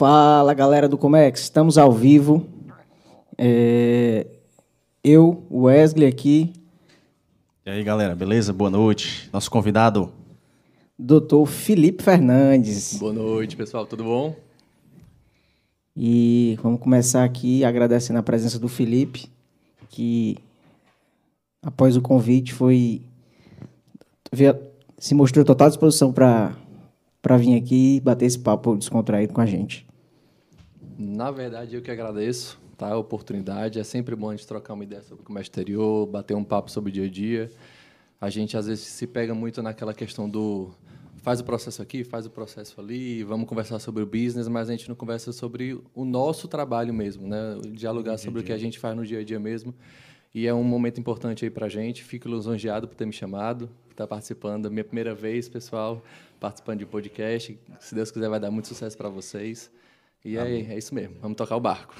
Fala galera do Comex, estamos ao vivo. É... Eu, Wesley aqui. E aí galera, beleza? Boa noite. Nosso convidado. Doutor Felipe Fernandes. Boa noite, pessoal, tudo bom? E vamos começar aqui agradecendo a presença do Felipe, que após o convite foi se mostrou total disposição para para vir aqui e bater esse papo descontraído com a gente. Na verdade, eu que agradeço tá, a oportunidade. É sempre bom a gente trocar uma ideia sobre o comércio exterior, bater um papo sobre o dia a dia. A gente, às vezes, se pega muito naquela questão do faz o processo aqui, faz o processo ali, vamos conversar sobre o business, mas a gente não conversa sobre o nosso trabalho mesmo, né? Dialogar sobre o que a gente faz no dia a dia mesmo. E é um momento importante aí para a gente. Fico lisonjeado por ter me chamado, por estar participando. Minha primeira vez, pessoal participando de podcast. Se Deus quiser, vai dar muito sucesso para vocês. E é, é, isso mesmo, vamos tocar o barco.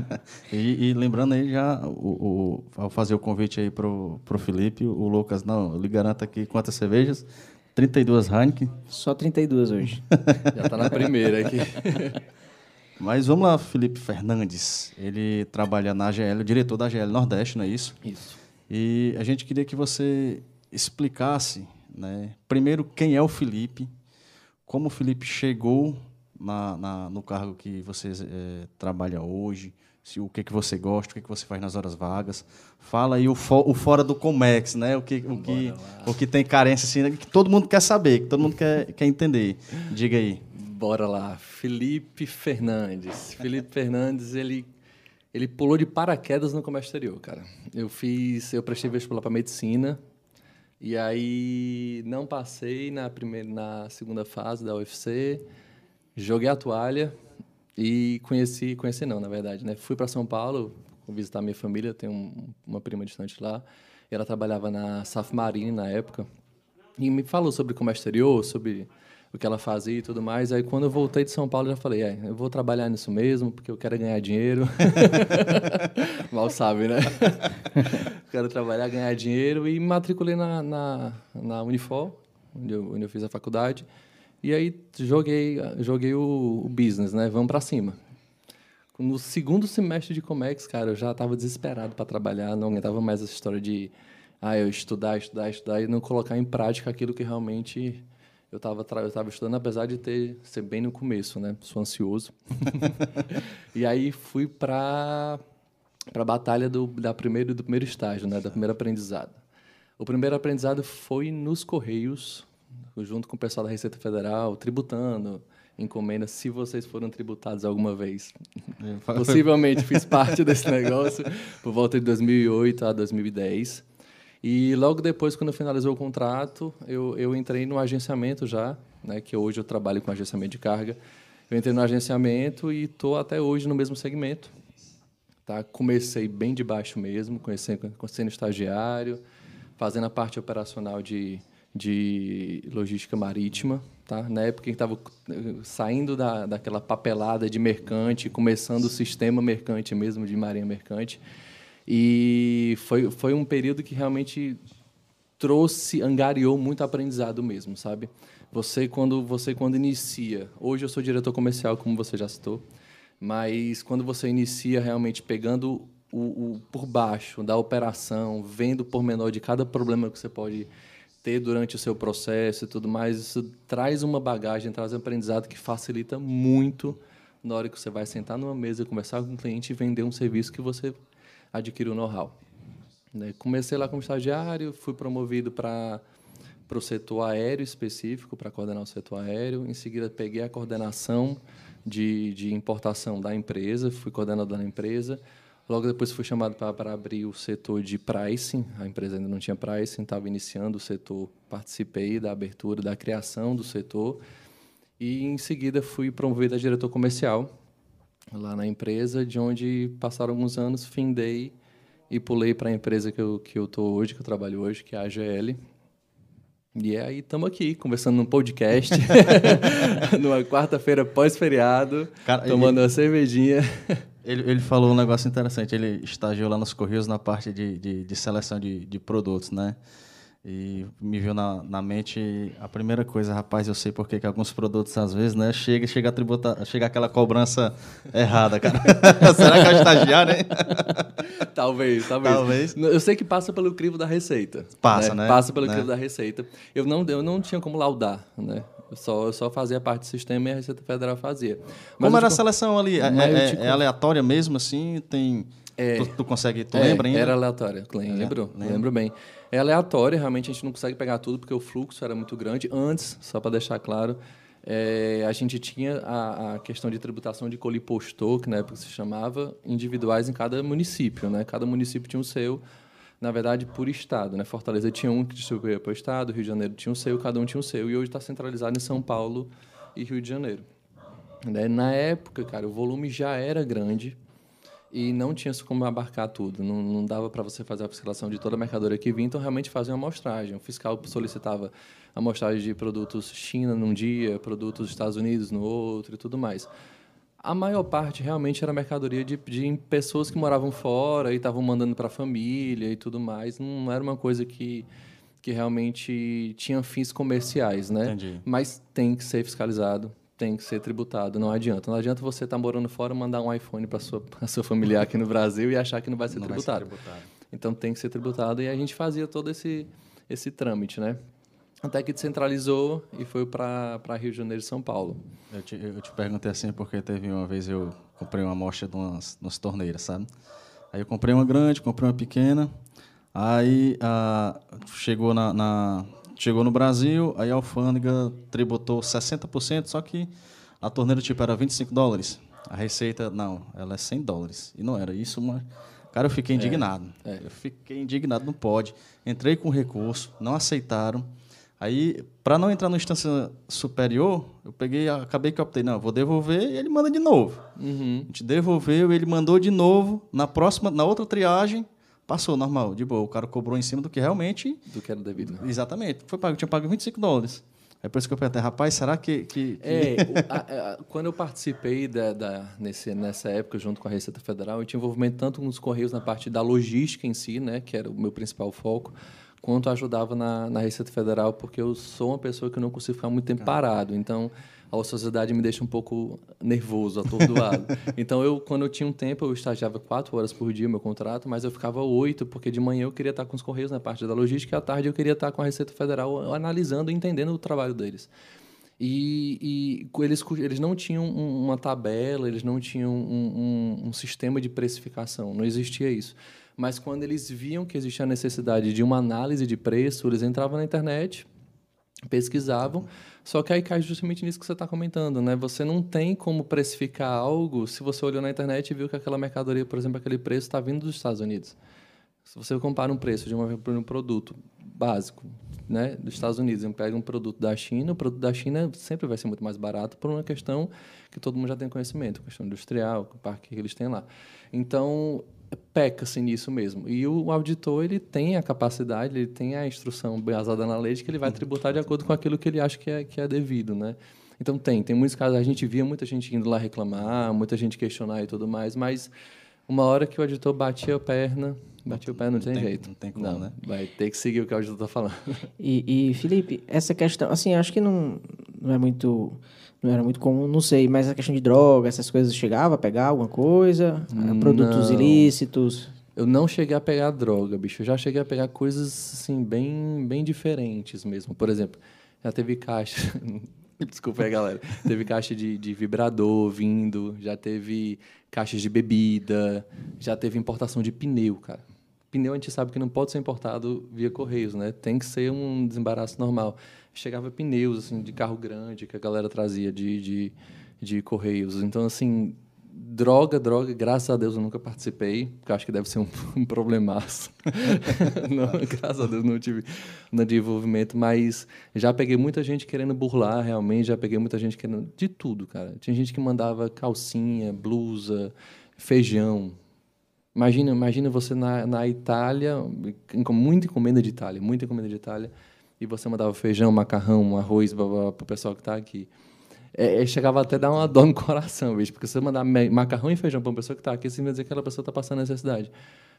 e, e, lembrando aí já, o, o, ao fazer o convite aí pro, pro Felipe, o Lucas, não, eu lhe garanto aqui quantas cervejas? 32 Heineken? Só 32 hoje. já está na primeira aqui. Mas vamos lá, Felipe Fernandes. Ele trabalha na AGL, o diretor da AGL Nordeste, não é isso? Isso. E a gente queria que você explicasse né? Primeiro, quem é o Felipe? Como o Felipe chegou na, na no cargo que você é, trabalha hoje? Se, o que, que você gosta, o que, que você faz nas horas vagas. Fala aí o, o fora do Comex, né? O que, o que, o que tem carência, assim, né? que todo mundo quer saber, que todo mundo quer, quer entender. Diga aí. Bora lá. Felipe Fernandes. Felipe Fernandes, ele, ele pulou de paraquedas no comércio exterior, cara. Eu fiz, eu prestei vestibular para medicina, e aí não passei na primeira, na segunda fase da UFC, joguei a toalha e conheci, conheci não, na verdade, né? Fui para São Paulo visitar minha família, tenho um, uma prima distante lá, ela trabalhava na Saf Marine na época. E me falou sobre comércio exterior, sobre o que ela fazia e tudo mais. Aí quando eu voltei de São Paulo, eu já falei, é, eu vou trabalhar nisso mesmo, porque eu quero ganhar dinheiro. Mal sabe, né? quero trabalhar, ganhar dinheiro e me matriculei na, na, na Unifor, onde eu, onde eu fiz a faculdade. E aí joguei, joguei o, o business, né? Vamos para cima. No segundo semestre de Comex, cara, eu já estava desesperado para trabalhar, não aguentava mais essa história de ah, eu estudar, estudar, estudar e não colocar em prática aquilo que realmente eu estava eu tava estudando, apesar de ter ser bem no começo, né? Sou ansioso. e aí fui para para a batalha do da primeiro do primeiro estágio, né? Da primeira aprendizado. O primeiro aprendizado foi nos correios, junto com o pessoal da Receita Federal, tributando encomendas, se vocês foram tributados alguma vez. Possivelmente fiz parte desse negócio por volta de 2008 a 2010. E logo depois, quando finalizou o contrato, eu, eu entrei no agenciamento já, né, que hoje eu trabalho com agenciamento de carga. Eu entrei no agenciamento e estou até hoje no mesmo segmento. Tá? Comecei bem de baixo mesmo, conhecendo, conhecendo estagiário, fazendo a parte operacional de, de logística marítima. Tá? Na época que estava eh, saindo da, daquela papelada de mercante, começando o sistema mercante mesmo, de marinha mercante. E foi, foi um período que realmente trouxe, angariou muito aprendizado mesmo, sabe? Você quando você quando inicia, hoje eu sou diretor comercial, como você já citou, mas quando você inicia realmente pegando o, o por baixo da operação, vendo por menor de cada problema que você pode ter durante o seu processo e tudo mais, isso traz uma bagagem, traz um aprendizado que facilita muito na hora que você vai sentar numa mesa, conversar com o cliente e vender um serviço que você adquirir o know-how. Né? Comecei lá como estagiário, fui promovido para para o setor aéreo específico, para coordenar o setor aéreo. Em seguida, peguei a coordenação de, de importação da empresa, fui coordenador da empresa. Logo depois fui chamado para abrir o setor de pricing. A empresa ainda não tinha pricing, estava iniciando o setor. Participei da abertura, da criação do setor. E em seguida fui promovido a diretor comercial lá na empresa, de onde passaram alguns anos, findei e pulei para a empresa que eu que eu tô hoje, que eu trabalho hoje, que é a AGL. E aí estamos aqui conversando num podcast, numa quarta-feira pós-feriado, tomando ele, uma cervejinha. Ele, ele falou um negócio interessante. Ele estagiou lá nos Correios na parte de, de, de seleção de, de produtos, né? E me viu na, na mente a primeira coisa, rapaz, eu sei porque que alguns produtos às vezes, né, chega, chega a tributar, chega aquela cobrança errada, cara. Será que é o estagiário, hein? talvez, talvez. Talvez. Eu sei que passa pelo crivo da receita. Passa, né? Passa pelo Né? crivo da receita. Eu não, eu não tinha como laudar, né? Eu só, eu só fazia parte do sistema e a Receita Federal fazia. Mas Como era a seleção ali? É, é- é aleatória mesmo, assim? Tem... Tu, tu consegue... Tu É, lembra ainda? Era aleatória, lembro, lembro bem. É aleatória, realmente a gente não consegue pegar tudo porque o fluxo era muito grande. Antes, só para deixar claro, é, a gente tinha a, a questão de tributação de colipostor, que na época se chamava, individuais em cada município. Né? Cada município tinha o seu, na verdade, por estado. Né? Fortaleza tinha um que distribuía para o estado, Rio de Janeiro tinha o seu, cada um tinha o seu. E hoje está centralizado em São Paulo e Rio de Janeiro. Né? Na época, cara, o volume já era grande e não tinha como abarcar tudo. Não, não dava para você fazer a fiscalização de toda a mercadoria que vinha, então realmente fazia uma amostragem. O fiscal solicitava amostragem de produtos China num dia, produtos dos Estados Unidos no outro e tudo mais. A maior parte realmente era mercadoria de, de pessoas que moravam fora e estavam mandando para a família e tudo mais. Não era uma coisa que, que realmente tinha fins comerciais, né? Entendi. Mas tem que ser fiscalizado, tem que ser tributado. Não adianta. Não adianta você estar morando fora mandar um iPhone para sua pra seu familiar aqui no Brasil e achar que não vai ser Não vai ser tributado. tributado. Então tem que ser tributado e a gente fazia todo esse esse trâmite, né? Até que descentralizou e foi para Rio de Janeiro e São Paulo. Eu te, eu te perguntei assim porque teve uma vez eu comprei uma amostra de umas, de umas torneiras, sabe? Aí eu comprei uma grande, comprei uma pequena. Aí ah, chegou, na, na- chegou no Brasil, aí a alfândega tributou 60%, só que a torneira tipo era 25 dólares. A receita, não, ela é 100 dólares. E não era isso, mas... Cara, eu fiquei indignado. Eu fiquei indignado, não pode. Entrei com recurso, não aceitaram. Aí, para não entrar na instância superior, eu peguei, acabei que eu optei, não, eu vou devolver e ele manda de novo. Uhum. A gente devolveu, ele mandou de novo. Na próxima, na outra triagem, passou normal, de boa. O cara cobrou em cima do que realmente. Do que era devido. Exatamente. Foi pago, tinha pago 25 dólares. É por isso que eu perguntei, rapaz, será que. que, que- É, a- a- quando eu participei da, da- nesse, nessa época, junto com a Receita Federal, eu tinha envolvimento tanto nos Correios na parte da logística em si, né, que era o meu principal foco, quanto ajudava na, na Receita Federal, porque eu sou uma pessoa que não consigo ficar muito tempo parado. Então, a ociosidade me deixa um pouco nervoso, atordoado. então, eu, quando eu tinha um tempo, eu estagiava quatro horas por dia, meu contrato, mas eu ficava oito, porque de manhã eu queria estar com os Correios na parte da logística, e à tarde eu queria estar com a Receita Federal analisando e entendendo o trabalho deles. E, e eles, eles não tinham um- uma tabela, eles não tinham um, um- um sistema de precificação, não existia isso. Mas quando eles viam que existia a necessidade de uma análise de preço, eles entravam na internet, pesquisavam, só que aí cai justamente nisso que você está comentando, né? Você não tem como precificar algo se você olhou na internet e viu que aquela mercadoria, por exemplo, aquele preço está vindo dos Estados Unidos. Se você compara um preço de uma- um produto básico né, dos Estados Unidos e pega um produto da China, o produto da China sempre vai ser muito mais barato por uma questão que todo mundo já tem conhecimento, questão industrial, o parque que eles têm lá. Então, peca-se nisso mesmo. E o auditor, ele tem a capacidade, ele tem a instrução baseada na lei de que ele vai tributar de acordo com aquilo que ele acha que é, que é devido, né? Então, tem. Tem muitos casos, a gente via muita gente indo lá reclamar, muita gente questionar e tudo mais, mas uma hora que o auditor batia a perna, batia o pé, não tem, tem- jeito. não tem como, não, né? Vai ter que seguir o que o auditor está falando. E, e, Felipe, essa questão, assim, acho que não, não é muito. Não era muito comum, não sei, mas a questão de droga, essas coisas, chegava a pegar alguma coisa? Ah, Produtos Não. ilícitos? Eu não cheguei a pegar droga, bicho. Eu já cheguei a pegar coisas assim bem, bem diferentes mesmo. Por exemplo, já teve caixa. Desculpa aí, galera. Teve caixa de, de vibrador vindo, já teve caixas de bebida, já teve importação de pneu, cara. Pneu a gente sabe que não pode ser importado via correios, né? Tem que ser um desembaraço normal. Chegava pneus assim de carro grande que a galera trazia de, de, de correios. Então assim, droga, droga, graças a Deus eu nunca participei, porque acho que deve ser um, um problemaço. não, graças a Deus não tive no desenvolvimento, mas já peguei muita gente querendo burlar realmente, já peguei muita gente querendo de tudo, cara. Tinha gente que mandava calcinha, blusa, feijão. Imagina, imagina você na, na Itália, muita encomenda de Itália, muita encomenda de Itália, e você mandava feijão, macarrão, arroz para o pessoal que está aqui. É, é, chegava até a dar uma dor no coração, bicho, porque você mandar macarrão e feijão para uma pessoa que está aqui, você vai dizer que aquela pessoa está passando necessidade.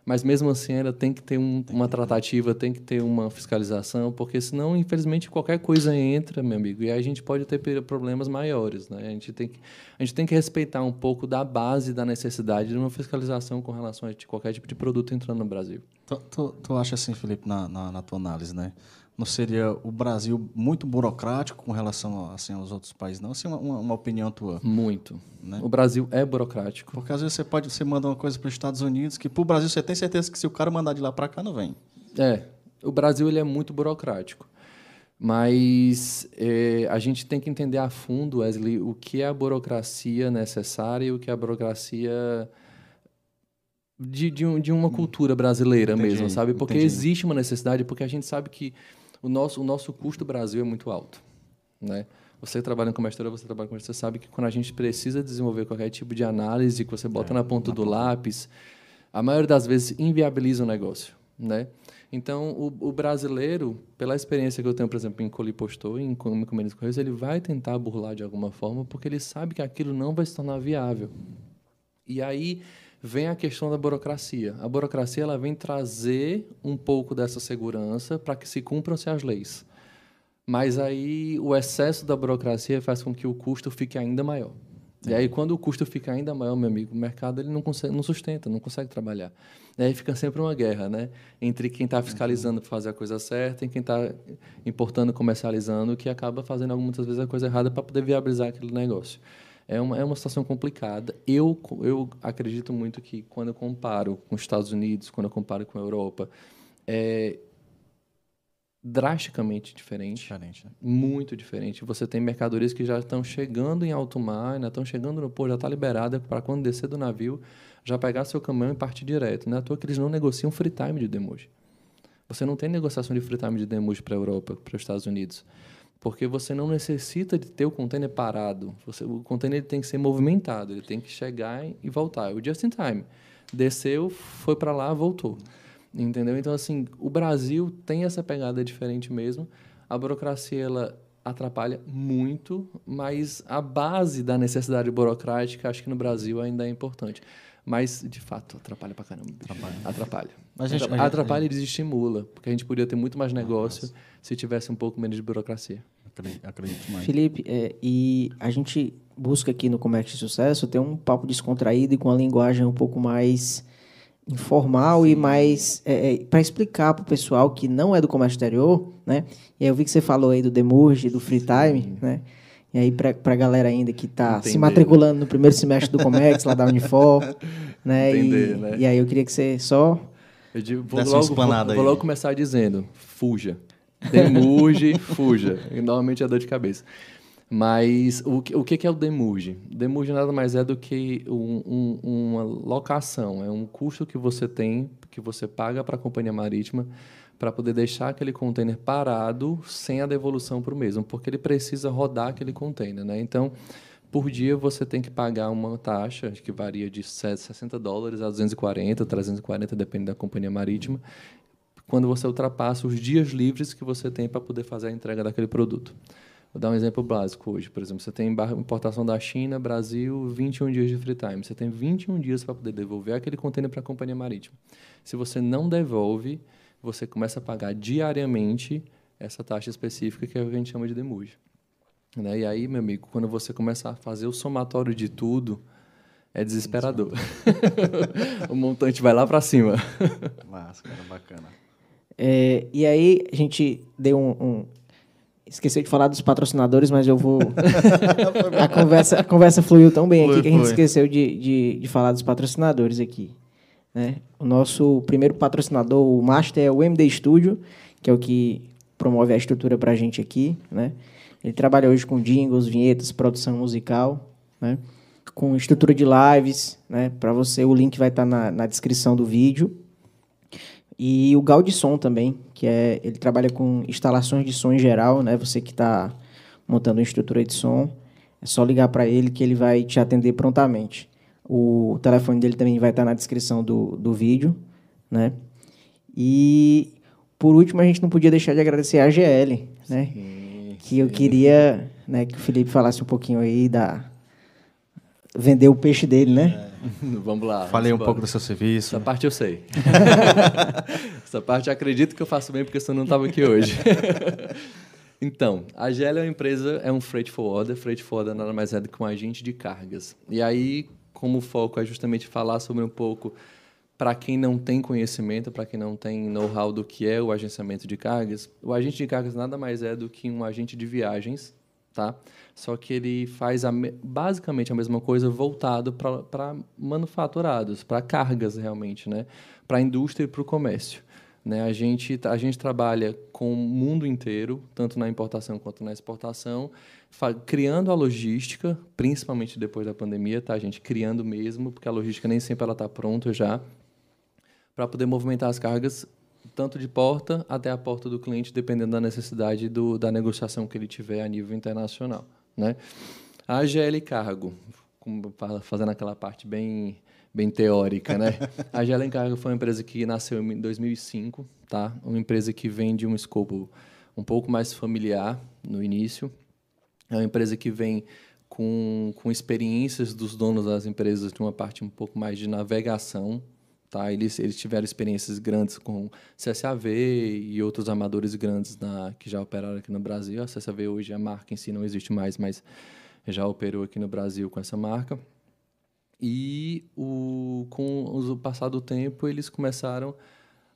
Mas mesmo assim ainda tem que ter um, uma tratativa, tem que ter uma fiscalização, porque senão, infelizmente, qualquer coisa entra, meu amigo, e aí a gente pode ter problemas maiores. Né? A, gente tem que, a gente tem que respeitar um pouco da base da necessidade de uma fiscalização com relação a qualquer tipo de produto entrando no Brasil. Tu, tu, tu acha assim, Felipe, na, na, na tua análise, né? Não seria o Brasil muito burocrático com relação assim, aos outros países, não? Assim, uma, uma opinião tua. Muito. Né? O Brasil é burocrático. Porque às vezes você pode você manda uma coisa para os Estados Unidos que para o Brasil você tem certeza que se o cara mandar de lá para cá não vem. É. O Brasil ele é muito burocrático. Mas é, a gente tem que entender a fundo, Wesley, o que é a burocracia necessária e o que é a burocracia de, de, um, de uma cultura brasileira entendi, mesmo, sabe? Porque entendi. existe uma necessidade, porque a gente sabe que o nosso, o nosso custo Brasil é muito alto. Né? Você trabalha com história, você trabalha com você sabe que quando a gente precisa desenvolver qualquer tipo de análise que você bota é, na ponta na do ponta. lápis, a maioria das vezes inviabiliza o negócio. Né? Então, o, o, brasileiro, pela experiência que eu tenho, por exemplo, em Colipostor, em Encomendas Correios, ele vai tentar burlar de alguma forma, porque ele sabe que aquilo não vai se tornar viável. E aí, vem a questão da burocracia. A burocracia ela vem trazer um pouco dessa segurança para que se cumpram-se as leis. Mas aí o excesso da burocracia faz com que o custo fique ainda maior. E aí, quando o custo fica ainda maior, meu amigo, o mercado ele não, consegue, não sustenta, não consegue trabalhar. E aí fica sempre uma guerra, né? Entre quem está fiscalizando para fazer a coisa certa e quem está importando, comercializando, que acaba fazendo muitas vezes a coisa errada para poder viabilizar aquele negócio é uma, é uma situação complicada. Eu, eu acredito muito que quando eu comparo com os Estados Unidos, quando eu comparo com a Europa, é drasticamente diferente. Diferente, né? Muito diferente. Você tem mercadorias que já estão chegando em alto mar, ainda estão chegando no porto, já está liberada para quando descer do navio, já pegar seu caminhão e partir direto. Não é à toa que eles não negociam free time de demoji. Você não tem negociação de free time de demoji para a Europa, para os Estados Unidos porque você não necessita de ter o container parado. Você, o container tem que ser movimentado, ele tem que chegar e voltar. O just in time. Desceu, foi para lá, voltou. Entendeu? Então, assim, o Brasil tem essa pegada diferente mesmo. A burocracia, ela atrapalha muito, mas a base da necessidade burocrática, acho que no Brasil ainda é importante. Mas, de fato, atrapalha pra caramba. Atrapalha. Atrapalha. Mas gente, atrapalha e desestimula, porque a gente podia ter muito mais negócio Nossa. se tivesse um pouco menos de burocracia. Acredito, acredito mais. Felipe, é, e a gente busca aqui no Comércio de Sucesso ter um papo descontraído e com a linguagem um pouco mais informal Sim. e mais é, é, para explicar para o pessoal que não é do comércio exterior, né? E aí eu vi que você falou aí do Demurge, do Free Time, Sim. né? E aí, para a galera ainda que está se matriculando no primeiro semestre do Comex, lá da Unifor, né? Entender, e, né? e aí eu queria que você só... Eu digo, vou, logo, vou, vou logo começar dizendo, fuja. Demurge, fuja. E normalmente é dor de cabeça. Mas o que, o que é o demurge? Demurge nada mais é do que um, um, uma locação, é um custo que você tem, que você paga para a companhia marítima para poder deixar aquele container parado sem a devolução para o mesmo, porque ele precisa rodar aquele container. Né? Então, por dia você tem que pagar uma taxa que varia de 60 dólares a 240, 340, depende da companhia marítima, quando você ultrapassa os dias livres que você tem para poder fazer a entrega daquele produto. Vou dar um exemplo básico hoje. Por exemplo, você tem importação da China, Brasil, 21 dias de free time. Você tem 21 dias para poder devolver aquele container para a companhia marítima. Se você não devolve, você começa a pagar diariamente essa taxa específica que é o que a gente chama de demurge. Né? E aí, meu amigo, quando você começa a fazer o somatório de tudo, é desesperador. o montante vai lá para cima. Massa, cara, bacana. É, e aí, a gente deu um, um Esqueci de falar dos patrocinadores, mas eu vou. a, conversa, a conversa fluiu tão bem foi, aqui que a gente foi. esqueceu de, de, de, falar dos patrocinadores aqui. Né? O nosso primeiro patrocinador, o Master, é o MD Studio, que é o que promove a estrutura para a gente aqui. Né? Ele trabalha hoje com jingles, vinhetas, produção musical, né? com estrutura de lives. Né? Para você, o link vai estar tá na, na descrição do vídeo. E o Som também, que é ele trabalha com instalações de som em geral, né? Você que está montando uma estrutura de som, é só ligar para ele que ele vai te atender prontamente. O telefone dele também vai estar na descrição do, do vídeo, né? E por último, a gente não podia deixar de agradecer a GL, né? Sim, que eu queria, né, que o Felipe falasse um pouquinho aí da vender o peixe dele, né? É. vamos lá. Falei vamos um pouco do seu serviço. Essa parte eu sei. Essa parte eu acredito que eu faço bem, porque senão não estava aqui hoje. então, a GL é uma empresa, é um freight forwarder. Freight forwarder nada mais é do que um agente de cargas. E aí, como o foco é justamente falar sobre um pouco para quem não tem conhecimento, para quem não tem know-how do que é o agenciamento de cargas, o agente de cargas nada mais é do que um agente de viagens, tá? Só que ele faz a, basicamente a mesma coisa voltado para manufaturados, para cargas realmente, né? Para a indústria e para o comércio. Né? A, gente, a gente trabalha com o mundo inteiro, tanto na importação quanto na exportação, criando a logística, principalmente depois da pandemia, tá, gente? Criando mesmo, porque a logística nem sempre ela está pronta já para poder movimentar as cargas tanto de porta até a porta do cliente, dependendo da necessidade do, da negociação que ele tiver a nível internacional. Né? A GL Cargo, fazendo aquela parte bem, bem teórica, né? a GL Cargo foi uma empresa que nasceu em 2005, tá? uma empresa que vem de um escopo um pouco mais familiar no início, é uma empresa que vem com, com experiências dos donos das empresas de uma parte um pouco mais de navegação, Tá? Eles, eles tiveram experiências grandes com CSAV e outros amadores grandes na, que já operaram aqui no Brasil. A CSAV hoje, a marca em si não existe mais, mas já operou aqui no Brasil com essa marca. E o, com o passar do tempo, eles começaram a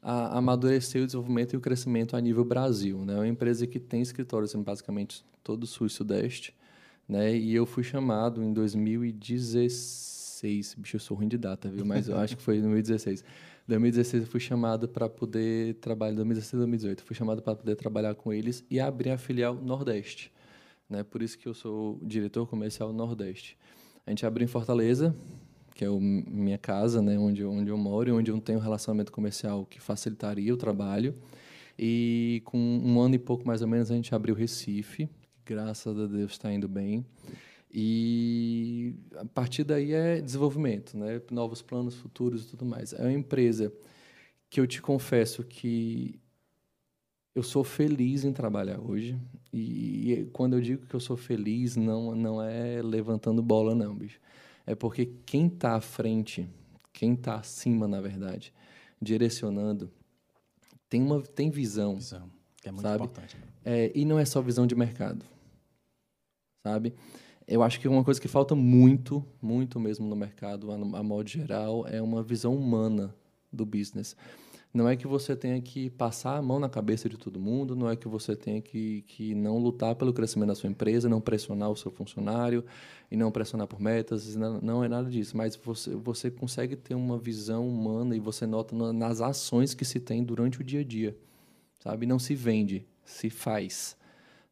amadurecer o desenvolvimento e o crescimento a nível Brasil. Né? É uma empresa que tem escritórios em basicamente todo o sul e sudeste. Né? E eu fui chamado em 2016 2016, bicho, eu sou ruim de data, viu? Mas eu acho que foi em 2016. 2016 eu fui chamado para poder trabalhar, 2016, 2018, fui chamado para poder trabalhar com eles e abrir a filial Nordeste, né? Por isso que eu sou diretor comercial Nordeste. A gente abriu em Fortaleza, que é o, minha casa, né, onde, onde eu moro e onde eu tenho um relacionamento comercial que facilitaria o trabalho. E com um ano e pouco mais ou menos a gente abriu Recife, graças a Deus está indo bem. E a partir daí é desenvolvimento, né? novos planos futuros e tudo mais. É uma empresa que eu te confesso que eu sou feliz em trabalhar hoje. E, quando eu digo que eu sou feliz, não, não é levantando bola, não, bicho. É porque quem está à frente, quem está acima, na verdade, direcionando, tem uma tem visão. Visão, que é muito sabe? importante. É, e não é só visão de mercado, sabe? Eu acho que uma coisa que falta muito, muito mesmo no mercado, a, a modo geral, é uma visão humana do business. Não é que você tenha que passar a mão na cabeça de todo mundo, não é que você tenha que, que não lutar pelo crescimento da sua empresa, não pressionar o seu funcionário e não pressionar por metas, não, não é nada disso. Mas você, você consegue ter uma visão humana e você nota nas ações que se tem durante o dia a dia, sabe? Não se vende, se faz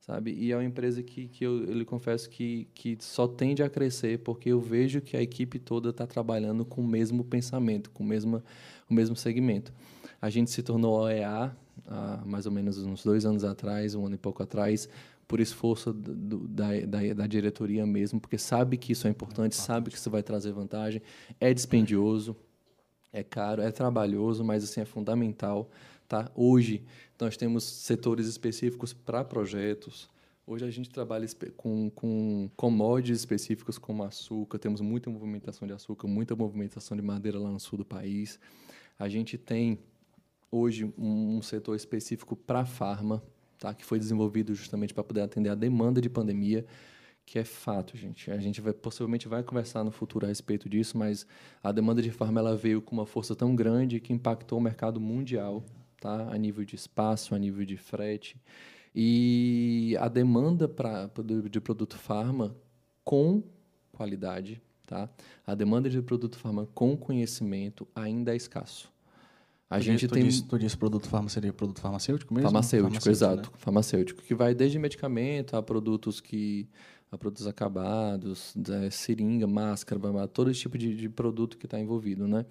sabe? E é uma empresa que, que eu, eu lhe confesso que, que só tende a crescer porque eu vejo que a equipe toda está trabalhando com o mesmo pensamento, com o mesmo, o mesmo segmento. A gente se tornou OEA há mais ou menos uns dois anos atrás, um ano e pouco atrás, por esforço do, da, da, da, diretoria mesmo, porque sabe que isso é importante, sabe que isso vai trazer vantagem, é dispendioso, é caro, é trabalhoso, mas assim é fundamental. Tá? Hoje, nós temos setores específicos para projetos. Hoje, a gente trabalha com, com commodities específicos como açúcar. Temos muita movimentação de açúcar, muita movimentação de madeira lá no sul do país. A gente tem, hoje, um setor específico para farma, tá? que foi desenvolvido justamente para poder atender a demanda de pandemia que é fato, gente. A gente vai, possivelmente vai conversar no futuro a respeito disso, mas a demanda de farma ela veio com uma força tão grande que impactou o mercado mundial tá? a nível de espaço, a nível de frete. E a demanda pra, de produto farma com qualidade, tá? a demanda de produto farma com conhecimento ainda é escasso. A tu gente tu tem. Disse, tu disse produto farma seria produto farmacêutico mesmo? Farmacêutico, farmacêutico exato. Né? Farmacêutico, que vai desde medicamento a produtos que a produtos acabados, é, seringa, máscara, todo esse tipo de, de produto que está envolvido, né?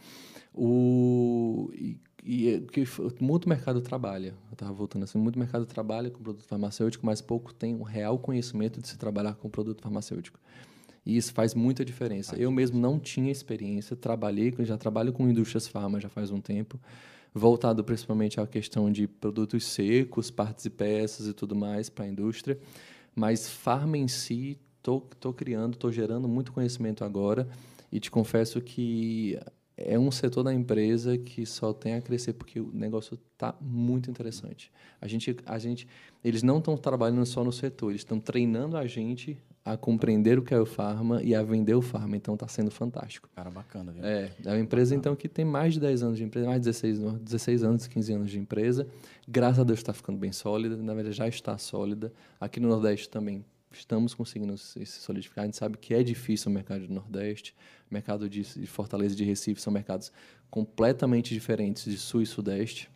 O, e, e que muito mercado trabalha, eu estava voltando assim, muito mercado trabalha com produto farmacêutico, mas pouco tem o real conhecimento de se trabalhar com produto farmacêutico. E isso faz muita diferença. Eu mesmo não tinha experiência, trabalhei, já trabalho com indústrias farma já faz um tempo, voltado principalmente à questão de produtos secos, partes e peças e tudo mais para a indústria. Mas farma em si tô, tô criando, tô gerando muito conhecimento agora e te confesso que é um setor da empresa que só tem a crescer porque o negócio está muito interessante. A gente, a gente, eles não estão trabalhando só no setor, eles estão treinando a gente a compreender o que é o farma e a vender o farma. Então está sendo fantástico. Cara, bacana. Viu? É, é uma empresa então que tem mais de 10 anos de empresa, mais de 16, 16 anos, 15 anos de empresa. Graças a Deus está ficando bem sólida, na verdade já está sólida. Aqui no Nordeste também estamos conseguindo se solidificar. A gente sabe que é difícil o mercado do Nordeste, o mercado de Fortaleza e de Recife são mercados completamente diferentes de Sul e Sudeste.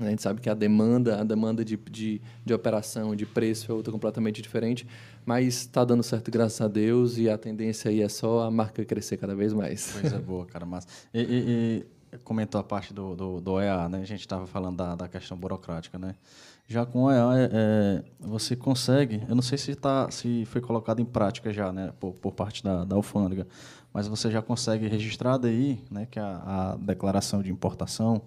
A gente sabe que a demanda, a demanda de, de, de operação, de preço é outra completamente diferente, mas está dando certo, graças a Deus, e a tendência aí é só a marca crescer cada vez mais. Coisa boa, cara, massa. E, e, e comentou a parte do, do, do EA, né? A gente estava falando da, da questão burocrática, né? Já com o EA, é, é, você consegue, eu não sei se, tá, se foi colocado em prática já, né, por, por parte da, da alfândega, mas você já consegue registrar daí, né, que é a, a declaração de importação,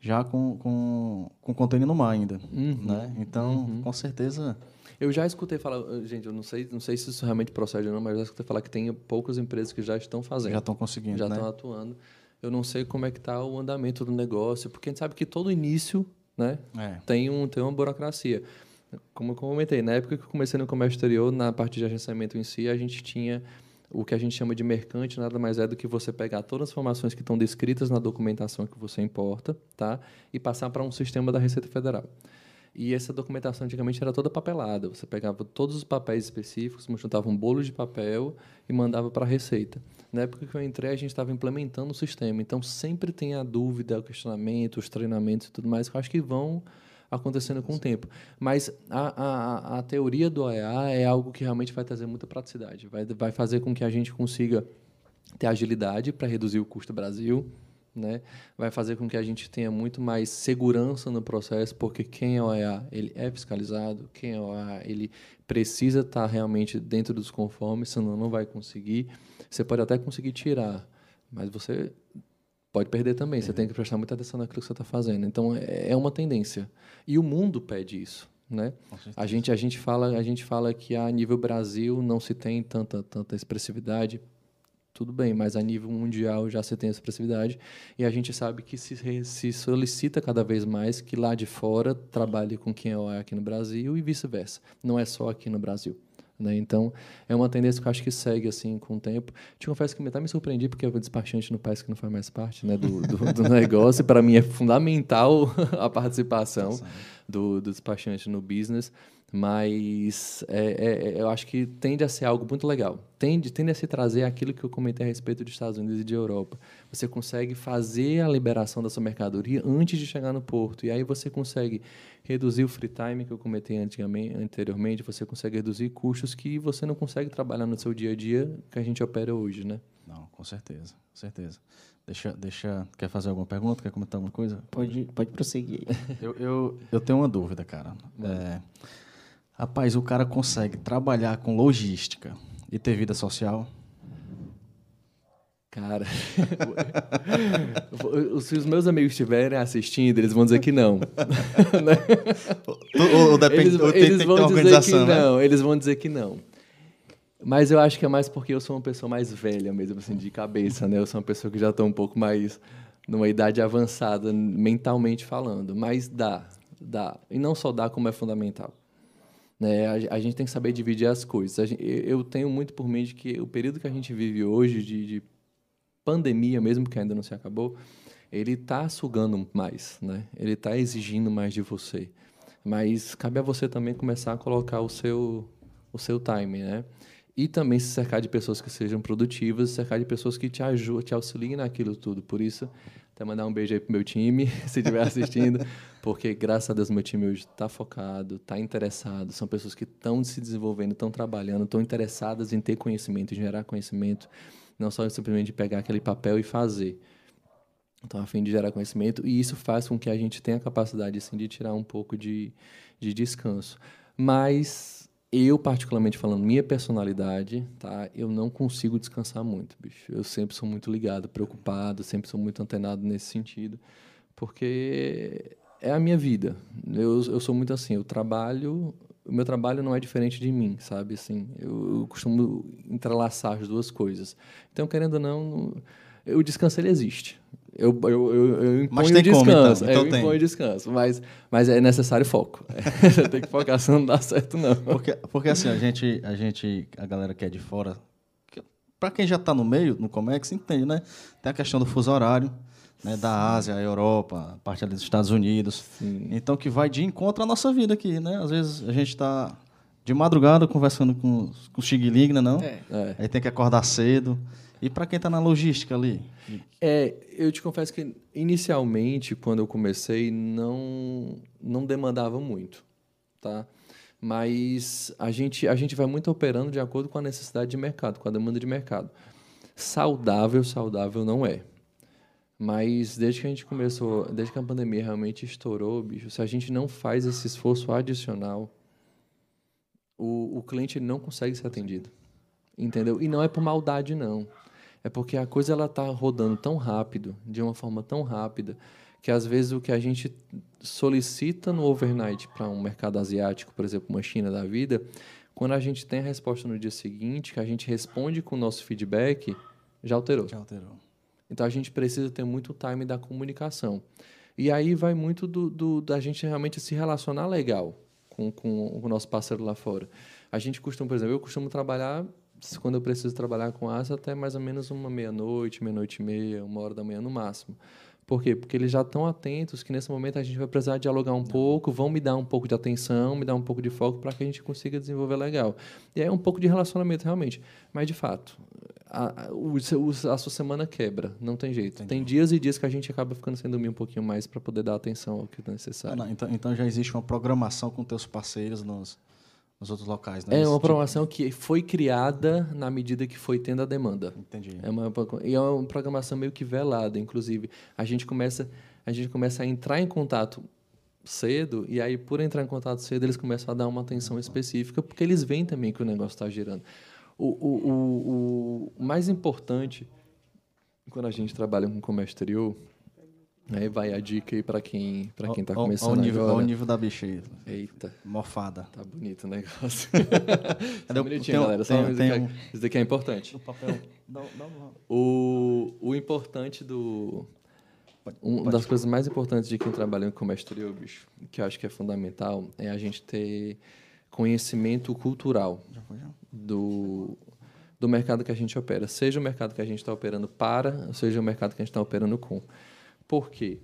já com, com, com contêiner no mar ainda, uhum. né? Então, uhum. com certeza... Eu já escutei falar, gente, eu não sei, não sei se isso realmente procede ou não, mas eu já escutei falar que tem poucas empresas que já estão fazendo. Já estão conseguindo, Já né? estão atuando. Eu não sei como é que está o andamento do negócio, porque a gente sabe que todo início né, é. tem, um, tem uma burocracia. Como eu comentei, na época que eu comecei no comércio exterior, na parte de agenciamento em si, a gente tinha o que a gente chama de mercante nada mais é do que você pegar todas as informações que estão descritas na documentação que você importa, tá? E passar para um sistema da Receita Federal. E essa documentação antigamente era toda papelada. Você pegava todos os papéis específicos, juntava um bolo de papel e mandava para a Receita. Na época que eu entrei, a gente estava implementando o sistema. Então, sempre tem a dúvida, o questionamento, os treinamentos e tudo mais, que eu acho que vão acontecendo com o tempo. Mas a, a, a teoria do OEA é algo que realmente vai trazer muita praticidade. Vai, vai fazer com que a gente consiga ter agilidade para reduzir o custo do Brasil, né? vai fazer com que a gente tenha muito mais segurança no processo, porque quem é OEA ele é fiscalizado, quem é OEA ele precisa estar realmente dentro dos conformes, senão não vai conseguir. Você pode até conseguir tirar, mas você pode perder também. Você tem que prestar muita atenção naquilo que você está fazendo. Então é, é uma tendência e o mundo pede isso, né? A gente a gente fala a gente fala que a nível Brasil não se tem tanta tanta expressividade. Tudo bem, mas a nível mundial já se tem expressividade e a gente sabe que se, se solicita cada vez mais que lá de fora trabalhe com quem é aqui no Brasil e vice-versa. Não é só aqui no Brasil. Né? Então, é uma tendência que eu acho que segue assim com o tempo. Te confesso que até me surpreendi, porque eu vou despachante no país que não faz mais parte né, do, do, do negócio. Para mim é fundamental a participação do, do despachante no business. Mas é, é, é, eu acho que tende a ser algo muito legal. Tende, tende a se trazer aquilo que eu comentei a respeito dos Estados Unidos e de Europa. Você consegue fazer a liberação da sua mercadoria antes de chegar no porto. E aí você consegue reduzir o free time que eu comentei anteriormente, você consegue reduzir custos que você não consegue trabalhar no seu dia a dia que a gente opera hoje, né? Não, com certeza, com certeza. Deixa, deixa, quer fazer alguma pergunta? Quer comentar alguma coisa? Pode, pode prosseguir. eu, eu, eu tenho uma dúvida, cara. É, rapaz, o cara consegue trabalhar com logística e ter vida social? Cara, se os meus amigos estiverem assistindo, eles vão dizer que não. ou, ou depende, eles, ou tem, eles tem vão dizer que né? não, eles vão dizer que não. Mas eu acho que é mais porque eu sou uma pessoa mais velha mesmo, assim, de cabeça, né? Eu sou uma pessoa que já está um pouco mais numa idade avançada, mentalmente falando. Mas dá, dá. E não só dá, como é fundamental. Né? A, a gente tem que saber dividir as coisas. Gente, eu tenho muito por mim de que o período que a gente vive hoje, de, de pandemia, mesmo que ainda não se acabou, ele está sugando mais, né? Ele está exigindo mais de você. Mas cabe a você também começar a colocar o seu o seu time, né? E também se cercar de pessoas que sejam produtivas, se cercar de pessoas que te ajudem, te auxiliem naquilo tudo. Por isso, até mandar um beijo aí pro meu time, se estiver assistindo, porque graças a Deus meu time hoje está focado, está interessado, são pessoas que estão se desenvolvendo, estão trabalhando, estão interessadas em ter conhecimento, em gerar conhecimento não só simplesmente pegar aquele papel e fazer. Então, a fim de gerar conhecimento, e isso faz com que a gente tenha a capacidade assim, de tirar um pouco de, de descanso. Mas eu, particularmente falando, minha personalidade, tá? Eu não consigo descansar muito, bicho. Eu sempre sou muito ligado, preocupado, sempre sou muito antenado nesse sentido, porque é a minha vida. Eu, eu sou muito assim, eu trabalho o meu trabalho não é diferente de mim, sabe? Assim, eu, eu costumo entrelaçar as duas coisas. Então, querendo ou não, o descanso ele existe. Eu, eu, eu, eu imponho mas descanso. Como, então. Então eu imponho descanso, mas, mas é necessário foco. Tem que focar, senão não dá certo, não. Porque, porque assim, a gente, a gente, a galera que é de fora, para quem já está no meio, no Comex, entende, né? Tem a questão do fuso horário, né, da Ásia, a Europa, parte ali dos Estados Unidos. Sim. Então, que vai de encontro à nossa vida aqui, né? Às vezes a gente está de madrugada conversando com, com o Xing Ling, né, não? É. Aí tem que acordar cedo. E para quem está na logística ali? É, eu te confesso que inicialmente, quando eu comecei, não, não demandava muito, tá? Mas a gente, a gente vai muito operando de acordo com a necessidade de mercado, com a demanda de mercado. Saudável, saudável não é. Mas desde que a gente começou, desde que a pandemia realmente estourou, bicho, se a gente não faz esse esforço adicional, o, o cliente não consegue ser atendido. Entendeu? E não é por maldade, não. É porque a coisa ela tá rodando tão rápido, de uma forma tão rápida, que às vezes o que a gente solicita no overnight para um mercado asiático, por exemplo, uma China da vida, quando a gente tem a resposta no dia seguinte, que a gente responde com o nosso feedback, já alterou. Já alterou. Então a gente precisa ter muito time da comunicação. E aí vai muito do, do da gente realmente se relacionar legal com, com, o nosso parceiro lá fora. A gente costuma, por exemplo, eu costumo trabalhar quando eu preciso trabalhar com asa até mais ou menos uma meia-noite, meia-noite e meia, uma hora da manhã no máximo. Por quê? Porque eles já estão atentos que nesse momento a gente vai precisar dialogar um pouco, vão me dar um pouco de atenção, me dar um pouco de foco para que a gente consiga desenvolver legal. E é um pouco de relacionamento realmente. Mas, de fato, a, a, a sua semana quebra, não tem jeito. Entendi. Tem dias e dias que a gente acaba ficando sem dormir um pouquinho mais para poder dar atenção ao que é necessário. não, então, então já existe uma programação com teus parceiros nos nos outros locais, né? É uma programação tipo... que foi criada na medida que foi tendo a demanda. Entendi. É uma, e é uma programação meio que velada, inclusive. A gente começa, a gente começa a entrar em contato cedo e aí por entrar em contato cedo eles começam a dar uma atenção específica porque eles veem também que o negócio está girando. O, o, o, o mais importante quando a gente trabalha com comércio exterior Aí vai a dica aí para quem, pra quem tá começando olha o nível, agora. Olha o nível da bicha aí. Eita. Mofada. Tá bonito o negócio. Cadê o bonitinho, galera. Só tem um... Isso daqui é importante. O papel. não, não, não. O, o importante do... Uma das coisas mais importantes de quem trabalha em comércio exterior, bicho, que eu acho que é fundamental, é a gente ter conhecimento cultural do, do mercado que a gente opera. Seja o mercado que a gente está operando para, seja o mercado que a gente está operando com. Por quê?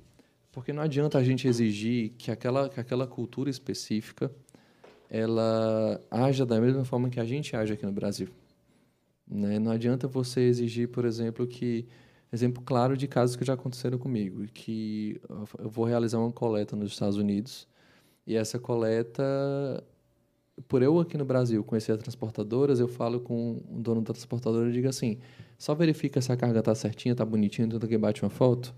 Porque não adianta a gente exigir que aquela, que aquela cultura específica ela haja da mesma forma que a gente age aqui no Brasil. Né? Não adianta você exigir, por exemplo, que exemplo claro de casos que já aconteceram comigo, que eu vou realizar uma coleta nos Estados Unidos e essa coleta, por eu aqui no Brasil conhecer as transportadoras, eu falo com o dono da transportadora e digo assim, só verifica se a carga está certinha, está bonitinha, tudo que bate uma foto.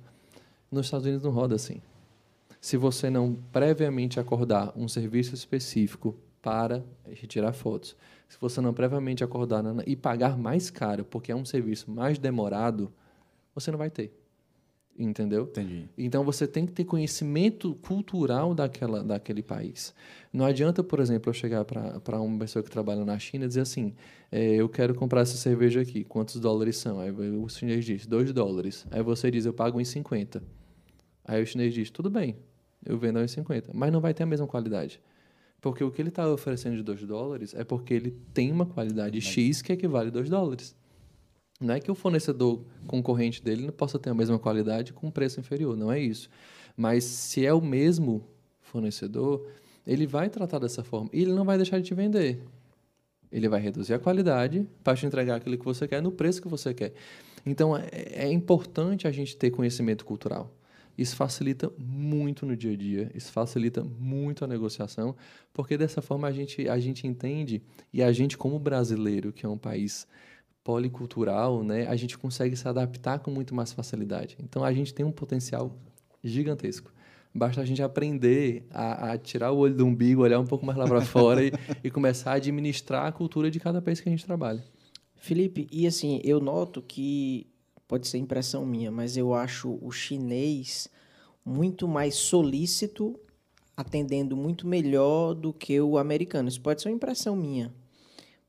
Nos Estados Unidos não roda assim. Se você não previamente acordar um serviço específico para retirar fotos, se você não previamente acordar e pagar mais caro, porque é um serviço mais demorado, você não vai ter. Entendeu? Entendi. Então você tem que ter conhecimento cultural daquela, daquele país. Não adianta, por exemplo, eu chegar para uma pessoa que trabalha na China e dizer assim: é, eu quero comprar essa cerveja aqui, quantos dólares são? Aí o chinês diz: 2 dólares. Aí você diz: eu pago em 50. Aí o chinês diz: tudo bem, eu vendo a 1,50, mas não vai ter a mesma qualidade. Porque o que ele está oferecendo de 2 dólares é porque ele tem uma qualidade X que equivale a 2 dólares. Não é que o fornecedor concorrente dele não possa ter a mesma qualidade com preço inferior, não é isso. Mas se é o mesmo fornecedor, ele vai tratar dessa forma e ele não vai deixar de te vender. Ele vai reduzir a qualidade para te entregar aquilo que você quer no preço que você quer. Então é, é importante a gente ter conhecimento cultural. Isso facilita muito no dia a dia, isso facilita muito a negociação, porque dessa forma a gente, a gente entende, e a gente, como brasileiro, que é um país policultural, né, a gente consegue se adaptar com muito mais facilidade. Então a gente tem um potencial gigantesco. Basta a gente aprender a, a tirar o olho do umbigo, olhar um pouco mais lá para fora e, e começar a administrar a cultura de cada país que a gente trabalha. Felipe, e assim, eu noto que pode ser impressão minha, mas eu acho o chinês muito mais solícito atendendo muito melhor do que o americano. Isso pode ser uma impressão minha.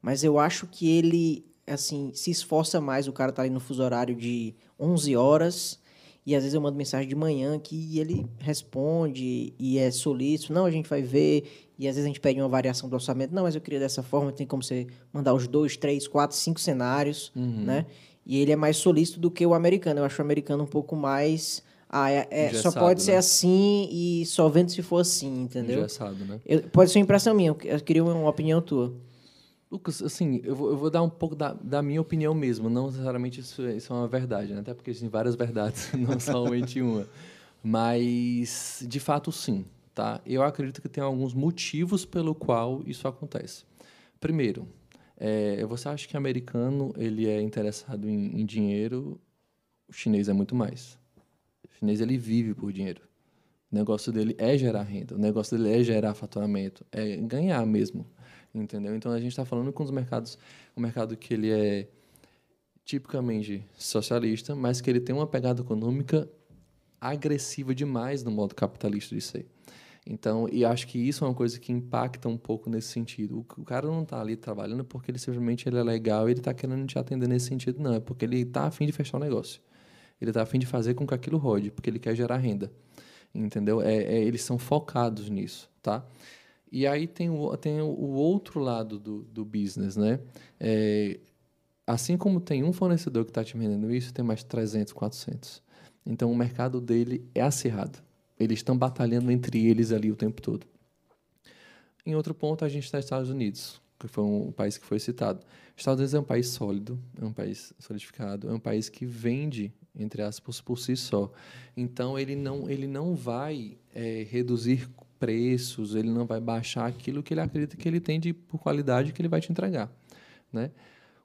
Mas eu acho que ele, assim, se esforça mais. O cara tá ali no fuso horário de 11 horas e às vezes eu mando mensagem de manhã que ele responde e é solícito. Não, a gente vai ver. E às vezes a gente pede uma variação do orçamento. Não, mas eu queria dessa forma. Tem como você mandar os dois, três, quatro, cinco cenários, uhum. né? E ele é mais solícito do que o americano. Eu acho o americano um pouco mais ah, é, é só pode né? ser assim e só vendo se for assim, entendeu? Engessado, né? Eu, pode ser uma impressão minha, eu queria uma opinião tua. Lucas, assim, eu vou, eu vou dar um pouco da, da, minha opinião mesmo, não necessariamente isso, isso é uma verdade, né? até porque existem várias verdades, não somente uma. Mas, de fato, sim. Tá? Eu acredito que tem alguns motivos pelo qual isso acontece. Primeiro, é, você acha que americano ele é interessado em, em dinheiro, o chinês é muito mais. O chinês ele vive por dinheiro. O negócio dele é gerar renda, o negócio dele é gerar faturamento, é ganhar mesmo, entendeu? Então a gente está falando com os mercados, um mercado que ele é tipicamente socialista, mas que ele tem uma pegada econômica agressiva demais no modo capitalista de ser. Então, e acho que isso é uma coisa que impacta um pouco nesse sentido. O, o cara não está ali trabalhando porque ele simplesmente ele é legal e ele está querendo te atender nesse sentido, não. É porque ele está afim de fechar o negócio. Ele está afim de fazer com que aquilo rode, porque ele quer gerar renda. Entendeu? É, é, eles são focados nisso, tá? E aí tem o, tem o outro lado do, do business, né? É, assim como tem um fornecedor que está te vendendo isso, tem mais 300, 400. Então, o mercado dele é acirrado. Eles estão batalhando entre eles ali o tempo todo. Em outro ponto, a gente está nos Estados Unidos, que foi um país que foi citado. Estados Unidos é um país sólido, é um país solidificado, é um país que vende entre aspas, por si só. Então, ele não, ele não vai é, reduzir preços, ele não vai baixar aquilo que ele acredita que ele tem de por qualidade que ele vai te entregar. Né?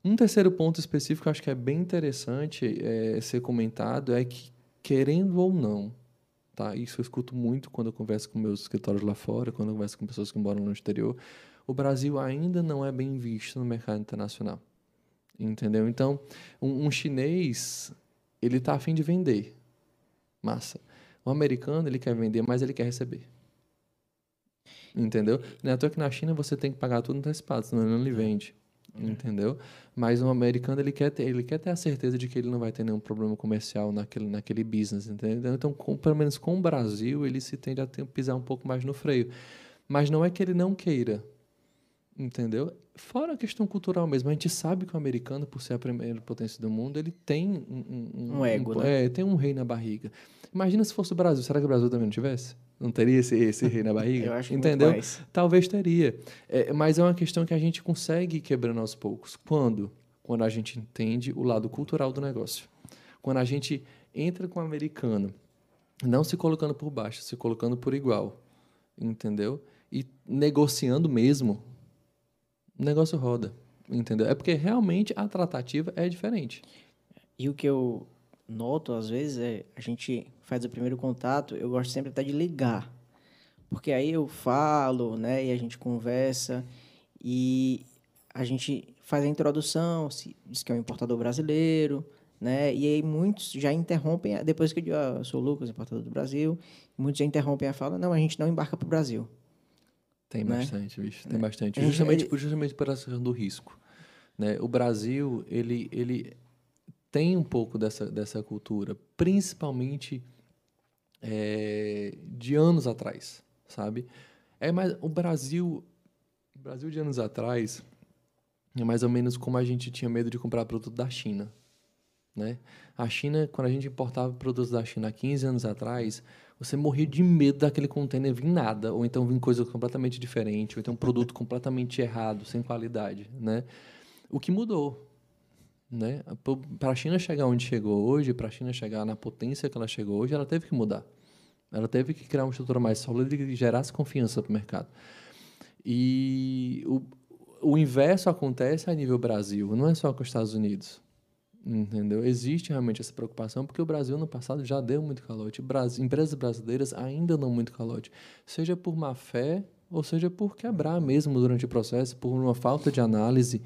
Um terceiro ponto específico que eu acho que é bem interessante é, ser comentado é que, querendo ou não, tá? isso eu escuto muito quando eu converso com meus escritórios lá fora, quando eu converso com pessoas que moram no exterior, o Brasil ainda não é bem visto no mercado internacional. Entendeu? Então, um, um chinês ele está afim de vender. Massa. O americano, ele quer vender, mas ele quer receber. Entendeu? Não é à toa que na China você tem que pagar tudo antecipado, senão ele não lhe vende. Entendeu? Mas o americano, ele quer, ter, ele quer ter a certeza de que ele não vai ter nenhum problema comercial naquele, naquele business, entendeu? Então, com, pelo menos com o Brasil, ele se tende a ter, pisar um pouco mais no freio. Mas não é que ele não queira. Entendeu? Fora a questão cultural mesmo, a gente sabe que o americano, por ser a primeira potência do mundo, ele tem um, um, um ego, um, né? É, tem um rei na barriga. Imagina se fosse o Brasil, será que o Brasil também não tivesse? Não teria esse, esse rei na barriga? Eu acho Entendeu? Mais. Talvez teria. É, mas é uma questão que a gente consegue ir quebrando aos poucos. Quando? Quando a gente entende o lado cultural do negócio. Quando a gente entra com o americano, não se colocando por baixo, se colocando por igual. Entendeu? E negociando mesmo o negócio roda, entendeu? É porque realmente a tratativa é diferente. E o que eu noto, às vezes, é a gente faz o primeiro contato, eu gosto sempre até de ligar. Porque aí eu falo, né, e a gente conversa, e a gente faz a introdução, diz que é um importador brasileiro, né? E aí muitos já interrompem, depois que eu digo, ah, eu sou o Lucas, importador do Brasil, muitos já interrompem a fala, não, a gente não embarca para o Brasil. Tem né? bastante, bicho. Tem é. bastante. Justamente, ele... justamente por essa questão do risco. Né? O Brasil, ele, ele tem um pouco dessa, dessa cultura, principalmente é, de anos atrás, sabe? É mais o Brasil, o Brasil de anos atrás é mais ou menos como a gente tinha medo de comprar produto da China, né? A China, quando a gente importava produtos da China há 15 anos atrás, você morria de medo daquele container vir nada, ou então vir coisa completamente diferente, ou então um produto completamente errado, sem qualidade, né? O que mudou, né? Para a China chegar onde chegou hoje, para a China chegar na potência que ela chegou hoje, ela teve que mudar. Ela teve que criar uma estrutura mais sólida e gerasse confiança para o mercado. E o, o inverso acontece a nível Brasil, não é só com os Estados Unidos. Entendeu? Existe realmente essa preocupação, porque o Brasil no passado já deu muito calote. Empresas brasileiras ainda dão muito calote, seja por má fé ou seja por quebrar mesmo durante o processo, por uma falta de análise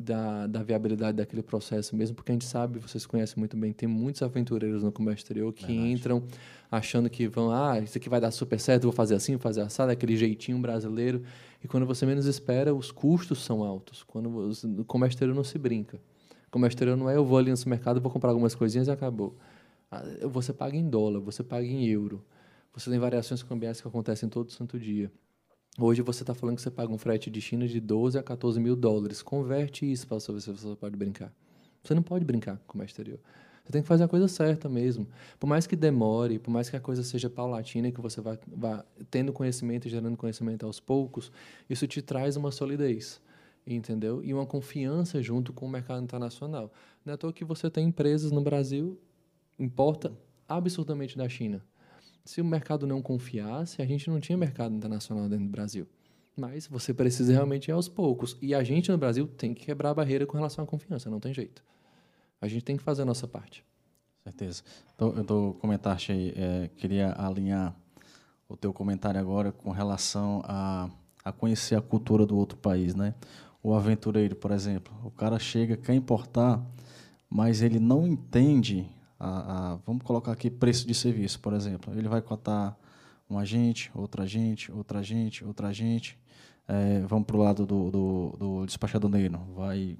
da, da viabilidade daquele processo mesmo, porque a gente sabe, vocês conhecem muito bem, tem muitos aventureiros no comércio exterior que Verdade. entram achando que vão, ah, isso aqui vai dar super certo, vou fazer assim, vou fazer assado, aquele jeitinho brasileiro. E quando você menos espera, os custos são altos. Quando você, no comércio exterior não se brinca. O comércio exterior não é eu vou ali no mercado, vou comprar algumas coisinhas e acabou. Ah, você paga em dólar, você paga em euro. Você tem variações cambiais que acontecem todo santo dia. Hoje você está falando que você paga um frete de China de 12 a 14 mil dólares. Converte isso para saber se você pode brincar. Você não pode brincar com o exterior. Você tem que fazer a coisa certa mesmo. Por mais que demore, por mais que a coisa seja paulatina que você vá, vá tendo conhecimento e gerando conhecimento aos poucos, isso te traz uma solidez, entendeu? E uma confiança junto com o mercado internacional. Não é à toa que você tem empresas no Brasil, importa absurdamente da China. Se o mercado não confiasse, a gente não tinha mercado internacional dentro do Brasil. Mas você precisa realmente ir aos poucos. E a gente no Brasil tem que quebrar a barreira com relação à confiança, não tem jeito. A gente tem que fazer a nossa parte. Certeza. Então, eu tô comentaste aí, é, queria alinhar o teu comentário agora com relação a, a conhecer a cultura do outro país, né? O aventureiro, por exemplo, o cara chega, quer importar, mas ele não entende a, a, vamos colocar aqui preço de serviço, por exemplo. Ele vai cotar um agente, outra agente, outra agente, outra agente. É, vamos para o lado do, do, do despachador vai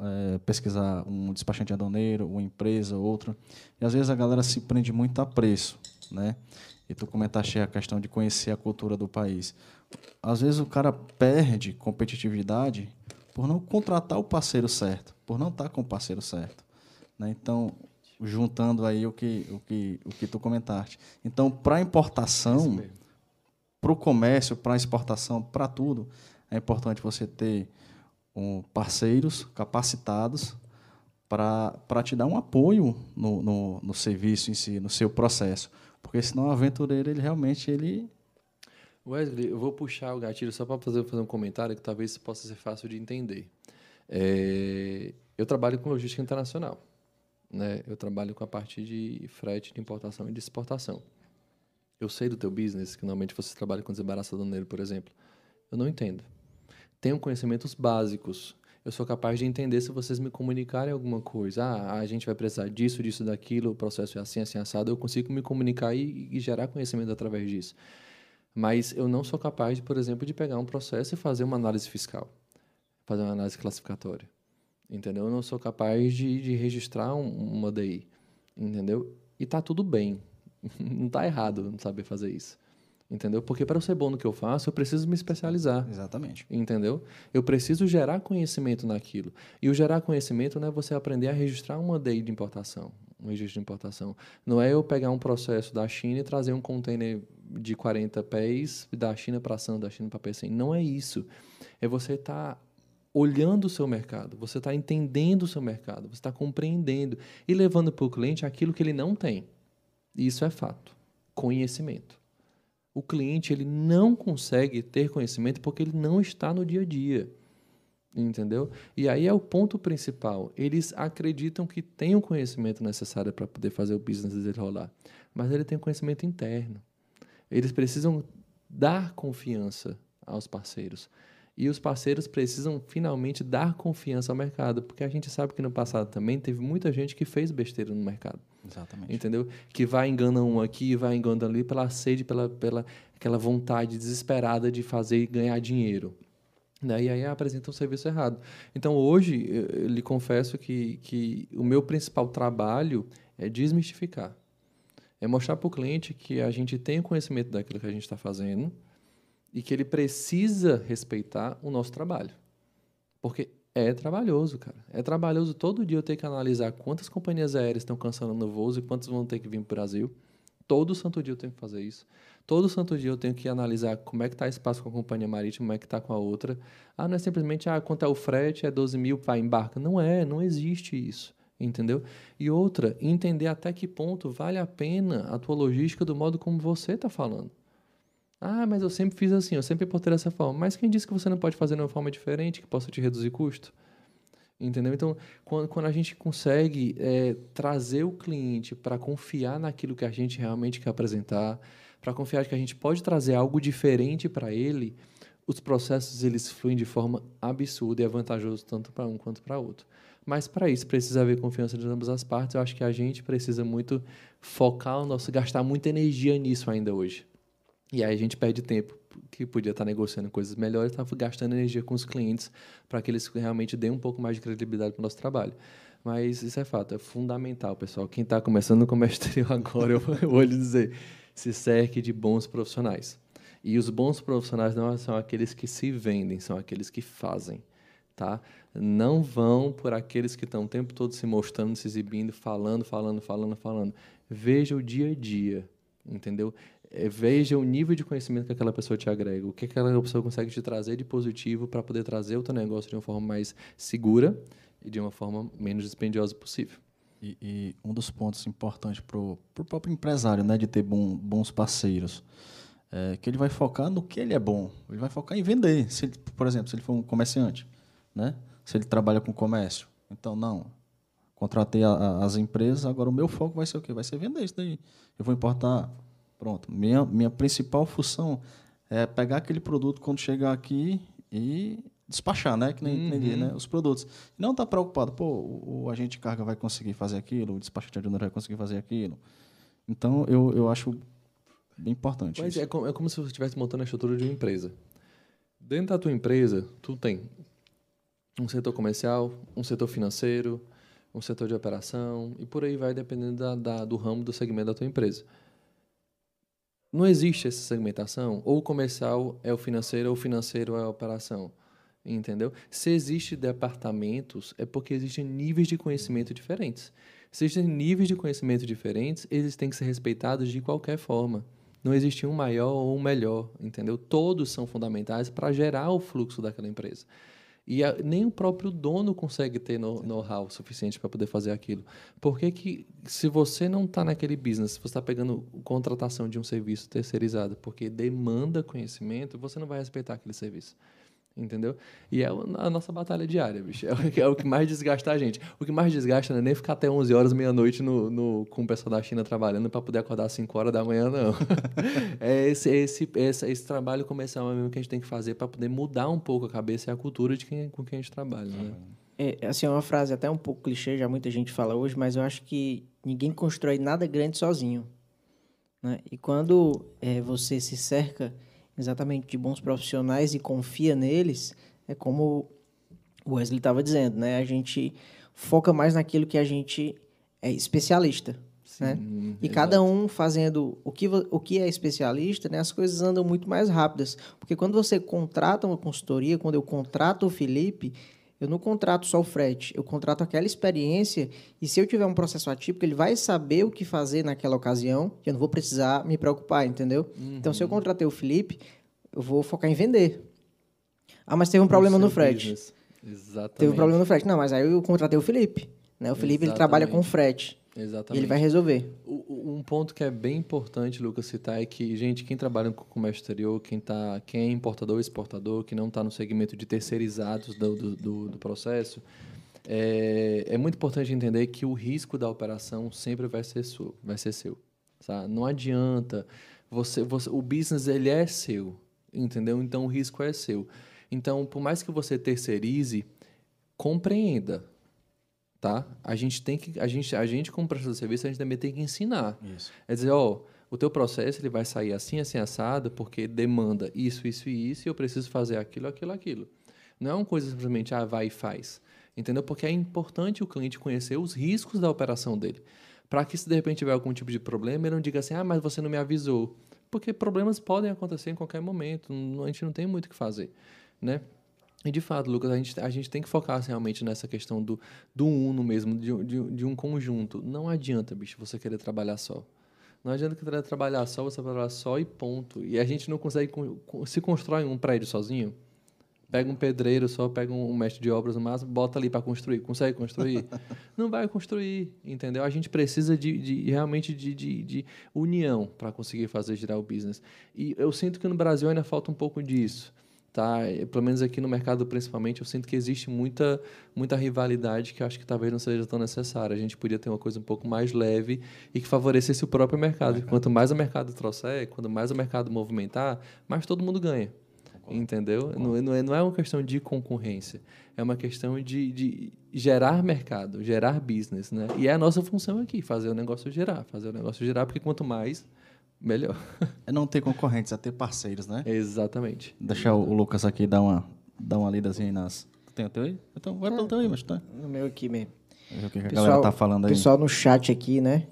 é, pesquisar um despachante aduaneiro, uma empresa, outra. E às vezes a galera se prende muito a preço, né? E tu comentaste a questão de conhecer a cultura do país. Às vezes o cara perde competitividade por não contratar o parceiro certo, por não estar tá com o parceiro certo. Né? Então, juntando aí o que, o que, o que tu comentaste. Então, para importação, para o comércio, para exportação, para tudo, é importante você ter um, parceiros capacitados para te dar um apoio no, no, no, serviço em si, no seu processo. Porque senão o aventureiro, ele realmente ele Wesley, eu vou puxar o gatilho só para fazer, fazer um comentário que talvez possa ser fácil de entender. É, eu trabalho com logística internacional. Né? Eu trabalho com a parte de frete, de importação e de exportação. Eu sei do teu business, que normalmente você trabalha com desembaraço aduaneiro, por exemplo. Eu não entendo tenho conhecimentos básicos. Eu sou capaz de entender se vocês me comunicarem alguma coisa. Ah, a gente vai precisar disso, disso, daquilo, o processo é assim, assim, assado. Eu consigo me comunicar e, e gerar conhecimento através disso. Mas eu não sou capaz, por exemplo, de pegar um processo e fazer uma análise fiscal, fazer uma análise classificatória. Entendeu? Eu não sou capaz de, de registrar um, uma DI. Entendeu? E tá tudo bem. não tá errado não saber fazer isso. Entendeu? Porque para eu ser bom no que eu faço, eu preciso me especializar. Exatamente. Entendeu? Eu preciso gerar conhecimento naquilo. E o gerar conhecimento não é você aprender a registrar uma DI de importação, um registro de importação. Não é eu pegar um processo da China e trazer um container de 40 pés da China para ação, da China para PC. Não é isso. É você estar tá olhando o seu mercado, você está entendendo o seu mercado, você está compreendendo e levando para o cliente aquilo que ele não tem. Isso é fato. Conhecimento o cliente ele não consegue ter conhecimento porque ele não está no dia a dia. Entendeu? E aí é o ponto principal. Eles acreditam que tem o conhecimento necessário para poder fazer o business dele rolar, mas ele tem conhecimento interno. Eles precisam dar confiança aos parceiros. E os parceiros precisam finalmente dar confiança ao mercado, porque a gente sabe que no passado também teve muita gente que fez besteira no mercado. Exatamente. Entendeu? Que vai engana um aqui, vai engana ali pela sede, pela, pela aquela vontade desesperada de fazer e ganhar dinheiro. Né? E aí apresenta um serviço errado. Então, hoje, eu lhe confesso que, que o meu principal trabalho é desmistificar. É mostrar para o cliente que a gente tem o conhecimento daquilo que a gente está fazendo, e que ele precisa respeitar o nosso trabalho. Porque é trabalhoso, cara. É trabalhoso todo dia eu ter que analisar quantas companhias aéreas estão cancelando voos e quantas vão ter que vir para o Brasil. Todo santo dia eu tenho que fazer isso. Todo santo dia eu tenho que analisar como é que está o espaço com a companhia marítima, como é que está com a outra. Ah, não é simplesmente, ah, quanto é o frete, é 12 mil, vai, embarca. Não é, não existe isso. Entendeu? E outra, entender até que ponto vale a pena a tua logística do modo como você está falando. Ah, mas eu sempre fiz assim, eu sempre importei dessa forma. Mas quem disse que você não pode fazer de uma forma diferente, que possa te reduzir custo? Entendeu? Então, quando, quando a gente consegue é, trazer o cliente para confiar naquilo que a gente realmente quer apresentar, para confiar que a gente pode trazer algo diferente para ele, os processos eles fluem de forma absurda e é vantajoso tanto para um quanto para outro. Mas para isso precisa haver confiança de ambas as partes. Eu acho que a gente precisa muito focar o nosso, gastar muita energia nisso ainda hoje. E aí a gente perde tempo que podia estar negociando coisas melhores, estava gastando energia com os clientes para que eles realmente deem um pouco mais de credibilidade para o nosso trabalho. Mas isso é fato, é fundamental, pessoal. Quem está começando no comércio exterior agora, eu vou lhe dizer, se cerque de bons profissionais. E os bons profissionais não são aqueles que se vendem, são aqueles que fazem, tá? Não vão por aqueles que estão o tempo todo se mostrando, se exibindo, falando, falando, falando, falando. Veja o dia a dia, entendeu? É, veja o nível de conhecimento que aquela pessoa te agrega, o que aquela pessoa consegue te trazer de positivo para poder trazer o teu negócio de uma forma mais segura e de uma forma menos dispendiosa possível. E, e um dos pontos importantes para o próprio empresário, né, de ter bom, bons parceiros, é que ele vai focar no que ele é bom. Ele vai focar em vender. Se ele, por exemplo, se ele for um comerciante, né, se ele trabalha com comércio, então não. Contratei a, a, as empresas, agora o meu foco vai ser o quê? Vai ser vender isso daí. Eu vou importar. Pronto. Minha, minha principal função é pegar aquele produto quando chegar aqui e despachar, né? Que nem, uhum. nem né? Os produtos. Não está preocupado, pô, o, o, agente de carga vai conseguir fazer aquilo, o despachante de aduaneiro vai conseguir fazer aquilo. Então, eu, eu acho bem importante. Mas é como, é como, se você estivesse montando a estrutura de uma empresa. Dentro da tua empresa, tu tem um setor comercial, um setor financeiro, um setor de operação, e por aí vai, dependendo da, da, do ramo, do segmento da tua empresa. Não existe essa segmentação, ou o comercial é o financeiro, ou o financeiro é a operação. Entendeu? Se existem departamentos, é porque existem níveis de conhecimento diferentes. Se existem níveis de conhecimento diferentes, eles têm que ser respeitados de qualquer forma. Não existe um maior ou um melhor, entendeu? Todos são fundamentais para gerar o fluxo daquela empresa. E a, nem o próprio dono consegue ter know-how suficiente para poder fazer aquilo. Porque que, se você não está naquele business, você está pegando contratação de um serviço terceirizado porque demanda conhecimento, você não vai respeitar aquele serviço. Entendeu? E é a nossa batalha diária, bicho. É o, que, é o que mais desgasta a gente. O que mais desgasta não é nem ficar até 11 horas, meia-noite no, no, com o pessoal da China trabalhando para poder acordar às 5 horas da manhã, não. é esse, esse, esse, esse trabalho comercial mesmo que a gente tem que fazer para poder mudar um pouco a cabeça e a cultura de quem, com quem a gente trabalha. Né? É, assim, é uma frase até um pouco clichê, já muita gente fala hoje, mas eu acho que ninguém constrói nada grande sozinho. Né? E quando é, você se cerca exatamente de bons profissionais e confia neles, é como o Wesley estava dizendo, né? A gente foca mais naquilo que a gente é especialista, Sim, né? E exato. cada um fazendo o que, o que é especialista, né? As coisas andam muito mais rápidas, porque quando você contrata uma consultoria, quando eu contrato o Felipe, eu não contrato só o frete, eu contrato aquela experiência e se eu tiver um processo atípico, ele vai saber o que fazer naquela ocasião e eu não vou precisar me preocupar, entendeu? Uhum. Então, se eu contratei o Felipe, eu vou focar em vender. Ah, mas teve um problema no frete. Business. Exatamente. Teve um problema no frete. Não, mas aí eu contratei o Felipe. Né? O Felipe ele trabalha com frete. Exatamente. ele vai resolver. O, um ponto que é bem importante, Lucas, citar é que, gente, quem trabalha com comércio exterior, quem, tá, quem é importador ou exportador, que não está no segmento de terceirizados do, do, do, do processo, é, é, muito importante entender que o risco da operação sempre vai ser seu. Vai ser seu sabe? Não adianta. Você, você, o business ele é seu, entendeu? Então o risco é seu. Então, por mais que você terceirize, compreenda tá? A gente tem que a gente a gente como prestador de serviço a gente também tem que ensinar. Isso. É dizer, ó, o teu processo ele vai sair assim assim assado porque demanda isso isso e isso e eu preciso fazer aquilo aquilo aquilo. Não é uma coisa simplesmente ah vai e faz, entendeu? Porque é importante o cliente conhecer os riscos da operação dele, para que se de repente tiver algum tipo de problema ele não diga assim ah mas você não me avisou, porque problemas podem acontecer em qualquer momento, a gente não tem muito o que fazer, né? E de fato, Lucas, a gente, a gente tem que focar assim, realmente nessa questão do, do uno mesmo, de, de, de um conjunto. Não adianta, bicho, você querer trabalhar só. Não adianta querer trabalhar só, você trabalhar só e ponto. E a gente não consegue se constrói um prédio sozinho. Pega um pedreiro só, pega um mestre de obras no máximo, bota ali para construir. Consegue construir? não vai construir, entendeu? A gente precisa de, de realmente de, de, de união para conseguir fazer girar o business. E eu sinto que no Brasil ainda falta um pouco disso tá? Pelo menos aqui no mercado, principalmente, eu sinto que existe muita, muita rivalidade que eu acho que talvez não seja tão necessária. A gente podia ter uma coisa um pouco mais leve e que favorecesse o próprio mercado. mercado. Quanto mais o mercado trouxer, quanto mais o mercado movimentar, mais todo mundo ganha. Entendeu? Não, não, é, não é uma questão de concorrência. É uma questão de, de gerar mercado, gerar business, né? E é a nossa função aqui, fazer o negócio girar. Fazer o negócio girar, porque quanto mais, melhor. É não ter concorrentes, é ter parceiros, né? Exatamente. Deixar o Lucas aqui dar uma, dar uma lidazinha aí nas... Tem o teu aí? Então, vai pelo teu aí, mas tá. No meu aqui mesmo. O que a pessoal, galera tá falando aí. Pessoal no chat aqui, né?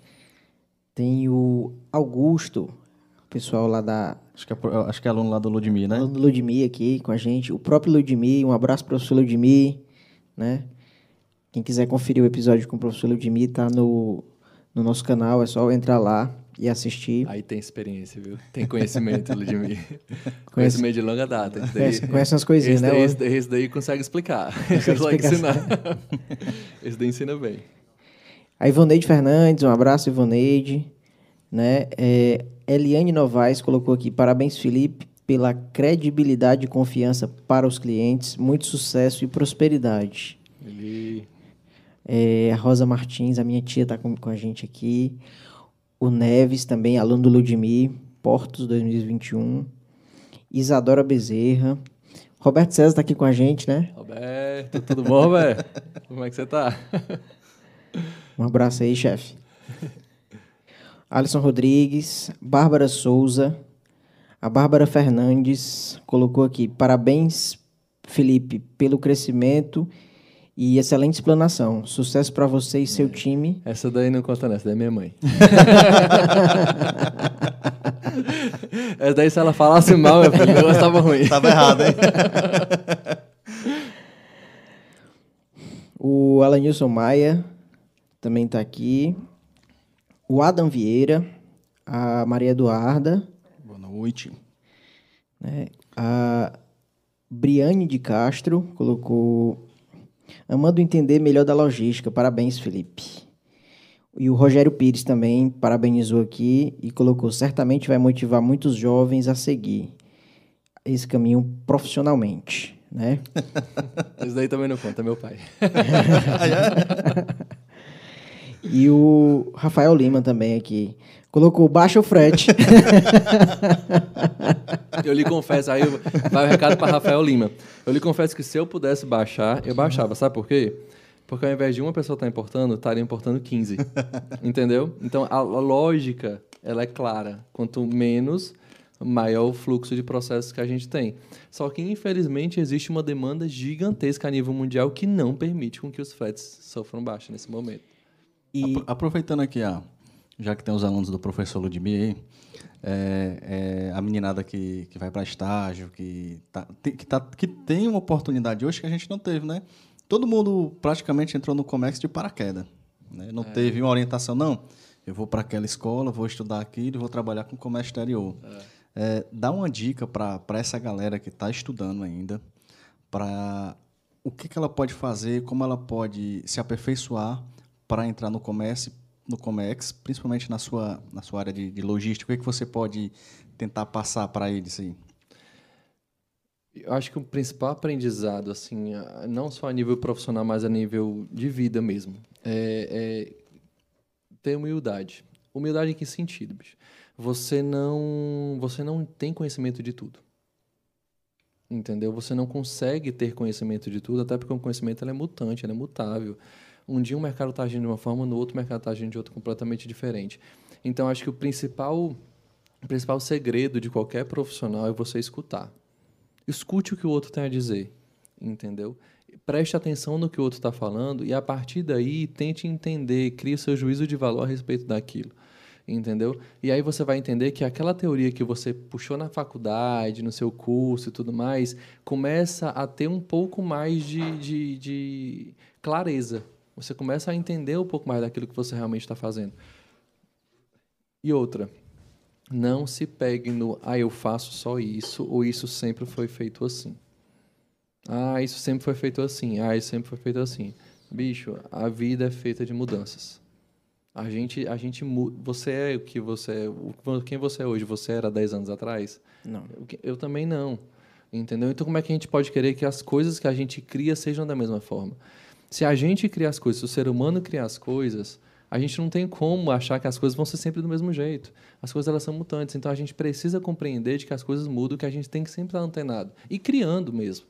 Tem o Augusto, pessoal lá da. Acho que é, acho que é aluno lá do Ludmir, né? Aluno do Ludmir aqui com a gente. O próprio Ludmir, um abraço para o professor Ludmir, né? Quem quiser conferir o episódio com o professor Ludmir, tá no, no nosso canal, é só entrar lá e assistir. Aí tem experiência, viu? Tem conhecimento, Ludmir. conhecimento de longa data. Daí, conhece, conhece umas coisinhas, né? esse, esse, daí consegue explicar. Consegue consegue ensinar. esse daí ensina bem. A Ivoneide Fernandes, um abraço, Ivoneide. Né? É, Eliane Novaes colocou aqui: parabéns, Felipe, pela credibilidade e confiança para os clientes, muito sucesso e prosperidade. Ele... É, Rosa Martins, a minha tia, está com, com a gente aqui. O Neves, também, aluno do Ludmir, Portos 2021. Isadora Bezerra. Roberto César está aqui com a gente, né? Roberto, tudo bom, Roberto? Como é que você está? um abraço aí, chefe. Alisson Rodrigues, Bárbara Souza, a Bárbara Fernandes colocou aqui: parabéns, Felipe, pelo crescimento e excelente explanação. Sucesso para você e seu time. Essa daí não conta, nessa, daí é minha mãe. Essa daí, se ela falasse mal, meu filho, ela estava ruim. Estava errado, hein? o Alanilson Maia também está aqui o Adam Vieira, a Maria Eduarda. Boa noite. Né, a Briane de Castro colocou. Amando entender melhor da logística. Parabéns, Felipe. E o Rogério Pires também parabenizou aqui e colocou: certamente vai motivar muitos jovens a seguir esse caminho profissionalmente. Né? Isso daí também não conta, meu pai. E o Rafael Lima também aqui. Colocou baixa o frete. eu lhe confesso, aí vai o recado para Rafael Lima. Eu lhe confesso que se eu pudesse baixar, eu baixava. Sabe por quê? Porque ao invés de uma pessoa estar tá importando, estaria importando 15. Entendeu? Então a, a lógica, ela é clara. Quanto menos, maior o fluxo de processos que a gente tem. Só que, infelizmente, existe uma demanda gigantesca a nível mundial que não permite com que os fretes sofram baixa nesse momento. E... Aproveitando aqui, ó, já que tem os alunos do professor Ludmir, é, é, a meninada que, que vai para estágio, que, tá, que, tá, que tem uma oportunidade hoje que a gente não teve, né? Todo mundo praticamente entrou no Comex de paraquedas. Né? Não é. teve uma orientação, não. Eu vou para aquela escola, vou estudar aquilo e vou trabalhar com comércio exterior. É. É, dá uma dica para essa galera que está estudando ainda, para o que, que ela pode fazer, como ela pode se aperfeiçoar para entrar no comércio, no Comex, principalmente na sua, na sua área de, de logística? O que, é que você pode tentar passar para eles aí? Eu acho que o principal aprendizado, assim, não só a nível profissional, mas a nível de vida mesmo, é, é ter humildade. Humildade em que sentido, bicho? Você não, você não tem conhecimento de tudo. Entendeu? Você não consegue ter conhecimento de tudo, até porque o conhecimento é mutante, é mutável um dia um mercado está agindo de uma forma, no outro mercado está agindo de outra completamente diferente. Então, acho que o principal, o principal segredo de qualquer profissional é você escutar. Escute o que o outro tem a dizer, entendeu? Preste atenção no que o outro está falando e, a partir daí, tente entender, crie seu juízo de valor a respeito daquilo entendeu? E aí você vai entender que aquela teoria que você puxou na faculdade, no seu curso e tudo mais, começa a ter um pouco mais de, de, de clareza você começa a entender um pouco mais daquilo que você realmente está fazendo. E outra, não se pegue no ah, eu faço só isso, ou isso sempre foi feito assim. Ah, isso sempre foi feito assim. Ah, isso sempre foi feito assim. Bicho, a vida é feita de mudanças. A gente, a gente Você é o que você é. Quem você é hoje? Você era 10 anos atrás? Não. Eu também não. Entendeu? Então, como é que a gente pode querer que as coisas que a gente cria sejam da mesma forma? Se a gente cria as coisas, se o ser humano cria as coisas, A gente não tem como achar que as coisas vão ser sempre do mesmo jeito. As coisas elas são mutantes, então a gente precisa compreender de que as coisas mudam, que a gente tem que sempre estar antenado e criando mesmo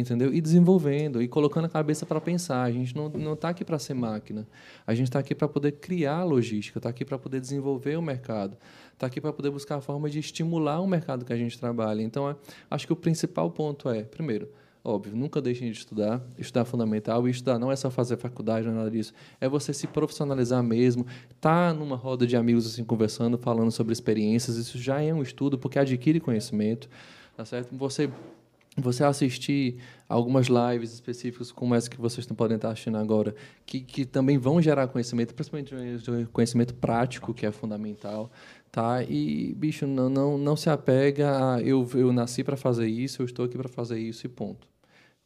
entendeu? E desenvolvendo e colocando a cabeça para pensar. A gente não não está aqui para ser máquina. A gente está aqui para poder criar logística, está aqui para poder desenvolver o mercado, está aqui para poder buscar a forma de estimular o mercado que a gente trabalha. Então, acho que o principal ponto é, primeiro, óbvio, nunca deixem de estudar. Estudar é fundamental. E estudar não é só fazer faculdade, não é nada disso. É você se profissionalizar mesmo. Tá numa roda de amigos assim conversando, falando sobre experiências. Isso já é um estudo porque adquire conhecimento, tá certo? Você você assistir algumas lives específicas como essa que vocês podem estar assistindo agora, que, que também vão gerar conhecimento, principalmente conhecimento prático, que é fundamental, tá? E, bicho, não, não, não se apega a eu, eu nasci para fazer isso, eu estou aqui para fazer isso e ponto.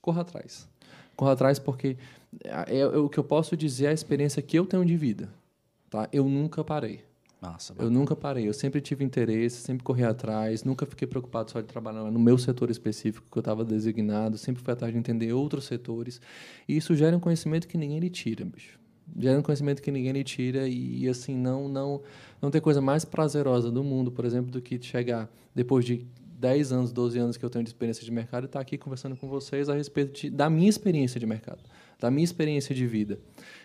Corra atrás. Corra atrás porque é, é, o que eu posso dizer é a experiência que eu tenho de vida, tá? Eu nunca parei. Nossa, eu nunca parei, eu sempre tive interesse, sempre corri atrás, nunca fiquei preocupado só de trabalhar no meu setor específico que eu estava designado, sempre fui atrás de entender outros setores. E isso gera um conhecimento que ninguém lhe tira, bicho. Gera um conhecimento que ninguém lhe tira e, assim, não, não, não tem coisa mais prazerosa do mundo, por exemplo, do que chegar depois de 10 anos, 12 anos que eu tenho de experiência de mercado e estar tá aqui conversando com vocês a respeito de, da minha experiência de mercado, da minha experiência de vida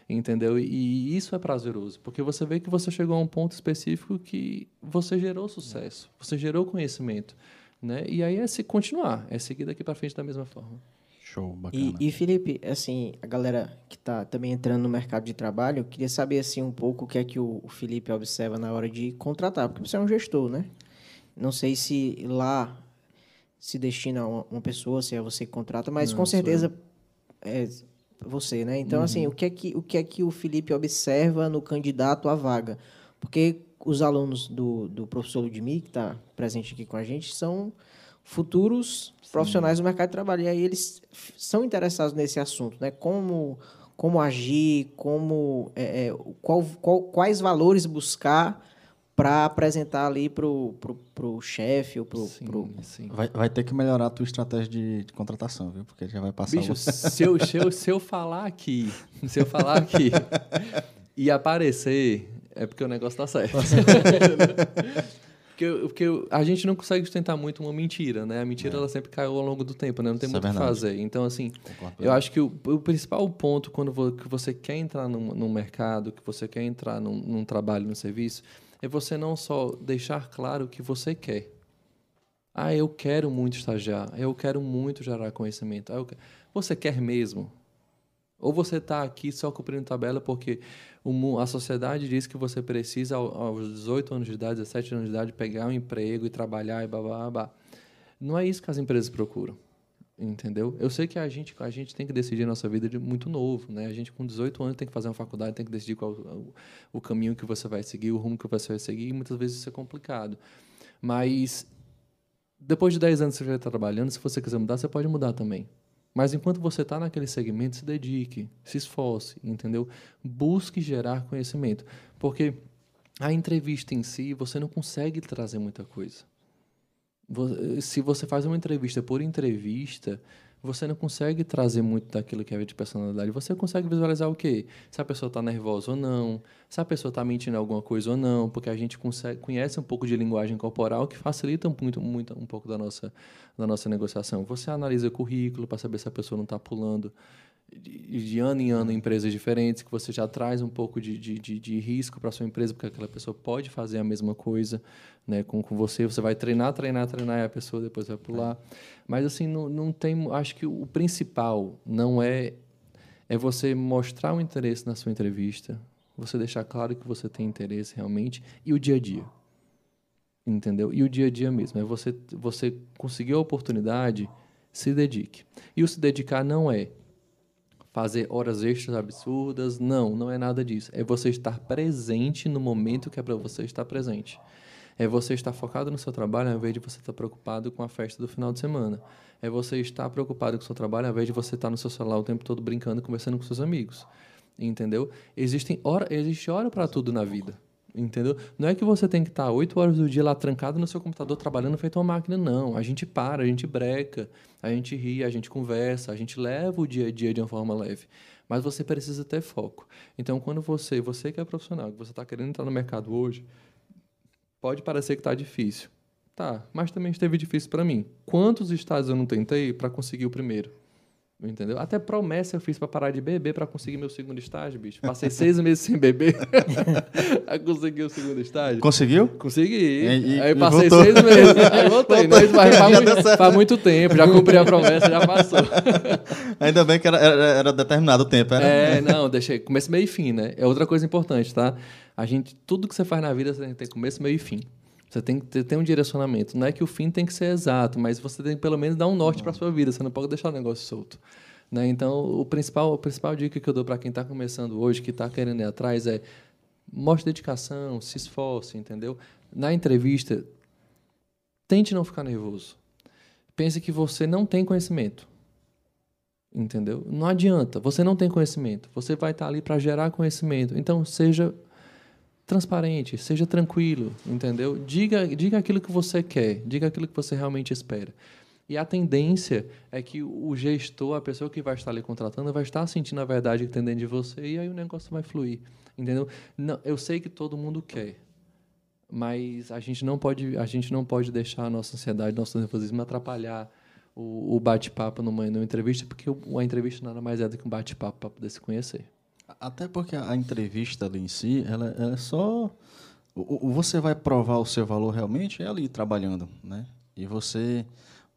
entendeu? E isso é prazeroso, porque você vê que você chegou a um ponto específico que você gerou sucesso, você gerou conhecimento, né? E aí é se continuar, é seguir daqui para frente da mesma forma. Show, bacana. E, e, Felipe, assim, a galera que está também entrando no mercado de trabalho, eu queria saber assim um pouco o que é que o, o Felipe observa na hora de contratar, porque você é um gestor, né? Não sei se lá se destina a uma, uma pessoa, se é você que contrata, mas Não, com certeza é, você, né? Então, assim, uhum. assim, o que, é que, o que é que o Felipe observa no candidato à vaga? Porque os alunos do, do professor Ludmir, que está presente aqui com a gente, são futuros Sim. profissionais do mercado de trabalho. E aí eles são interessados nesse assunto, né? Como, como agir, como, é, é, qual, qual, quais valores buscar para apresentar ali pro, pro, pro chefe ou pro, sim, pro... Sim. Vai, vai ter que melhorar a tua estratégia de, de contratação, viu? Porque já vai passar... Bicho, o... se, eu, se, eu, se eu falar aqui, se eu falar aqui e aparecer, é porque o negócio tá certo. porque, porque a gente não consegue sustentar muito uma mentira, né? A mentira, é. ela sempre caiu ao longo do tempo, né? Não tem Isso muito o é que fazer. Então, assim, eu acho que o, o, principal ponto quando que você quer entrar num, num mercado, que você quer entrar num, num trabalho, num serviço é você não só deixar claro o que você quer. Ah, eu quero muito estagiar, eu quero muito gerar conhecimento. Ah, quero... Você quer mesmo? Ou você está aqui só cumprindo tabela porque a sociedade diz que você precisa, aos 18 anos de idade, 17 anos de idade, pegar um emprego e trabalhar e babá. Não é isso que as empresas procuram entendeu? Eu sei que a gente a gente tem que decidir a nossa vida de muito novo, né? A gente com 18 anos tem que fazer uma faculdade, tem que decidir qual o, o caminho que você vai seguir, o rumo que você vai seguir, e muitas vezes isso é complicado. Mas depois de 10 anos você já está trabalhando, se você quiser mudar, você pode mudar também. Mas enquanto você está naquele segmento, se dedique, se esforce, entendeu? Busque gerar conhecimento, porque a entrevista em si você não consegue trazer muita coisa se você faz uma entrevista por entrevista, você não consegue trazer muito daquilo que é de personalidade. Você consegue visualizar o quê? Se a pessoa está nervosa ou não, se a pessoa está mentindo alguma coisa ou não, porque a gente consegue, conhece um pouco de linguagem corporal que facilita muito, muito um pouco da nossa, da nossa negociação. Você analisa o currículo para saber se a pessoa não está pulando de, de, ano em ano em empresas diferentes, que você já traz um pouco de, de, de, de risco para sua empresa, porque aquela pessoa pode fazer a mesma coisa né, com, com você. Você vai treinar, treinar, treinar, e a pessoa depois vai pular. Mas, assim, não, não tem... Acho que o principal não é... É você mostrar o interesse na sua entrevista, você deixar claro que você tem interesse realmente, e o dia a dia. Entendeu? E o dia a dia mesmo. É você, você conseguir a oportunidade, se dedique. E o se dedicar não é fazer horas extras absurdas. Não, não é nada disso. É você estar presente no momento que é para você estar presente. É você estar focado no seu trabalho ao invés de você estar preocupado com a festa do final de semana. É você estar preocupado com o seu trabalho ao invés de você estar no seu celular o tempo todo brincando, conversando com seus amigos. Entendeu? Existem hora, existe hora para tudo na vida. Entendeu? Não é que você tem que estar oito horas do dia lá trancado no seu computador trabalhando feito uma máquina, não. A gente para, a gente breca, a gente ri, a gente conversa, a gente leva o dia a dia de uma forma leve. mas você precisa ter foco. Então, quando você, você que é profissional, que você está querendo entrar no mercado hoje, pode parecer que está difícil. Tá, mas também esteve difícil para mim. Quantos estágios eu não tentei para conseguir o primeiro? Entendeu? Até promessa eu fiz para parar de beber para conseguir meu segundo estágio, bicho. Passei seis meses sem beber. aí consegui o segundo estágio. Conseguiu? Consegui. E, aí passei voltou. seis meses. Aí voltei. Não, mas faz, muito, faz muito tempo, já cumpri a promessa, já passou. Ainda bem que era, era, era, determinado o tempo, era? É, não, deixei. Começo, meio e fim, né? É outra coisa importante, tá? A gente, tudo que você faz na vida, você tem que ter começo, meio e fim. Você tem que ter, ter, um direcionamento. Não é que o fim tem que ser exato, mas você tem que pelo menos dar um norte para a sua vida. Você não pode deixar o negócio solto. Né? Então, o principal, a principal dica que eu dou para quem está começando hoje, que está querendo ir atrás, é mostre dedicação, se esforce, entendeu? Na entrevista, tente não ficar nervoso. Pense que você não tem conhecimento. Entendeu? Não adianta, você não tem conhecimento. Você vai estar tá ali para gerar conhecimento. Então, seja transparente, seja tranquilo, entendeu? Diga, diga aquilo que você quer, diga aquilo que você realmente espera. E a tendência é que o gestor, a pessoa que vai estar ali contratando, vai estar sentindo a verdade que tem dentro de você e aí o negócio vai fluir, entendeu? Não, eu sei que todo mundo quer, mas a gente não pode, a gente não pode deixar a nossa ansiedade, nosso nervosismo atrapalhar o, o bate-papo numa, numa entrevista, porque a entrevista nada mais é do que um bate-papo para poder se conhecer. Até porque a entrevista ali em si, ela, ela é só. O, o, você vai provar o seu valor realmente é ali trabalhando, né? E você,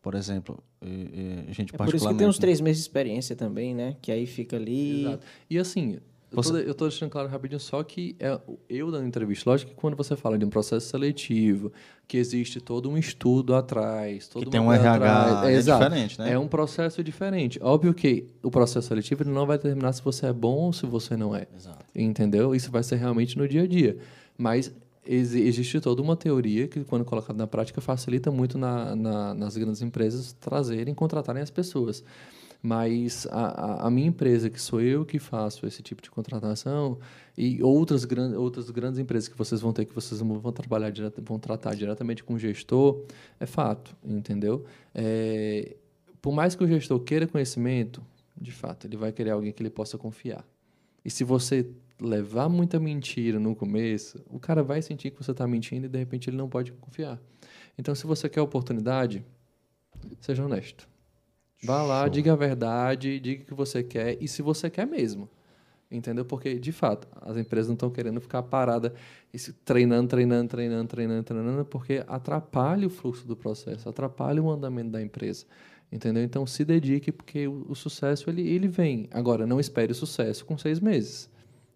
por exemplo, a gente é por isso que tem uns três meses de experiência também, né? Que aí fica ali. Exato. E assim, eu estou deixando claro rapidinho só que é eu dando entrevista. Lógico que quando você fala de um processo seletivo, que existe todo um estudo atrás, todo que tem um RH, é, é diferente, né? É um processo diferente. Óbvio que o processo seletivo ele não vai determinar se você é bom ou se você não é. Exato. Entendeu? Isso vai ser realmente no dia a dia. Mas existe toda uma teoria que, quando colocada na prática, facilita muito na, na, nas grandes empresas trazerem, contratarem as pessoas. Mas a, a, minha empresa, que sou eu que faço esse tipo de contratação, e outras, gran, outras grandes empresas que vocês vão ter, que vocês vão trabalhar vão tratar diretamente com o gestor, é fato, entendeu? É, por mais que o gestor queira conhecimento, de fato, ele vai querer alguém que ele possa confiar. E se você levar muita mentira no começo, o cara vai sentir que você está mentindo e de repente ele não pode confiar. Então, se você quer oportunidade, seja honesto. Vá lá, Show. diga a verdade, diga o que você quer e se você quer mesmo. Entendeu? Porque, de fato, as empresas não estão querendo ficar paradas treinando, treinando, treinando, treinando, treinando, porque atrapalha o fluxo do processo, atrapalha o andamento da empresa. Entendeu? Então, se dedique, porque o, o sucesso ele, ele vem. Agora, não espere sucesso com seis meses.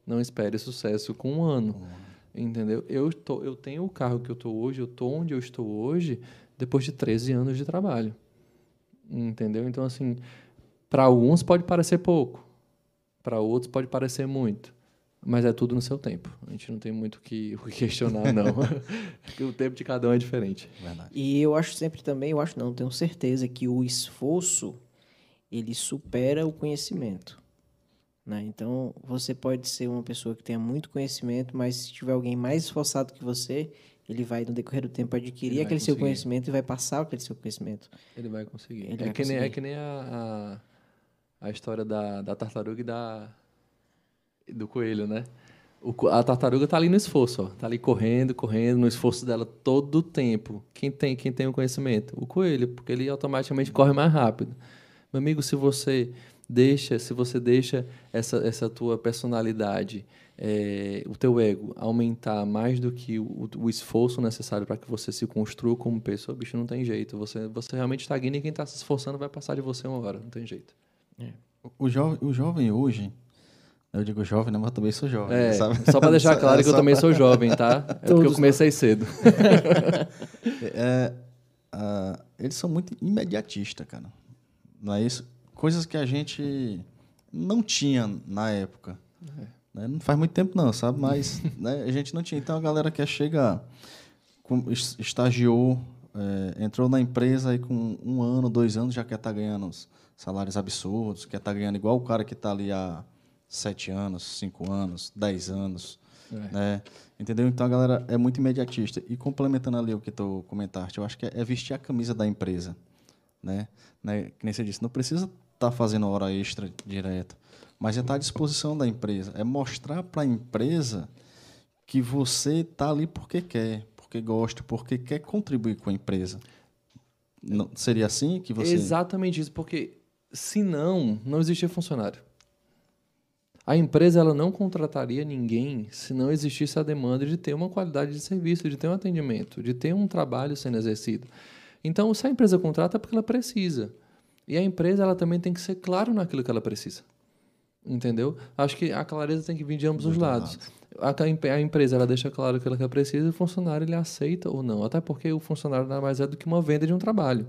Não espere sucesso com um ano. Entendeu? Eu, tô, eu tenho o carro que eu estou hoje, eu estou onde eu estou hoje, depois de 13 anos de trabalho. Entendeu? Então, assim, para alguns pode parecer pouco, para outros pode parecer muito. Mas é tudo no seu tempo. A gente não tem muito o que, o que questionar, não. o tempo de cada um é diferente. Verdade. E eu acho sempre também, eu acho não, tenho certeza que o esforço ele supera o conhecimento. Né? Então, você pode ser uma pessoa que tenha muito conhecimento, mas se tiver alguém mais esforçado que você, ele vai, no decorrer do tempo, adquirir aquele conseguir. seu conhecimento e vai passar aquele seu conhecimento. Ele vai conseguir. Ele é, vai que conseguir. Nem, é que nem a, a, a, história da, da tartaruga e da, do coelho, né? O, a tartaruga está ali no esforço, está ali correndo, correndo, no esforço dela todo o tempo. Quem tem, quem tem o conhecimento? O coelho, porque ele automaticamente corre mais rápido. Meu amigo, se você deixa, se você deixa essa, essa tua personalidade é, o teu ego aumentar mais do que o, o esforço necessário para que você se construa como pessoa, bicho, não tem jeito. Você, você realmente estagna e quem está se esforçando vai passar de você uma hora, não tem jeito. É. O, jovem, o jovem hoje, eu digo jovem, né, mas eu também sou jovem. É, sabe? Só para deixar claro é, que eu também sou jovem, tá? É porque eu comecei cedo. é, uh, eles são muito imediatistas, cara. Não é isso? Coisas que a gente não tinha na época. É. Né? Não faz muito tempo não, sabe? Mas né, a gente não tinha. Então a galera que chega, estagiou, é, entrou na empresa e com um ano, dois anos já quer estar tá ganhando salários absurdos, quer estar tá ganhando igual o cara que está ali há sete anos, cinco anos, dez anos. É. Né? Entendeu? Então a galera é muito imediatista. E complementando ali o que tu comentaste, eu acho que é, é vestir a camisa da empresa. Né? né? Que nem você disse, não precisa estar tá fazendo hora extra direto, mas é estar tá à disposição da empresa. É mostrar para a empresa que você está ali porque quer, porque gosta, porque quer contribuir com a empresa. Não, seria assim que você. Exatamente isso, porque senão não existia funcionário. A empresa ela não contrataria ninguém se não existisse a demanda de ter uma qualidade de serviço, de ter um atendimento, de ter um trabalho sendo exercido. Então, se a empresa contrata é porque ela precisa. E a empresa ela também tem que ser claro naquilo que ela precisa. Entendeu? Acho que a clareza tem que vir de ambos os lados. A, a, empresa ela deixa claro que ela precisa e o funcionário ele aceita ou não. Até porque o funcionário nada mais é do que uma venda de um trabalho.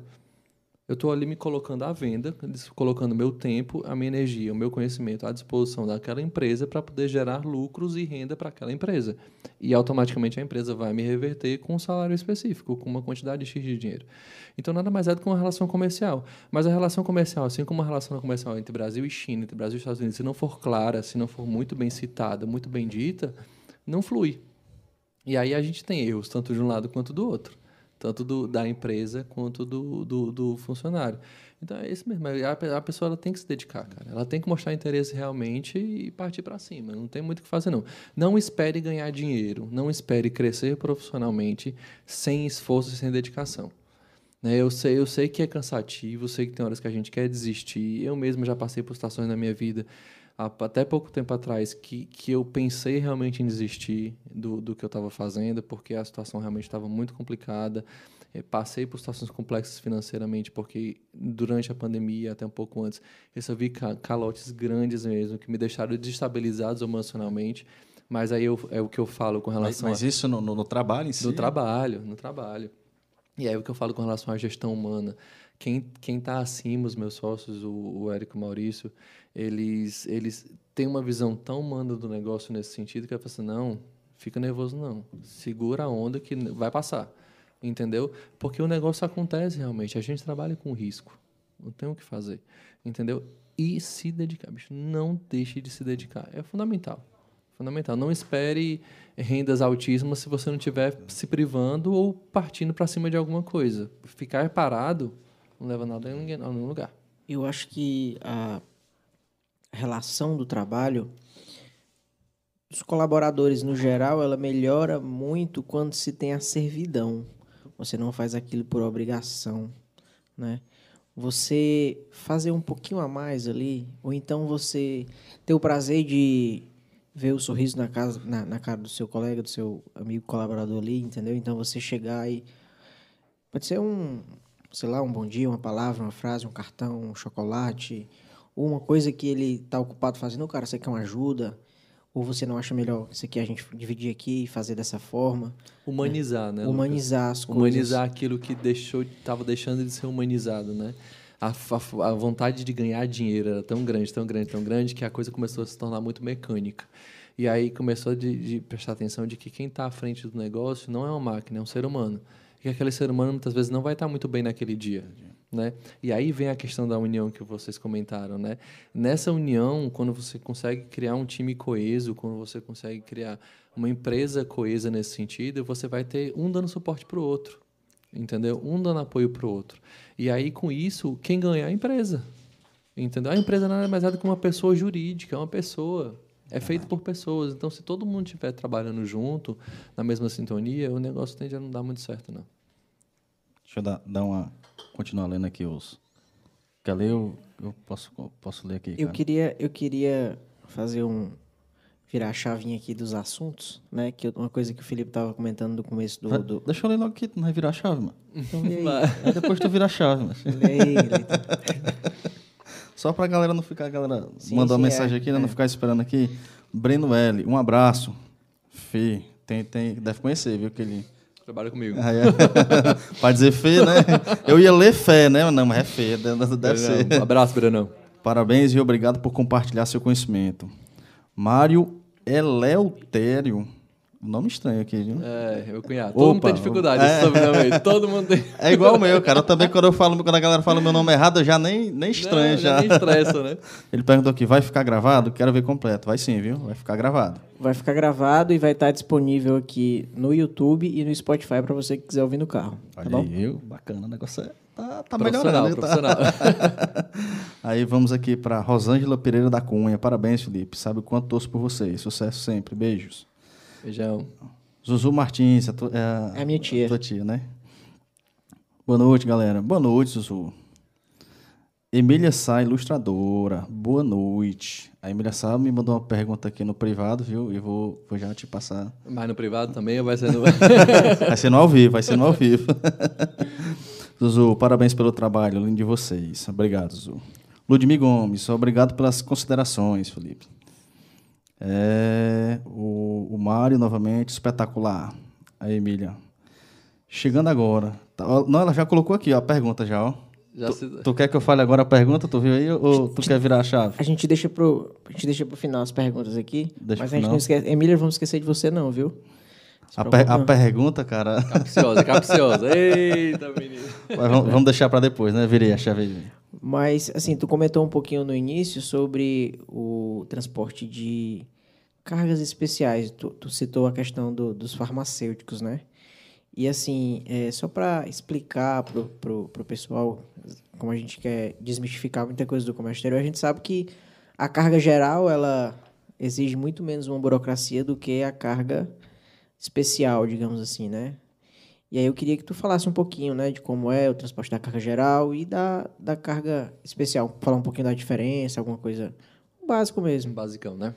Eu estou ali me colocando à venda, colocando meu tempo, a minha energia, o meu conhecimento à disposição daquela empresa para poder gerar lucros e renda para aquela empresa. E automaticamente a empresa vai me reverter com um salário específico, com uma quantidade X de dinheiro. Então nada mais é do que uma relação comercial. Mas a relação comercial, assim como a relação comercial entre Brasil e China, entre Brasil e Estados Unidos, se não for clara, se não for muito bem citada, muito bem dita, não flui. E aí a gente tem erros, tanto de um lado quanto do outro tanto do, da empresa quanto do, do, do, funcionário. Então é isso mesmo. A, a pessoa ela tem que se dedicar, cara. Ela tem que mostrar interesse realmente e partir para cima. Não tem muito o que fazer, não. Não espere ganhar dinheiro. Não espere crescer profissionalmente sem esforço e sem dedicação. Né? Eu, sei, eu sei que é cansativo, sei que tem horas que a gente quer desistir. Eu mesmo já passei por situações na minha vida até pouco tempo atrás que, que eu pensei realmente em desistir do, do que eu estava fazendo, porque a situação realmente estava muito complicada. Eu passei por situações complexas financeiramente, porque durante a pandemia, até um pouco antes, recebi calotes grandes mesmo, que me deixaram desestabilizados emocionalmente. Mas aí eu, é o que eu falo com relação mas, mas isso no, no, no, trabalho em si? No trabalho, no trabalho. E aí o que eu falo com relação à gestão humana. Quem quem está acima, os meus sócios, o, o Érico Maurício, eles, eles têm uma visão tão humana do negócio nesse sentido que eu falo assim, não, fica nervoso não, segura a onda que vai passar, entendeu? Porque o negócio acontece realmente, a gente trabalha com risco, não tem o que fazer, entendeu? E se dedicar, bicho, não deixe de se dedicar, é fundamental, fundamental. Não espere rendas altíssimas se você não estiver se privando ou partindo para cima de alguma coisa. Ficar parado não leva nada a nenhum lugar. Eu acho que a relação do trabalho dos colaboradores no geral, ela melhora muito quando se tem a servidão. Você não faz aquilo por obrigação, né? Você fazer um pouquinho a mais ali, ou então você ter o prazer de ver o sorriso na, casa, na, na cara do seu colega, do seu amigo colaborador ali, entendeu? Então você chegar e pode ser um, sei lá, um bom dia, uma palavra, uma frase, um cartão, um chocolate, ou uma coisa que ele está ocupado fazendo, cara, você quer uma ajuda? Ou você não acha melhor isso aqui a gente dividir aqui e fazer dessa forma? Humanizar, né? né Humanizar as coisas. Humanizar aquilo que deixou, estava deixando de ser humanizado, né? A, a, a, vontade de ganhar dinheiro era tão grande, tão grande, tão grande que a coisa começou a se tornar muito mecânica. E aí começou de, de prestar atenção de que quem está à frente do negócio não é uma máquina, é um ser humano. E que aquele ser humano muitas vezes não vai estar muito bem naquele dia. Né? E aí vem a questão da união que vocês comentaram, né? Nessa união, quando você consegue criar um time coeso, quando você consegue criar uma empresa coesa nesse sentido, você vai ter um dando suporte para o outro, entendeu? Um dando apoio para o outro. E aí com isso, quem ganha é a empresa, entendeu? A empresa nada mais é do que uma pessoa jurídica, é uma pessoa. É feito por pessoas. Então, se todo mundo estiver trabalhando junto, na mesma sintonia, o negócio tende a não dar muito certo, não. Deixa eu dar, dar uma continuar lendo aqui os. Quer ler? Eu, eu posso, posso ler aqui. Eu queria, eu queria fazer um. virar a chavinha aqui dos assuntos, né? Que uma coisa que o Felipe estava comentando no começo do, do, Deixa eu ler logo aqui, não vai virar a chave, mano. Então lê aí. aí depois tu vira a chave, mano. Lê aí, lê Só pra galera não ficar, a galera sim, mandou sim, uma mensagem é, aqui, né? Não é. ficar esperando aqui. Breno L, um abraço. Fê, tem, tem, deve conhecer, viu? Que ele Trabalha comigo. Ah, é. Para dizer fé, né? Eu ia ler fé, né? Não, mas é fé, deve Brenão. ser. Um abraço, Brenão. Parabéns e obrigado por compartilhar seu conhecimento. Mário Eleutério. Nome estranho aqui, viu? É, meu cunhado. Todo Opa, mundo tem dificuldade é. sobrenome Todo mundo tem. É igual o meu, cara. Eu também, quando, eu falo, quando a galera fala meu nome errado, eu já nem, nem estranho. Não, já. Nem estressa, né? Ele perguntou aqui, vai ficar gravado? Quero ver completo. Vai sim, viu? Vai ficar gravado. Vai ficar gravado e vai estar disponível aqui no YouTube e no Spotify para você que quiser ouvir no carro. Tá Olha tá aí, viu? Bacana, o negócio é tá, tá melhorando. Tá? Profissional. Aí vamos aqui para Rosângela Pereira da Cunha. Parabéns, Felipe. Sabe o quanto torço por vocês. Sucesso sempre. Beijos. Beijão. Zuzu Martins. É, tu, é, é a minha tia. A tua tia, né? Boa noite, galera. Boa noite, Zuzu. Emília Sá, ilustradora. Boa noite. A Emília Sá me mandou uma pergunta aqui no privado, viu? E vou, vou já te passar. Mas no privado também ou vai ser no. vai ser no ao vivo, vai ser no ao vivo. Zuzu, parabéns pelo trabalho, lindo de vocês. Obrigado, Zuzu. Ludmir Gomes, obrigado pelas considerações, Felipe. É, o, o Mário, novamente, espetacular. A Emília. Chegando agora. Tá, não, ela já colocou aqui ó, a pergunta já, ó. Tu, se... tu, quer que eu fale agora a pergunta? Tu viu aí ou tu quer virar a chave? A gente deixa pro, a gente deixa pro final as perguntas aqui. Deixa mas a gente não esquece. Emília, vamos esquecer de você, não, viu? A, per, a, pergunta, cara. Capciosa, capciosa. Eita, menino. Vamos, vamos, deixar para depois, né? Virei a chave aí. Mas, assim, tu comentou um pouquinho no início sobre o transporte de cargas especiais. Tu, tu citou a questão do, dos farmacêuticos, né? E assim, é, só para explicar pro, pro, pro pessoal, como a gente quer desmistificar muita coisa do comércio exterior, a gente sabe que a carga geral, ela exige muito menos uma burocracia do que a carga especial, digamos assim, né? E aí eu queria que tu falasse um pouquinho, né, de como é o transporte da carga geral e da, da carga especial. Falar um pouquinho da diferença, alguma coisa básico mesmo. Basicão, né?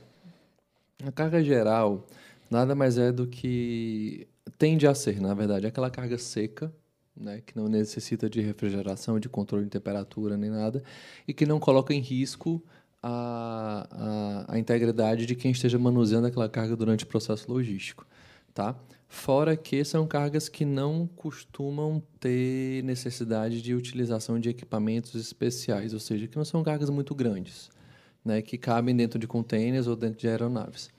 A carga geral nada mais é do que tende a ser, na verdade, aquela carga seca, né, que não necessita de refrigeração, de controle de temperatura nem nada, e que não coloca em risco a, a, a integridade de quem esteja manuseando aquela carga durante o processo logístico. Tá? Fora que são cargas que não costumam ter necessidade de utilização de equipamentos especiais, ou seja, que não são cargas muito grandes, né, que cabem dentro de containers ou dentro de aeronaves.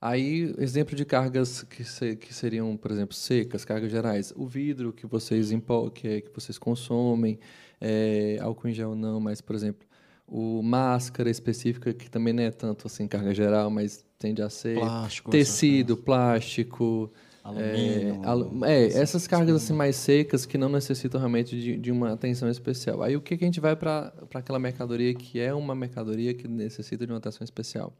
Aí, exemplo de cargas que, se, que seriam, por exemplo, secas, cargas gerais. O vidro que vocês, que, que vocês consomem, é, álcool em gel não, mas, por exemplo, o máscara específica, que também não é tanto assim carga geral, mas tende a ser. Plástico. Tecido, plástico. Alumínio. É, alu é essas cargas assim mais secas que não necessitam realmente de, de uma atenção especial. Aí o que, que a gente vai para aquela mercadoria que é uma mercadoria que necessita de uma atenção especial?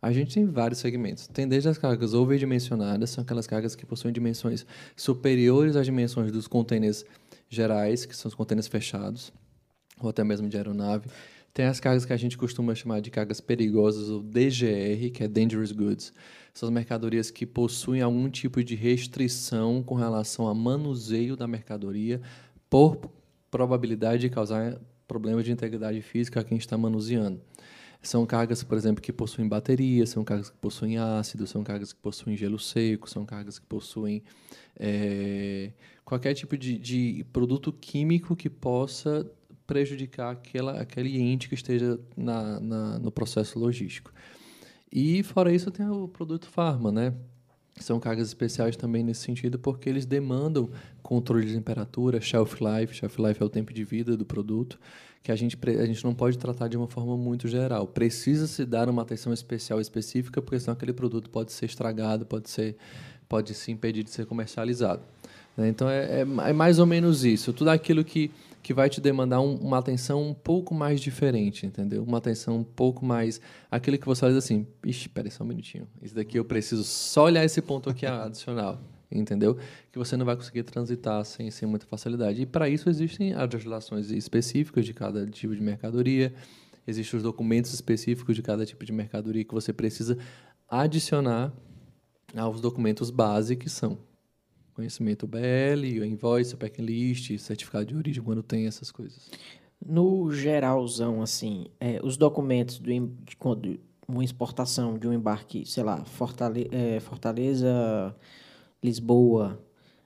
A gente tem vários segmentos. Tem desde as cargas overdimensionadas, são aquelas cargas que possuem dimensões superiores às dimensões dos contêineres gerais, que são os contêineres fechados, ou até mesmo de aeronave. Tem as cargas que a gente costuma chamar de cargas perigosas, ou DGR, que é Dangerous Goods. São as mercadorias que possuem algum tipo de restrição com relação ao manuseio da mercadoria por probabilidade de causar problemas de integridade física a quem está manuseando. São cargas, por exemplo, que possuem bateria, são cargas que possuem ácido, são cargas que possuem gelo seco, são cargas que possuem é, qualquer tipo de, de, produto químico que possa prejudicar aquela, aquele ente que esteja na, na, no processo logístico. E, fora isso, tem o produto farma, né? São cargas especiais também nesse sentido, porque eles demandam controle de temperatura, shelf life. Shelf life é o tempo de vida do produto que a gente, a gente não pode tratar de uma forma muito geral. Precisa se dar uma atenção especial específica, porque senão aquele produto pode ser estragado, pode, ser, pode se impedir de ser comercializado. Né? Então, é, é, é, mais ou menos isso. Tudo aquilo que, que vai te demandar um, uma atenção um pouco mais diferente, entendeu? Uma atenção um pouco mais... Aquilo que você faz assim, ixi, espera só um minutinho. Isso daqui eu preciso só olhar esse ponto aqui adicional entendeu? Que você não vai conseguir transitar sem, sem muita facilidade. E para isso existem as legislações específicas de cada tipo de mercadoria, existem os documentos específicos de cada tipo de mercadoria que você precisa adicionar aos documentos base que são conhecimento BL, invoice, o packing list, certificado de origem, quando tem essas coisas. No geralzão, assim, é, os documentos do, de, de uma exportação de um embarque, sei lá, Fortaleza, é, Fortaleza Lisboa,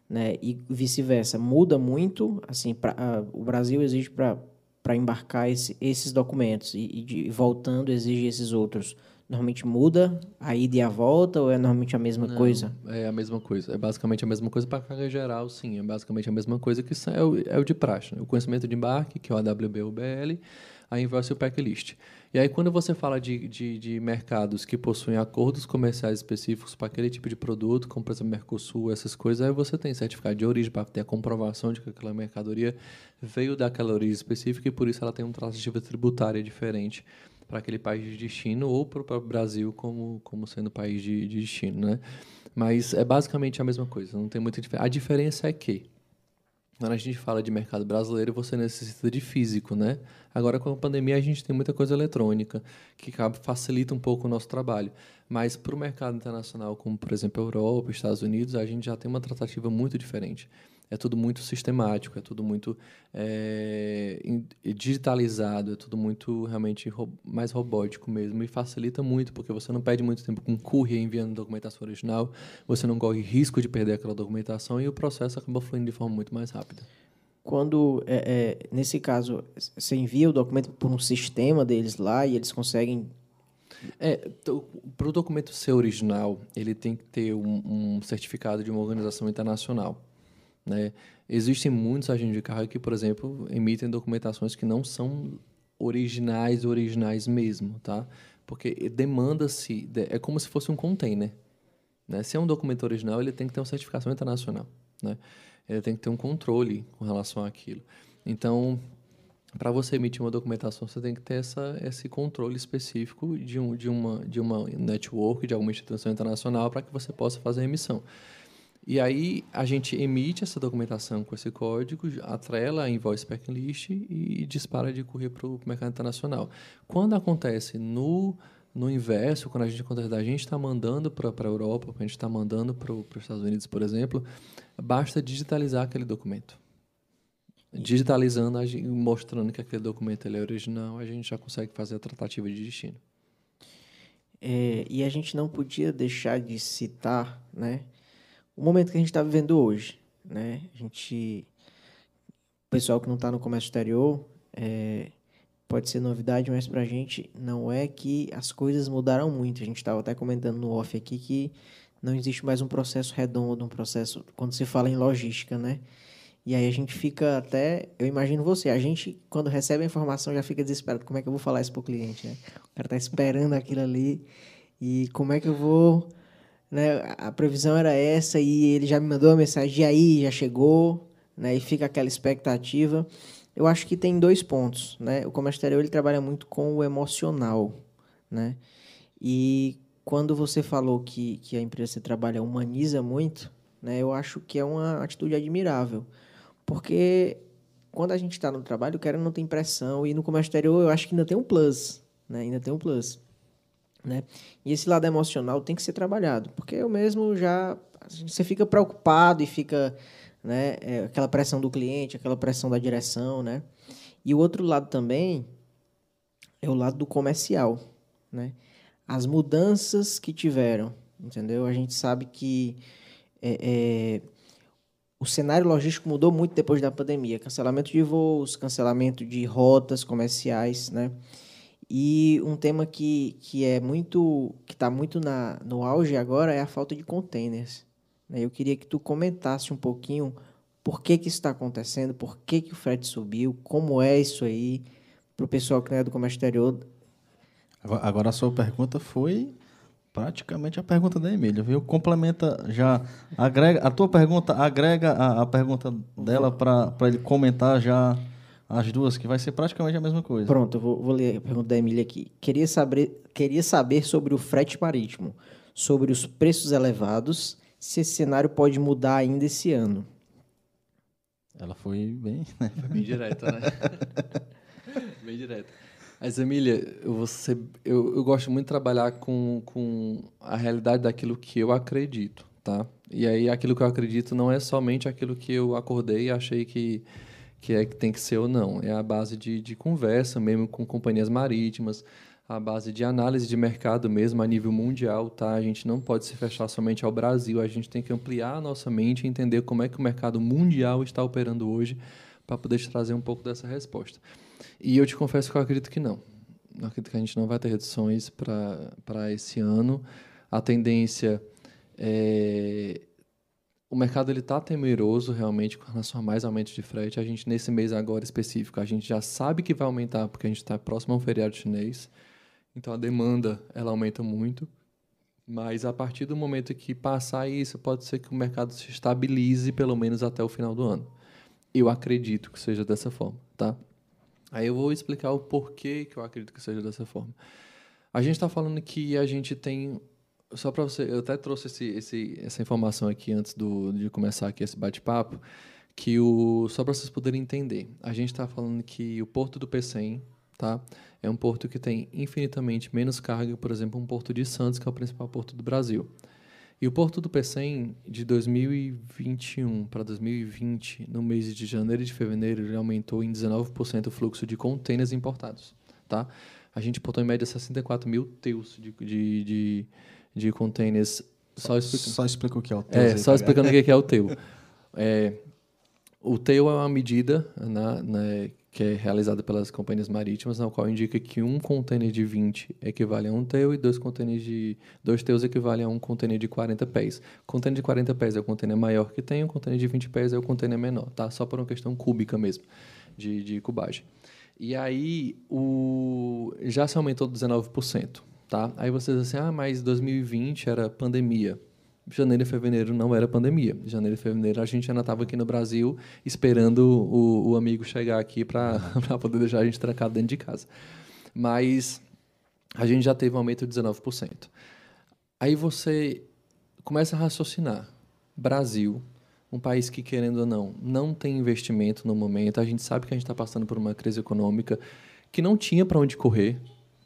né, e vice-versa. Muda muito, assim, pra, o Brasil exige para embarcar esse, esses documentos e, e de, voltando exige esses outros. Normalmente muda a ida e a volta ou é normalmente a mesma Não, coisa? É a mesma coisa. É basicamente a mesma coisa para carga geral, sim. É basicamente a mesma coisa que é o, é o de praxe. Né? O conhecimento de embarque, que é o AWB ou BL, a invoice e o packlist. E aí, quando você fala de, de, de, mercados que possuem acordos comerciais específicos para aquele tipo de produto, como, por exemplo, Mercosul, essas coisas, aí você tem certificado de origem para ter a comprovação de que aquela mercadoria veio daquela origem específica e, por isso, ela tem uma tratativa tributária diferente para aquele país de destino ou para o Brasil como, como sendo país de, de destino, né? Mas é basicamente a mesma coisa, não tem muita diferença. A diferença é que quando a gente fala de mercado brasileiro, você necessita de físico, né? Agora, com a pandemia, a gente tem muita coisa eletrônica, que facilita um pouco o nosso trabalho. Mas para o mercado internacional, como, por exemplo, a Europa, Estados Unidos, a gente já tem uma tratativa muito diferente é tudo muito sistemático, é tudo muito é, digitalizado, é tudo muito realmente ro mais robótico mesmo e facilita muito, porque você não perde muito tempo com courier enviando documentação original, você não corre risco de perder aquela documentação e o processo acaba fluindo de forma muito mais rápida. Quando, é, é, nesse caso, você envia o documento por um sistema deles lá e eles conseguem é, para o documento ser original, ele tem que ter um, um certificado de uma organização internacional. Né? Existem muitos agentes de carro que, por exemplo, emitem documentações que não são originais, originais mesmo, tá? Porque demanda-se, é como se fosse um container. Né? Se é um documento original, ele tem que ter uma certificação internacional, né? Ele tem que ter um controle com relação àquilo. Então, para você emitir uma documentação, você tem que ter essa, esse controle específico de, um, de, uma, de uma network, de alguma instituição internacional, para que você possa fazer a emissão. E aí a gente emite essa documentação com esse código, atrela a invoice packlist e dispara de correr para o mercado internacional. Quando acontece no, no inverso, quando a gente acontece a gente está mandando para a Europa, a gente está mandando para os Estados Unidos, por exemplo, basta digitalizar aquele documento. Digitalizando, mostrando que aquele documento ele é original, a gente já consegue fazer a tratativa de destino. É, e a gente não podia deixar de citar, né? O momento que a gente está vivendo hoje, né? A gente, o pessoal que não está no comércio exterior, é, pode ser novidade, mas para a gente não é que as coisas mudaram muito. A gente estava até comentando no off aqui que não existe mais um processo redondo, um processo quando se fala em logística, né? E aí a gente fica até, eu imagino você, a gente quando recebe a informação já fica desesperado, como é que eu vou falar isso para o cliente, né? O cara tá esperando aquilo ali e como é que eu vou né? A previsão era essa e ele já me mandou uma mensagem, e aí já chegou, né? E fica aquela expectativa. Eu acho que tem dois pontos, né? O comércio exterior ele trabalha muito com o emocional, né? E quando você falou que, que a empresa que você trabalha humaniza muito, né? Eu acho que é uma atitude admirável, porque quando a gente está no trabalho, o cara não tem pressão e no comércio exterior eu acho que ainda tem um plus, né? Ainda tem um plus. Né? E esse lado emocional tem que ser trabalhado, porque eu mesmo já você fica preocupado e fica né, é, aquela pressão do cliente, aquela pressão da direção, né? E o outro lado também é o lado do comercial, né? As mudanças que tiveram, entendeu? A gente sabe que é, é, o cenário logístico mudou muito depois da pandemia, cancelamento de voos, cancelamento de rotas comerciais, né? E um tema que, que é muito que está muito na, no auge agora é a falta de containers. Né? Eu queria que tu comentasse um pouquinho por que, que isso está acontecendo, por que, que o frete subiu, como é isso aí, para o pessoal que não é do comércio exterior. Agora a sua pergunta foi praticamente a pergunta da Emília, viu? Complementa já, agrega a tua pergunta, agrega a, a pergunta dela para ele comentar já as duas, que vai ser praticamente a mesma coisa. Pronto, eu vou, vou ler a pergunta da Emília aqui. Queria saber, queria saber sobre o frete marítimo, sobre os preços elevados, se esse cenário pode mudar ainda esse ano. Ela foi bem. Né? Foi bem direta, né? bem direta. Mas, Emília, eu, ser, eu, eu gosto muito de trabalhar com, com a realidade daquilo que eu acredito, tá? E aí, aquilo que eu acredito não é somente aquilo que eu acordei e achei que que é que tem que ser ou não. É a base de, de conversa mesmo com companhias marítimas, a base de análise de mercado mesmo a nível mundial, tá? A gente não pode se fechar somente ao Brasil, a gente tem que ampliar a nossa mente e entender como é que o mercado mundial está operando hoje para poder te trazer um pouco dessa resposta. E eu te confesso que eu acredito que não. Eu acredito que a gente não vai ter reduções para esse ano. A tendência é o mercado ele está temeroso realmente com relação a mais aumentos de frete. A gente, nesse mês agora específico, a gente já sabe que vai aumentar porque a gente está próximo a um feriado chinês. Então, a demanda ela aumenta muito. Mas a partir do momento que passar isso, pode ser que o mercado se estabilize pelo menos até o final do ano. Eu acredito que seja dessa forma, tá? Aí eu vou explicar o porquê que eu acredito que seja dessa forma. A gente está falando que a gente tem só para você, eu até trouxe esse, esse, essa informação aqui antes do, de começar aqui esse bate-papo, que o só para vocês poderem entender, a gente está falando que o porto do Pecém, tá, é um porto que tem infinitamente menos carga, por exemplo, um porto de Santos, que é o principal porto do Brasil. E o porto do Pecém, de 2021 para 2020, no mês de janeiro e de fevereiro, ele aumentou em 19% o fluxo de contêineres importados, tá? A gente portou em média 64 mil teus de, de, de de containers. Só, explica... só explica o que é o teu. É, só explicando o que é o teu. É, o teu é uma medida né, né, que é realizada pelas companhias marítimas, na qual indica que um container de 20 equivale a um teu e dois containers de dois teus equivalem a um container de 40 pés. O container de 40 pés é o container maior que tem, o container de 20 pés é o container menor, tá? Só por uma questão cúbica mesmo, de, de cubagem. E aí, o, já se aumentou 19%. Tá? Aí vocês assim, ah, mas 2020 era pandemia. Janeiro e fevereiro não era pandemia. Janeiro e fevereiro a gente ainda estava aqui no Brasil esperando o, o amigo chegar aqui para poder deixar a gente trancado dentro de casa. Mas a gente já teve um aumento de 19%. Aí você começa a raciocinar. Brasil, um país que, querendo ou não, não tem investimento no momento. A gente sabe que a gente está passando por uma crise econômica que não tinha para onde correr.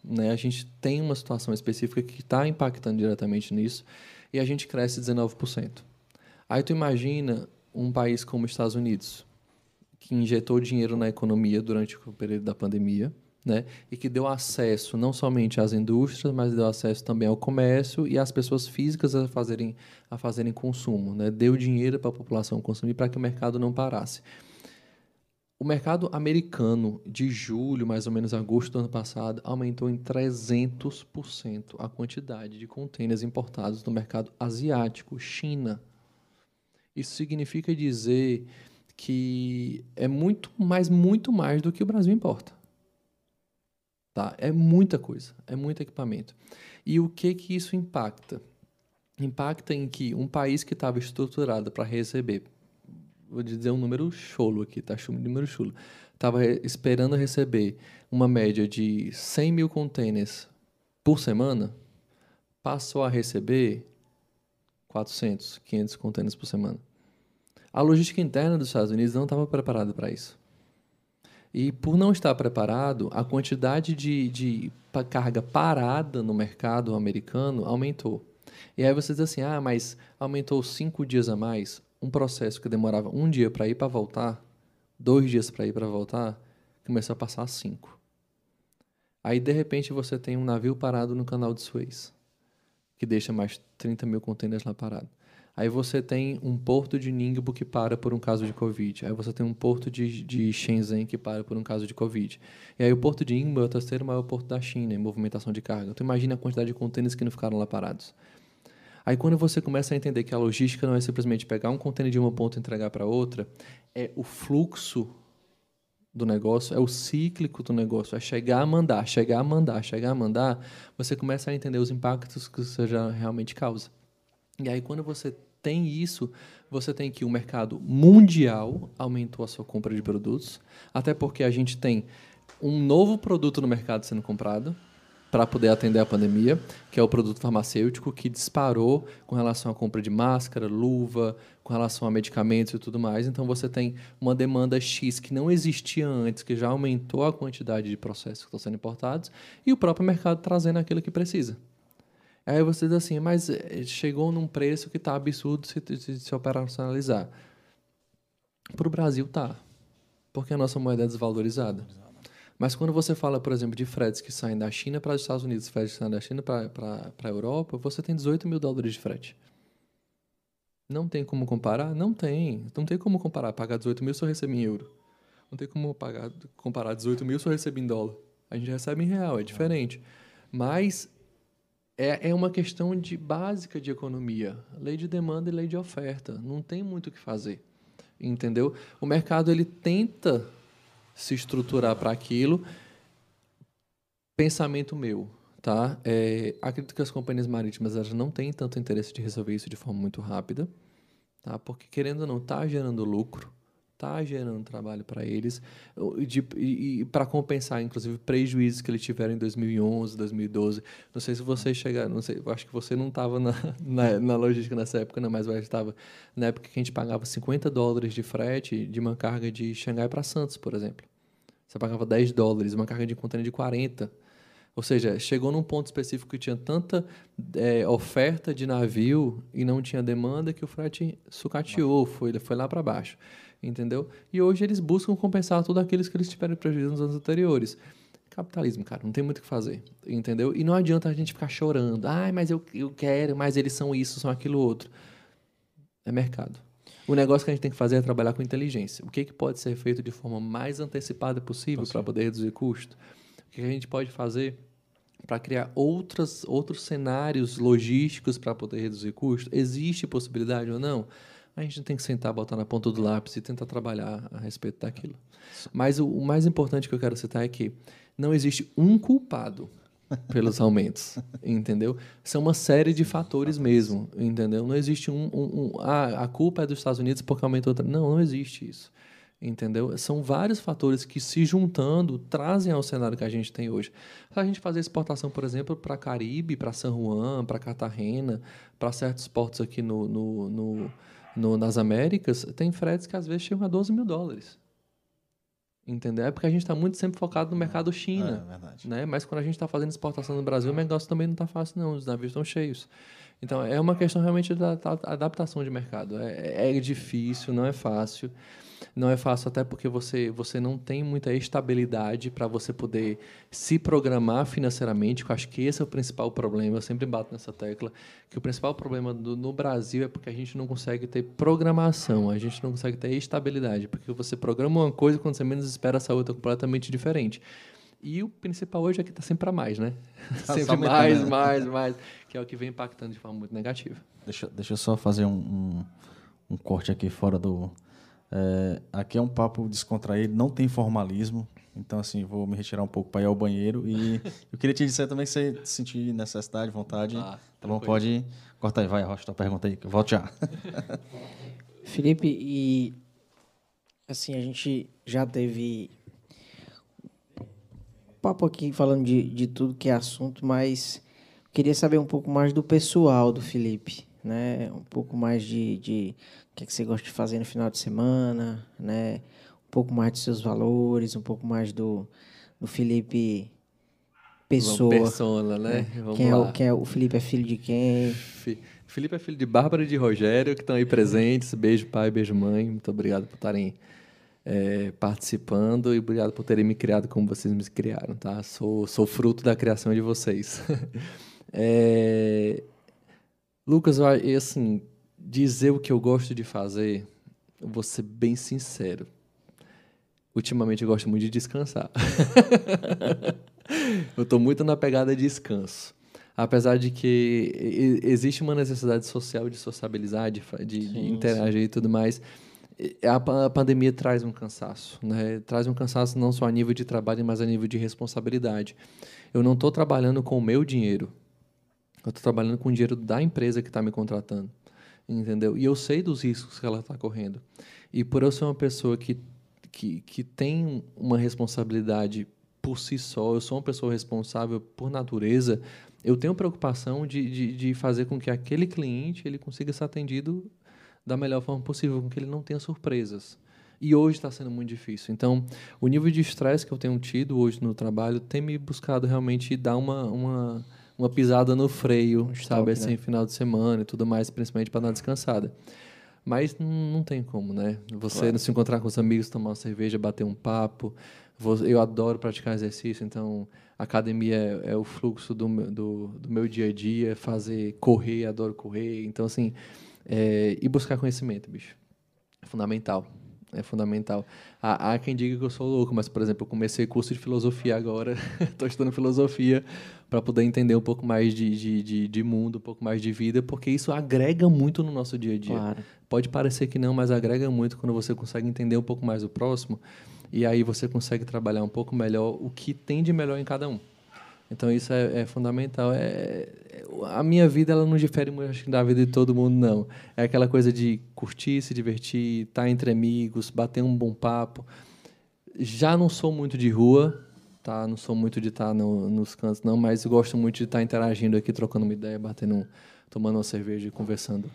Né? A gente tem uma situação específica que está impactando diretamente nisso e a gente cresce 19%. Aí tu imagina um país como os Estados Unidos, que injetou dinheiro na economia durante o período da pandemia, né? E que deu acesso não somente às indústrias, mas deu acesso também ao comércio e às pessoas físicas a fazerem a fazerem consumo, né? Deu dinheiro para a população consumir para que o mercado não parasse. O mercado americano, de julho, mais ou menos agosto do ano passado, aumentou em 300% a quantidade de contêineres importados no mercado asiático, China. Isso significa dizer que é muito mais, muito mais do que o Brasil importa. Tá? É muita coisa, é muito equipamento. E o que que isso impacta? Impacta em que um país que estava estruturado para receber vou dizer um número chulo aqui, tá? Um número chulo. Estava esperando receber uma média de 100 mil containers por semana, passou a receber 400, 500 containers por semana. A logística interna dos Estados Unidos não estava preparada para isso. E por não estar preparado, a quantidade de, de carga parada no mercado americano aumentou. E aí você diz assim, ah, mas aumentou cinco dias a mais um processo que demorava um dia para ir para voltar, dois dias para ir para voltar, começou a passar cinco. Aí, de repente, você tem um navio parado no canal de Suez, que deixa mais 30 mil contêineres lá parado. Aí você tem um porto de Ningbo que para por um caso de Covid. Aí você tem um porto de, de Shenzhen que para por um caso de Covid. E aí o porto de Ningbo é o terceiro maior porto da China em movimentação de carga. Então imagina a quantidade de contêineres que não ficaram lá parados. Aí quando você começa a entender que a logística não é simplesmente pegar um container de uma ponta e entregar para outra, é o fluxo do negócio, é o cíclico do negócio, é chegar a mandar, chegar a mandar, chegar a mandar, você começa a entender os impactos que você já realmente causa. E aí quando você tem isso, você tem que o mercado mundial aumentou a sua compra de produtos, até porque a gente tem um novo produto no mercado sendo comprado, para poder atender a pandemia, que é o produto farmacêutico que disparou com relação à compra de máscara, luva, com relação a medicamentos e tudo mais. Então você tem uma demanda X que não existia antes, que já aumentou a quantidade de processos que estão sendo importados, e o próprio mercado trazendo aquilo que precisa. Aí você diz assim, mas eh, chegou num preço que está absurdo se, se, se operacionalizar. Para o Brasil tá, porque a nossa moeda é desvalorizada. Mas quando você fala, por exemplo, de fretes que saem da China para os Estados Unidos, fretes que saem da China para a Europa, você tem 18 mil dólares de frete. Não tem como comparar? Não tem. Não tem como comparar. Pagar 18 mil se eu em euro. Não tem como pagar, comparar 18 mil se eu em dólar. A gente recebe em real, é diferente. Mas é, é uma questão de básica de economia, lei de demanda e lei de oferta. Não tem muito o que fazer, entendeu? O mercado ele tenta se estruturar para aquilo. Pensamento meu, tá? É, acredito que as companhias marítimas elas não têm tanto interesse de resolver isso de forma muito rápida, tá? Porque querendo ou não, está gerando lucro está gerando trabalho para eles de, e, e para compensar, inclusive, prejuízos que eles tiveram em 2011, 2012. Não sei se você chegaram, não sei, acho que você não estava na, na, na, logística nessa época, não, mas eu estava na época que a gente pagava 50 dólares de frete de uma carga de Xangai para Santos, por exemplo. Você pagava 10 dólares, uma carga de contêiner de 40 ou seja, chegou num ponto específico que tinha tanta é, oferta de navio e não tinha demanda que o frete sucateou, foi, foi lá para baixo entendeu? E hoje eles buscam compensar tudo aqueles que eles tiveram prejuízo nos anos anteriores. Capitalismo, cara, não tem muito o que fazer, entendeu? E não adianta a gente ficar chorando. Ai, mas eu, eu quero, mas eles são isso, são aquilo outro. É mercado. O negócio que a gente tem que fazer é trabalhar com inteligência. O que, que pode ser feito de forma mais antecipada possível para poder reduzir custo? O que a gente pode fazer para criar outras, outros cenários logísticos para poder reduzir custo? Existe possibilidade ou não? A gente tem que sentar, botar na ponta do lápis e tentar trabalhar a respeito daquilo. Mas o, o mais importante que eu quero citar é que não existe um culpado pelos aumentos, entendeu? São uma série de fatores mesmo, entendeu? Não existe um, um, um ah, a culpa é dos Estados Unidos porque aumentou. Não, não existe isso, entendeu? São vários fatores que se juntando trazem ao cenário que a gente tem hoje. Para a gente fazer exportação, por exemplo, para Caribe, para San Juan, para Cartagena, para certos portos aqui no, no, no no, nas Américas, tem fretes que às vezes chegam a 12 mil dólares. Entendeu? É porque a gente está muito sempre focado no mercado China. É, verdade. Né? Mas quando a gente está fazendo exportação no Brasil, o negócio também não está fácil, não. Os navios estão cheios. Então, é uma questão realmente da, da adaptação de mercado. É, é difícil, não é fácil. Não é fácil até porque você, você não tem muita estabilidade para você poder se programar financeiramente. Eu acho que esse é o principal problema. Eu sempre bato nessa tecla que o principal problema do, no Brasil é porque a gente não consegue ter programação, a gente não consegue ter estabilidade, porque você programa uma coisa quando você menos espera essa outra completamente diferente. E o principal hoje é que está sempre para mais, né? Tá sempre mais, mais, mais, que é o que vem impactando de forma muito negativa. Deixa, deixa eu só fazer um, um, um corte aqui fora do, é, aqui é um papo descontraído, não tem formalismo. Então, assim, vou me retirar um pouco para ir ao banheiro. E eu queria te dizer também que você sentir necessidade, vontade. Ah, tá bom? Pode cortar aí. Vai, Rocha, tua pergunta aí. Volte já. Felipe, e assim, a gente já teve papo aqui falando de, de tudo que é assunto, mas queria saber um pouco mais do pessoal do Felipe, né? Um pouco mais de, de que, é que você gosta de fazer no final de semana, né? Um pouco mais dos seus valores, um pouco mais do, do Felipe Pessoa. Persona, né? né? Quem, é o, quem é o Felipe é filho de quem? Felipe é filho de Bárbara e de Rogério, que estão aí presentes. Beijo, pai, beijo, mãe. Muito obrigado por estarem é, participando e obrigado por terem me criado como vocês me criaram, tá? Sou, sou fruto da criação de vocês. é, Lucas, assim, dizer o que eu gosto de fazer, eu vou ser bem sincero. Ultimamente eu gosto muito de descansar. eu estou muito na pegada de descanso. Apesar de que existe uma necessidade social de sociabilizar, de, de, sim, de interagir sim. e tudo mais, a, pandemia traz um cansaço, né? Traz um cansaço não só a nível de trabalho, mas a nível de responsabilidade. Eu não estou trabalhando com o meu dinheiro. Eu estou trabalhando com o dinheiro da empresa que está me contratando entendeu? E eu sei dos riscos que ela está correndo. E por eu ser uma pessoa que, que, que tem uma responsabilidade por si só, eu sou uma pessoa responsável por natureza, eu tenho preocupação de, de, de fazer com que aquele cliente ele consiga ser atendido da melhor forma possível, com que ele não tenha surpresas. E hoje está sendo muito difícil. Então, o nível de estresse que eu tenho tido hoje no trabalho tem me buscado realmente dar uma, uma uma pisada no freio, sabe, assim, né? final de semana e tudo mais, principalmente para dar descansada. Mas não tem como, né? Você claro. se encontrar com os amigos, tomar uma cerveja, bater um papo. Eu adoro praticar exercício, então academia é, é o fluxo do meu, do, do, meu dia a dia, fazer correr, adoro correr. Então, assim, é, e buscar conhecimento, bicho. É fundamental. É fundamental. Há, há, quem diga que eu sou louco, mas, por exemplo, eu comecei curso de filosofia agora, estou estudando filosofia para poder entender um pouco mais de, de, de, de, mundo, um pouco mais de vida, porque isso agrega muito no nosso dia a dia. Claro. Pode parecer que não, mas agrega muito quando você consegue entender um pouco mais o próximo, e aí você consegue trabalhar um pouco melhor o que tem de melhor em cada um. Então isso é, é fundamental. É, a minha vida ela não difere muito da vida de todo mundo não. É aquela coisa de curtir, se divertir, estar tá entre amigos, bater um bom papo. Já não sou muito de rua, tá? Não sou muito de estar tá no, nos cantos não, mas gosto muito de estar tá interagindo aqui, trocando uma ideia, batendo, tomando uma cerveja e conversando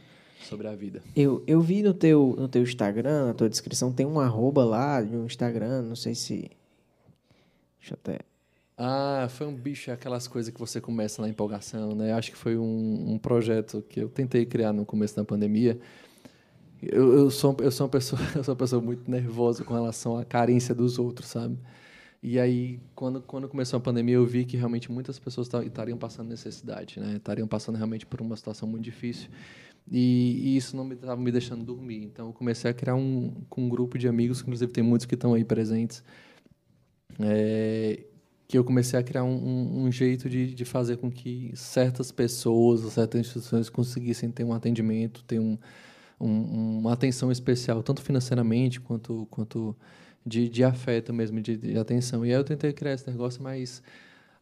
sobre a vida. Eu, eu vi no teu, no teu Instagram, na tua descrição, tem um arroba lá de um Instagram, não sei se. Deixa eu até. Ah, foi um bicho, aquelas coisas que você começa na empolgação, né? Acho que foi um, um projeto que eu tentei criar no começo da pandemia. Eu, eu, sou, eu, sou uma pessoa, eu sou uma pessoa muito nervosa com relação à carência dos outros, sabe? E aí, quando, quando começou a pandemia, eu vi que realmente muitas pessoas estariam passando necessidade, né? Estariam passando realmente por uma situação muito difícil. E, e isso não estava me, me deixando dormir. Então, eu comecei a criar um, com um grupo de amigos, inclusive tem muitos que estão aí presentes, é, que eu comecei a criar um, um, um jeito de, de fazer com que certas pessoas, certas instituições conseguissem ter um atendimento, ter um, um, uma atenção especial, tanto financeiramente quanto, quanto de, de afeto mesmo, de, de atenção. E aí eu tentei criar esse negócio, mas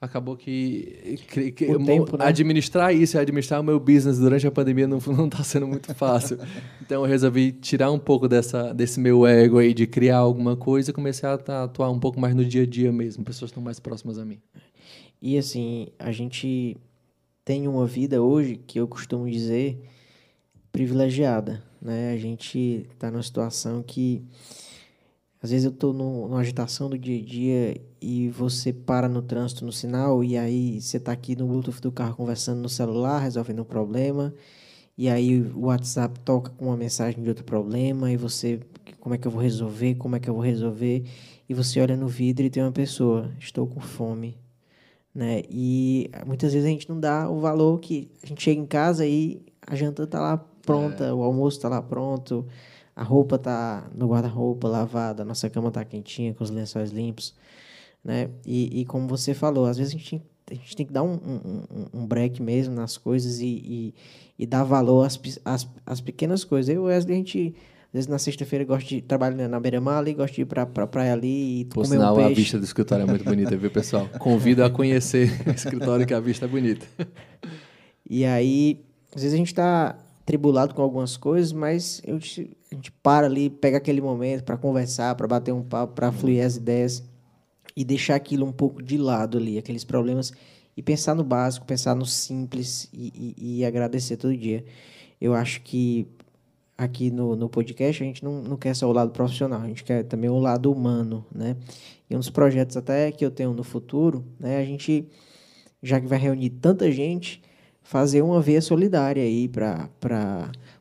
acabou que, que, que tempo, né? administrar isso administrar o meu business durante a pandemia não não está sendo muito fácil. então eu resolvi tirar um pouco dessa desse meu ego aí de criar alguma coisa e comecei a atuar um pouco mais no dia a dia mesmo. Pessoas estão mais próximas a mim. E assim, a gente tem uma vida hoje que eu costumo dizer privilegiada, né? A gente está numa situação que às vezes eu estou numa agitação do dia a dia e você para no trânsito, no sinal, e aí você está aqui no Bluetooth do carro conversando no celular, resolvendo um problema, e aí o WhatsApp toca com uma mensagem de outro problema, e você, como é que eu vou resolver, como é que eu vou resolver, e você olha no vidro e tem uma pessoa, estou com fome, né? E muitas vezes a gente não dá o valor que a gente chega em casa e a janta está lá pronta, é. o almoço está lá pronto, a roupa tá no guarda-roupa lavada, a nossa cama tá quentinha, com os lençóis limpos, né? E, e como você falou, às vezes a gente, a gente tem que dar um, um, um break mesmo nas coisas e, e, e dar valor às, às, às, pequenas coisas. Eu e Wesley, a gente, às vezes na sexta-feira, gosta de trabalhar na beira-mar ali, gosta de ir pra, pra praia ali e Por comer sinal, um peixe. a vista do escritório é muito bonita, viu, pessoal? Convido a conhecer o escritório que a vista é bonita. E aí, às vezes a gente está tribulado com algumas coisas, mas eu, a gente para ali, pega aquele momento para conversar, para bater um papo, para fluir as ideias e deixar aquilo um pouco de lado ali, aqueles problemas, e pensar no básico, pensar no simples e, e, e agradecer todo dia. Eu acho que aqui no, no podcast a gente não, não quer só o lado profissional, a gente quer também o lado humano, né? E um dos projetos até que eu tenho no futuro, né, a gente, já que vai reunir tanta gente, fazer uma veia solidária aí para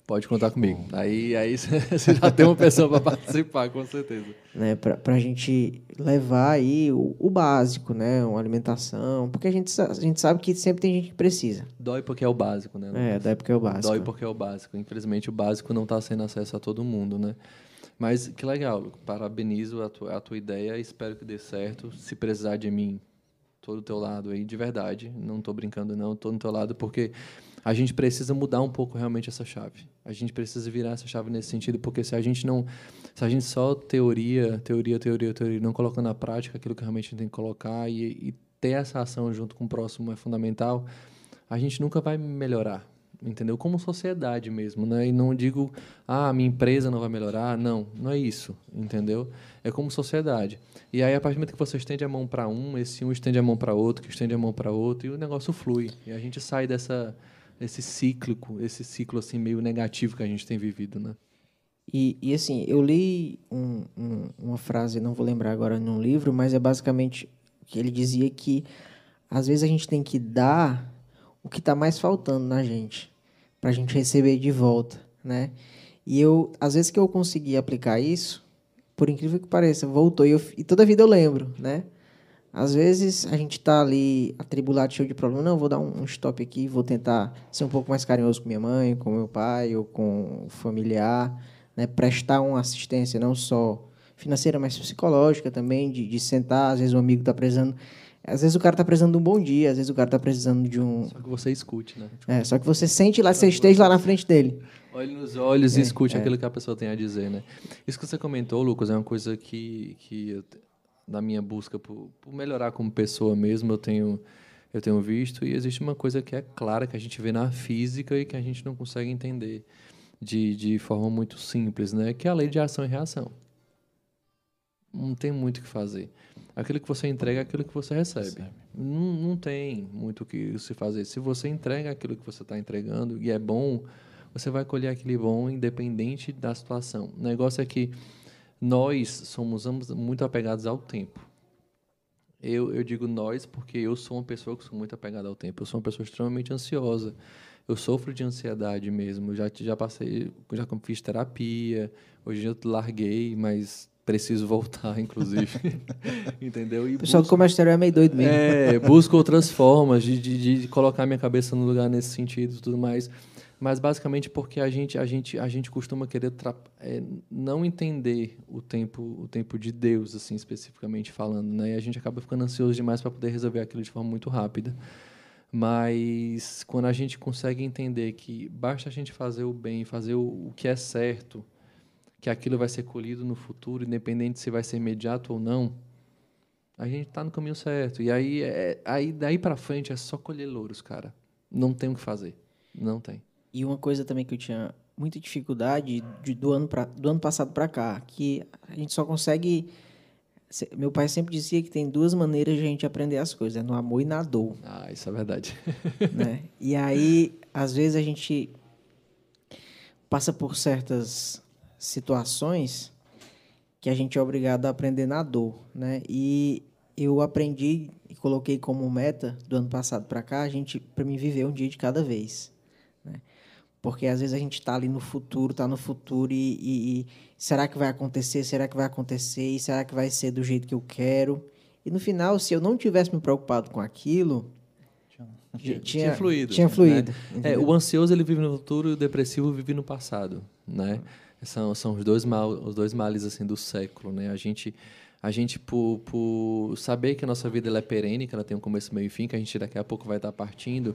Pode contar comigo. Aí, aí você já tem uma pessoa para participar, com certeza. Né, para a gente levar aí o, o, básico, né? Uma alimentação. Porque a gente, a gente sabe que sempre tem gente que precisa. Dói porque é o básico, né? É, dói porque é o básico. Dói porque é o básico. Infelizmente, o básico não está sendo acesso a todo mundo, né? Mas que legal, parabenizo a tua, a tua ideia, espero que dê certo. Se precisar de mim, tô do teu lado aí, de verdade. Não tô brincando, não, tô do teu lado, porque a gente precisa mudar um pouco realmente essa chave. A gente precisa virar essa chave nesse sentido, porque se a gente não, se a gente só teoria, teoria, teoria, teoria, não coloca na prática aquilo que realmente a gente tem que colocar e, e ter essa ação junto com o próximo é fundamental, a gente nunca vai melhorar entendeu? Como sociedade mesmo, né? E não digo, ah, minha empresa não vai melhorar, não, não é isso, entendeu? É como sociedade. E aí, a partir do momento que você estende a mão para um, esse um estende a mão para outro, que estende a mão para outro, e o negócio flui. E a gente sai dessa esse cíclico, esse ciclo assim meio negativo que a gente tem vivido, né? E, e assim, eu li um, um, uma frase, não vou lembrar agora num livro, mas é basicamente que ele dizia que às vezes a gente tem que dar o que está mais faltando na gente, para a gente receber de volta, né? E eu, às vezes que eu consegui aplicar isso, por incrível que pareça, voltou e, eu, e toda vida eu lembro, né? Às vezes a gente está ali atribulado, cheio de problema. Não, vou dar um stop aqui, vou tentar ser um pouco mais carinhoso com minha mãe, com meu pai ou com o familiar, né, prestar uma assistência não só financeira, mas psicológica também, de, de sentar, às vezes o amigo está precisando às vezes o cara tá precisando de um bom dia, às vezes o cara tá precisando de um. Só que você escute, né? É, só que você sente lá, você esteja lá na frente dele. Olhe nos olhos é, e escute é. aquilo que a pessoa tem a dizer, né? Isso que você comentou, Lucas, é uma coisa que, que eu, na minha busca por, por melhorar como pessoa mesmo, eu tenho, eu tenho visto. E existe uma coisa que é clara, que a gente vê na física e que a gente não consegue entender de, de forma muito simples, né? Que é a lei de ação e reação. Não tem muito o que fazer. Aquilo que você entrega é aquilo que você recebe. Não, não tem muito o que se fazer. Se você entrega aquilo que você está entregando e é bom, você vai colher aquele bom independente da situação. O negócio é que nós somos muito apegados ao tempo. Eu, eu digo nós porque eu sou uma pessoa que sou muito apegada ao tempo. Eu sou uma pessoa extremamente ansiosa. Eu sofro de ansiedade mesmo. Eu já, já passei, já fiz terapia. Hoje eu larguei, mas preciso voltar, inclusive. Entendeu? E o pessoal busco, do comércio é meio doido mesmo. É, busco outras formas de, de, de, colocar minha cabeça no lugar nesse sentido e tudo mais. Mas basicamente porque a gente, a gente, a gente costuma querer é, não entender o tempo, o tempo de Deus, assim, especificamente falando. Né? E a gente acaba ficando ansioso demais para poder resolver aquilo de forma muito rápida. Mas quando a gente consegue entender que basta a gente fazer o bem, fazer o, o que é certo, que aquilo vai ser colhido no futuro, independente se vai ser imediato ou não, a gente está no caminho certo. E aí, é, aí daí para frente é só colher louros, cara. Não tem o que fazer. Não tem. E uma coisa também que eu tinha muita dificuldade de, do, ano pra, do ano passado para cá, que a gente só consegue. Meu pai sempre dizia que tem duas maneiras de a gente aprender as coisas, é no amor e na dor. Ah, isso é verdade. Né? E aí, às vezes, a gente passa por certas situações que a gente é obrigado a aprender na dor, né? E eu aprendi e coloquei como meta do ano passado para cá a gente para mim viver um dia de cada vez, né? Porque às vezes a gente está ali no futuro, está no futuro e, e, e, será que vai acontecer? Será que vai acontecer? E será que vai ser do jeito que eu quero? E no final, se eu não tivesse me preocupado com aquilo, tinha, tinha fluído. Tinha fluído. Né? É, o ansioso ele vive no futuro e o depressivo vive no passado, né? São, são os dois mal, os dois males assim do século, né? A gente a gente por, por saber que a nossa vida ela é perene, que ela tem um começo, meio e fim, que a gente daqui a pouco vai estar partindo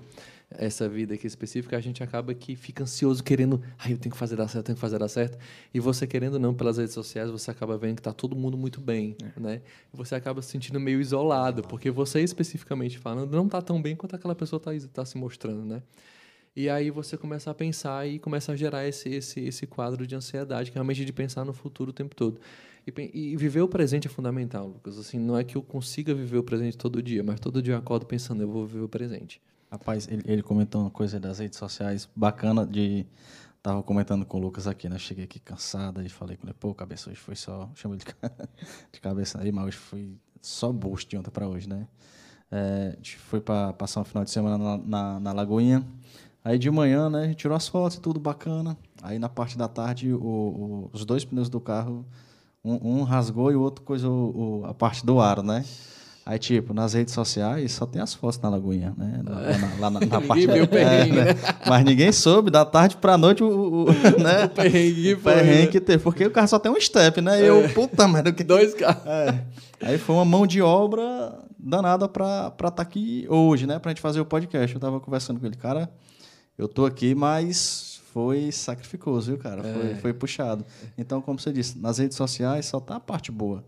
essa vida aqui específica, a gente acaba que fica ansioso querendo, ai, eu tenho que fazer dar certo, eu tenho que fazer dar certo. E você querendo não pelas redes sociais, você acaba vendo que está todo mundo muito bem, é. né? Você acaba se sentindo meio isolado, porque você especificamente falando não está tão bem quanto aquela pessoa está tá se mostrando, né? E aí você começa a pensar e começa a gerar esse, esse, esse quadro de ansiedade, que é realmente de pensar no futuro o tempo todo. E, e, viver o presente é fundamental, Lucas. Assim, não é que eu consiga viver o presente todo dia, mas todo dia eu acordo pensando, eu vou viver o presente. Rapaz, ele, ele comentou uma coisa das redes sociais bacana de... Tava comentando com o Lucas aqui, né? Cheguei aqui cansada e falei com ele, pô, cabeça, hoje foi só... Chama de, de cabeça aí, mas hoje foi só boost de ontem para hoje, né? É, a gente foi para passar um final de semana na, na, na Lagoinha, Aí de manhã, né, a gente tirou as fotos, tudo bacana. Aí na parte da tarde, o, o, os dois pneus do carro, um, um rasgou e o outro coisou a parte do aro, né? Aí, tipo, nas redes sociais só tem as fotos na Lagoinha, né? Lá, na, lá na, na parte. Viu é, né? Mas ninguém soube, da tarde pra noite, o, o, né? o perrengue, foi, perrengue que teve. Porque o carro só tem um step, né? E eu, é. puta merda. Que... Dois carros. É. Aí foi uma mão de obra danada pra estar tá aqui hoje, né? Pra gente fazer o podcast. Eu tava conversando com ele, cara eu tô aqui, mas foi sacrificoso, viu, cara? É. Foi, foi puxado. Então, como você disse, nas redes sociais só tá a parte boa,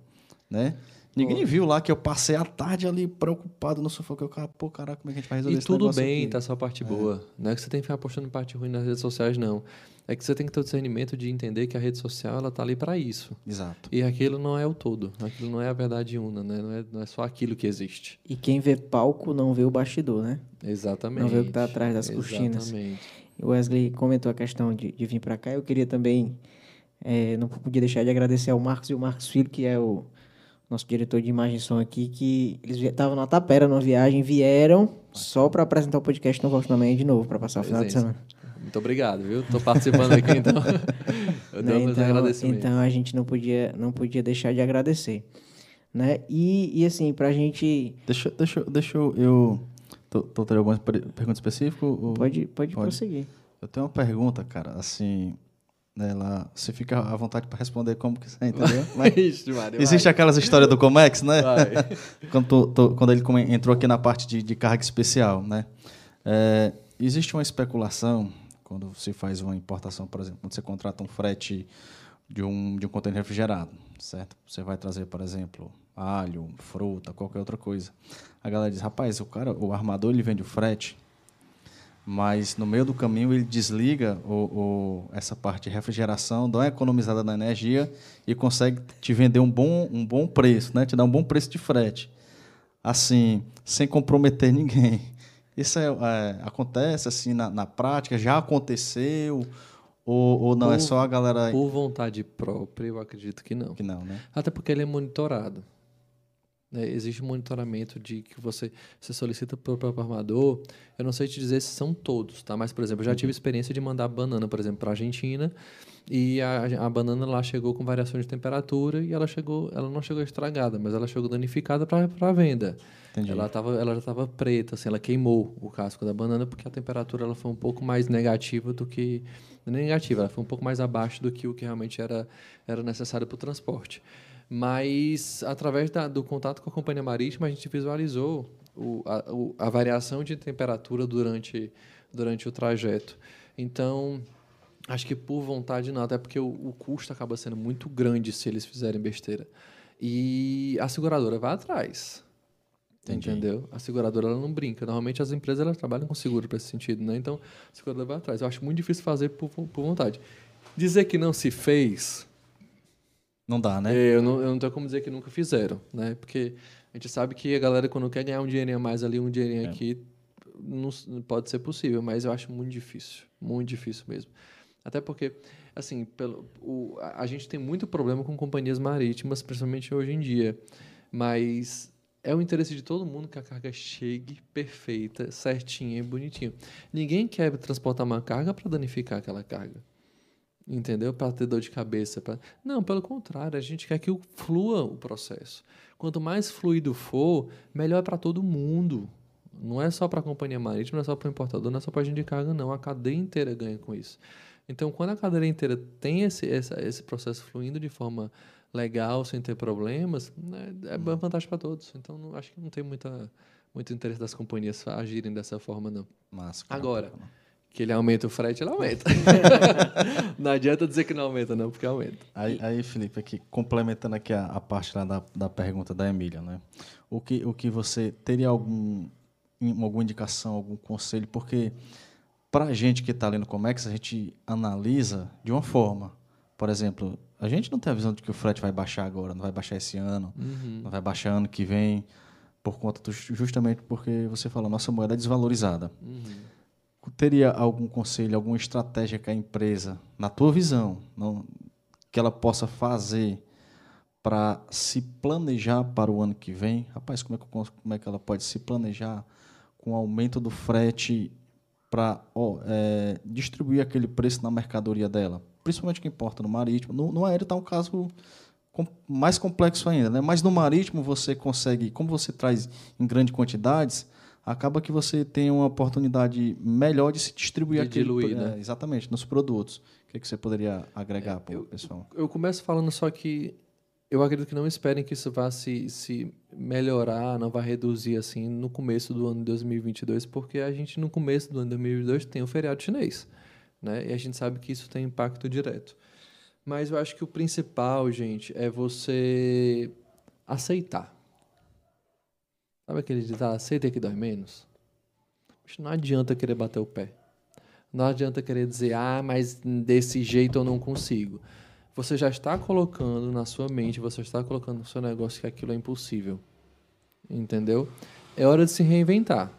né? Ninguém viu lá que eu passei a tarde ali preocupado no que eu, pô, caraca, como é que a gente vai resolver e esse tudo bem, aqui? tá só a parte é. boa. Não é que você tem que ficar postando parte ruim nas redes sociais, não. É que você tem que ter o discernimento de entender que a rede social ela tá ali para isso. Exato. E aquilo não é o todo. Aquilo não é a verdade una, né? Não é, não é só aquilo que existe. E quem vê palco não vê o bastidor, né? Exatamente. Não vê o que está atrás das cortinas. Exatamente. O Wesley comentou a questão de, de vir para cá. Eu queria também, é, não podia deixar de agradecer ao Marcos e o Marcos Filho, que é o nosso diretor de imagem e som aqui, que eles estavam na Tapera numa viagem, vieram só para apresentar o podcast no Volte na Manhã de novo, para passar o final de semana. Muito obrigado, viu? Estou participando aqui, então. Eu dou né? então, agradecimentos. Então a gente não podia, não podia deixar de agradecer. Né? E, e assim, para a gente. Deixa, deixa, deixa eu. Tô tendo alguma pergunta específica? Ou... Pode, pode, pode prosseguir. Eu tenho uma pergunta, cara, assim. ela, você fica à vontade para responder como quiser, entendeu? Mas Ixi, existe vai. aquelas histórias do Comex, né? quando, tô, tô, quando, ele entrou aqui na parte de, de carga especial, né? É, existe uma especulação quando você faz uma importação, por exemplo, quando você contrata um frete de um, de um container refrigerado, certo? Você vai trazer, por exemplo, alho, fruta, qualquer outra coisa. A galera diz, rapaz, o cara, o armador ele vende o frete, mas no meio do caminho ele desliga o, o, essa parte de refrigeração, dá uma economizada na energia e consegue te vender um bom, um bom preço, né? te dar um bom preço de frete. Assim, sem comprometer ninguém. Isso é, é, acontece assim na, na, prática? Já aconteceu? Ou, ou não? É por, é só a galera. Por vontade própria, eu acredito que não. Que não, né? Até porque ele é monitorado. Né? Existe um monitoramento de que você, você solicita para o próprio armador. Eu não sei te dizer se são todos, tá? Mas, por exemplo, eu já uhum. tive experiência de mandar banana, por exemplo, para a Argentina e a, a banana lá chegou com variação de temperatura e ela chegou, ela não chegou estragada, mas ela chegou danificada para venda. Entendi. Ela, tava, ela já estava preta, assim, ela queimou o casco da banana porque a temperatura ela foi um pouco mais negativa do que é negativa, ela foi um pouco mais abaixo do que o que realmente era era necessário para o transporte. Mas, através da, do contato com a companhia marítima, a gente visualizou o, a, o, a variação de temperatura durante, durante o trajeto. Então, acho que por vontade não, até porque o, o custo acaba sendo muito grande se eles fizerem besteira. E a seguradora vai atrás. Entendi. Entendeu? A seguradora ela não brinca. Normalmente as empresas elas trabalham com seguro para esse sentido, né? Então, a seguradora vai atrás. Eu acho muito difícil fazer por, por vontade. Dizer que não se fez, não dá, né? É, eu não, eu não tenho como dizer que nunca fizeram, né? Porque a gente sabe que a galera, quando quer ganhar um dinheirinho a mais ali, um dinheirinho é. aqui, não, pode ser possível, mas eu acho muito difícil. Muito difícil mesmo. Até porque, assim, pelo, o, a, a gente tem muito problema com companhias marítimas, principalmente hoje em dia. Mas é o interesse de todo mundo que a carga chegue perfeita, certinha e bonitinha. Ninguém quer transportar uma carga para danificar aquela carga entendeu? Para ter dor de cabeça. Pra... Não, pelo contrário, a gente quer que flua o processo. Quanto mais fluido for, melhor é para todo mundo. Não é só para a companhia marítima, não é só para o importador, não é só para a gente de carga, não. A cadeia inteira ganha com isso. Então, quando a cadeia inteira tem esse, esse, esse processo fluindo de forma legal, sem ter problemas, né, é vantagem para todos. Então, não, acho que não tem muita, muito interesse das companhias agirem dessa forma, não. Mas, Agora que ele aumenta o frete, ele aumenta. não adianta dizer que não aumenta, não, porque aumenta. Aí, aí Felipe, aqui, complementando aqui a, a parte lá da, da pergunta da Emília, né? O que, o que você teria algum, alguma indicação, algum conselho? Porque para a gente que está ali no Comex, a gente analisa de uma forma. Por exemplo, a gente não tem a visão de que o frete vai baixar agora, não vai baixar esse ano, uhum. não vai baixar ano que vem, por conta do, justamente porque você falou, nossa moeda é desvalorizada. Uhum teria algum conselho, alguma estratégia que a empresa, na tua visão, não, que ela possa fazer para se planejar para o ano que vem? Rapaz, como é, que, como é que ela pode se planejar com o aumento do frete para oh, é, distribuir aquele preço na mercadoria dela? Principalmente que importa no marítimo. No, no aéreo está um caso mais complexo ainda, né? mas no marítimo você consegue, como você traz em grandes quantidades, acaba que você tem uma oportunidade melhor de se distribuir de aquele, diluir, né? exatamente nos produtos. O que, é que você poderia agregar é, para o pessoal? Eu começo falando só que eu acredito que não esperem que isso vá se, se melhorar, não vai reduzir assim no começo do ano de 2022, porque a gente no começo do ano de 2022 tem o feriado chinês, né? E a gente sabe que isso tem impacto direto. Mas eu acho que o principal, gente, é você aceitar. Sabe aquele ditado, aceita que dói menos? Não adianta querer bater o pé. Não adianta querer dizer, ah, mas desse jeito eu não consigo. Você já está colocando na sua mente, você está colocando no seu negócio que aquilo é impossível. Entendeu? É hora de se reinventar.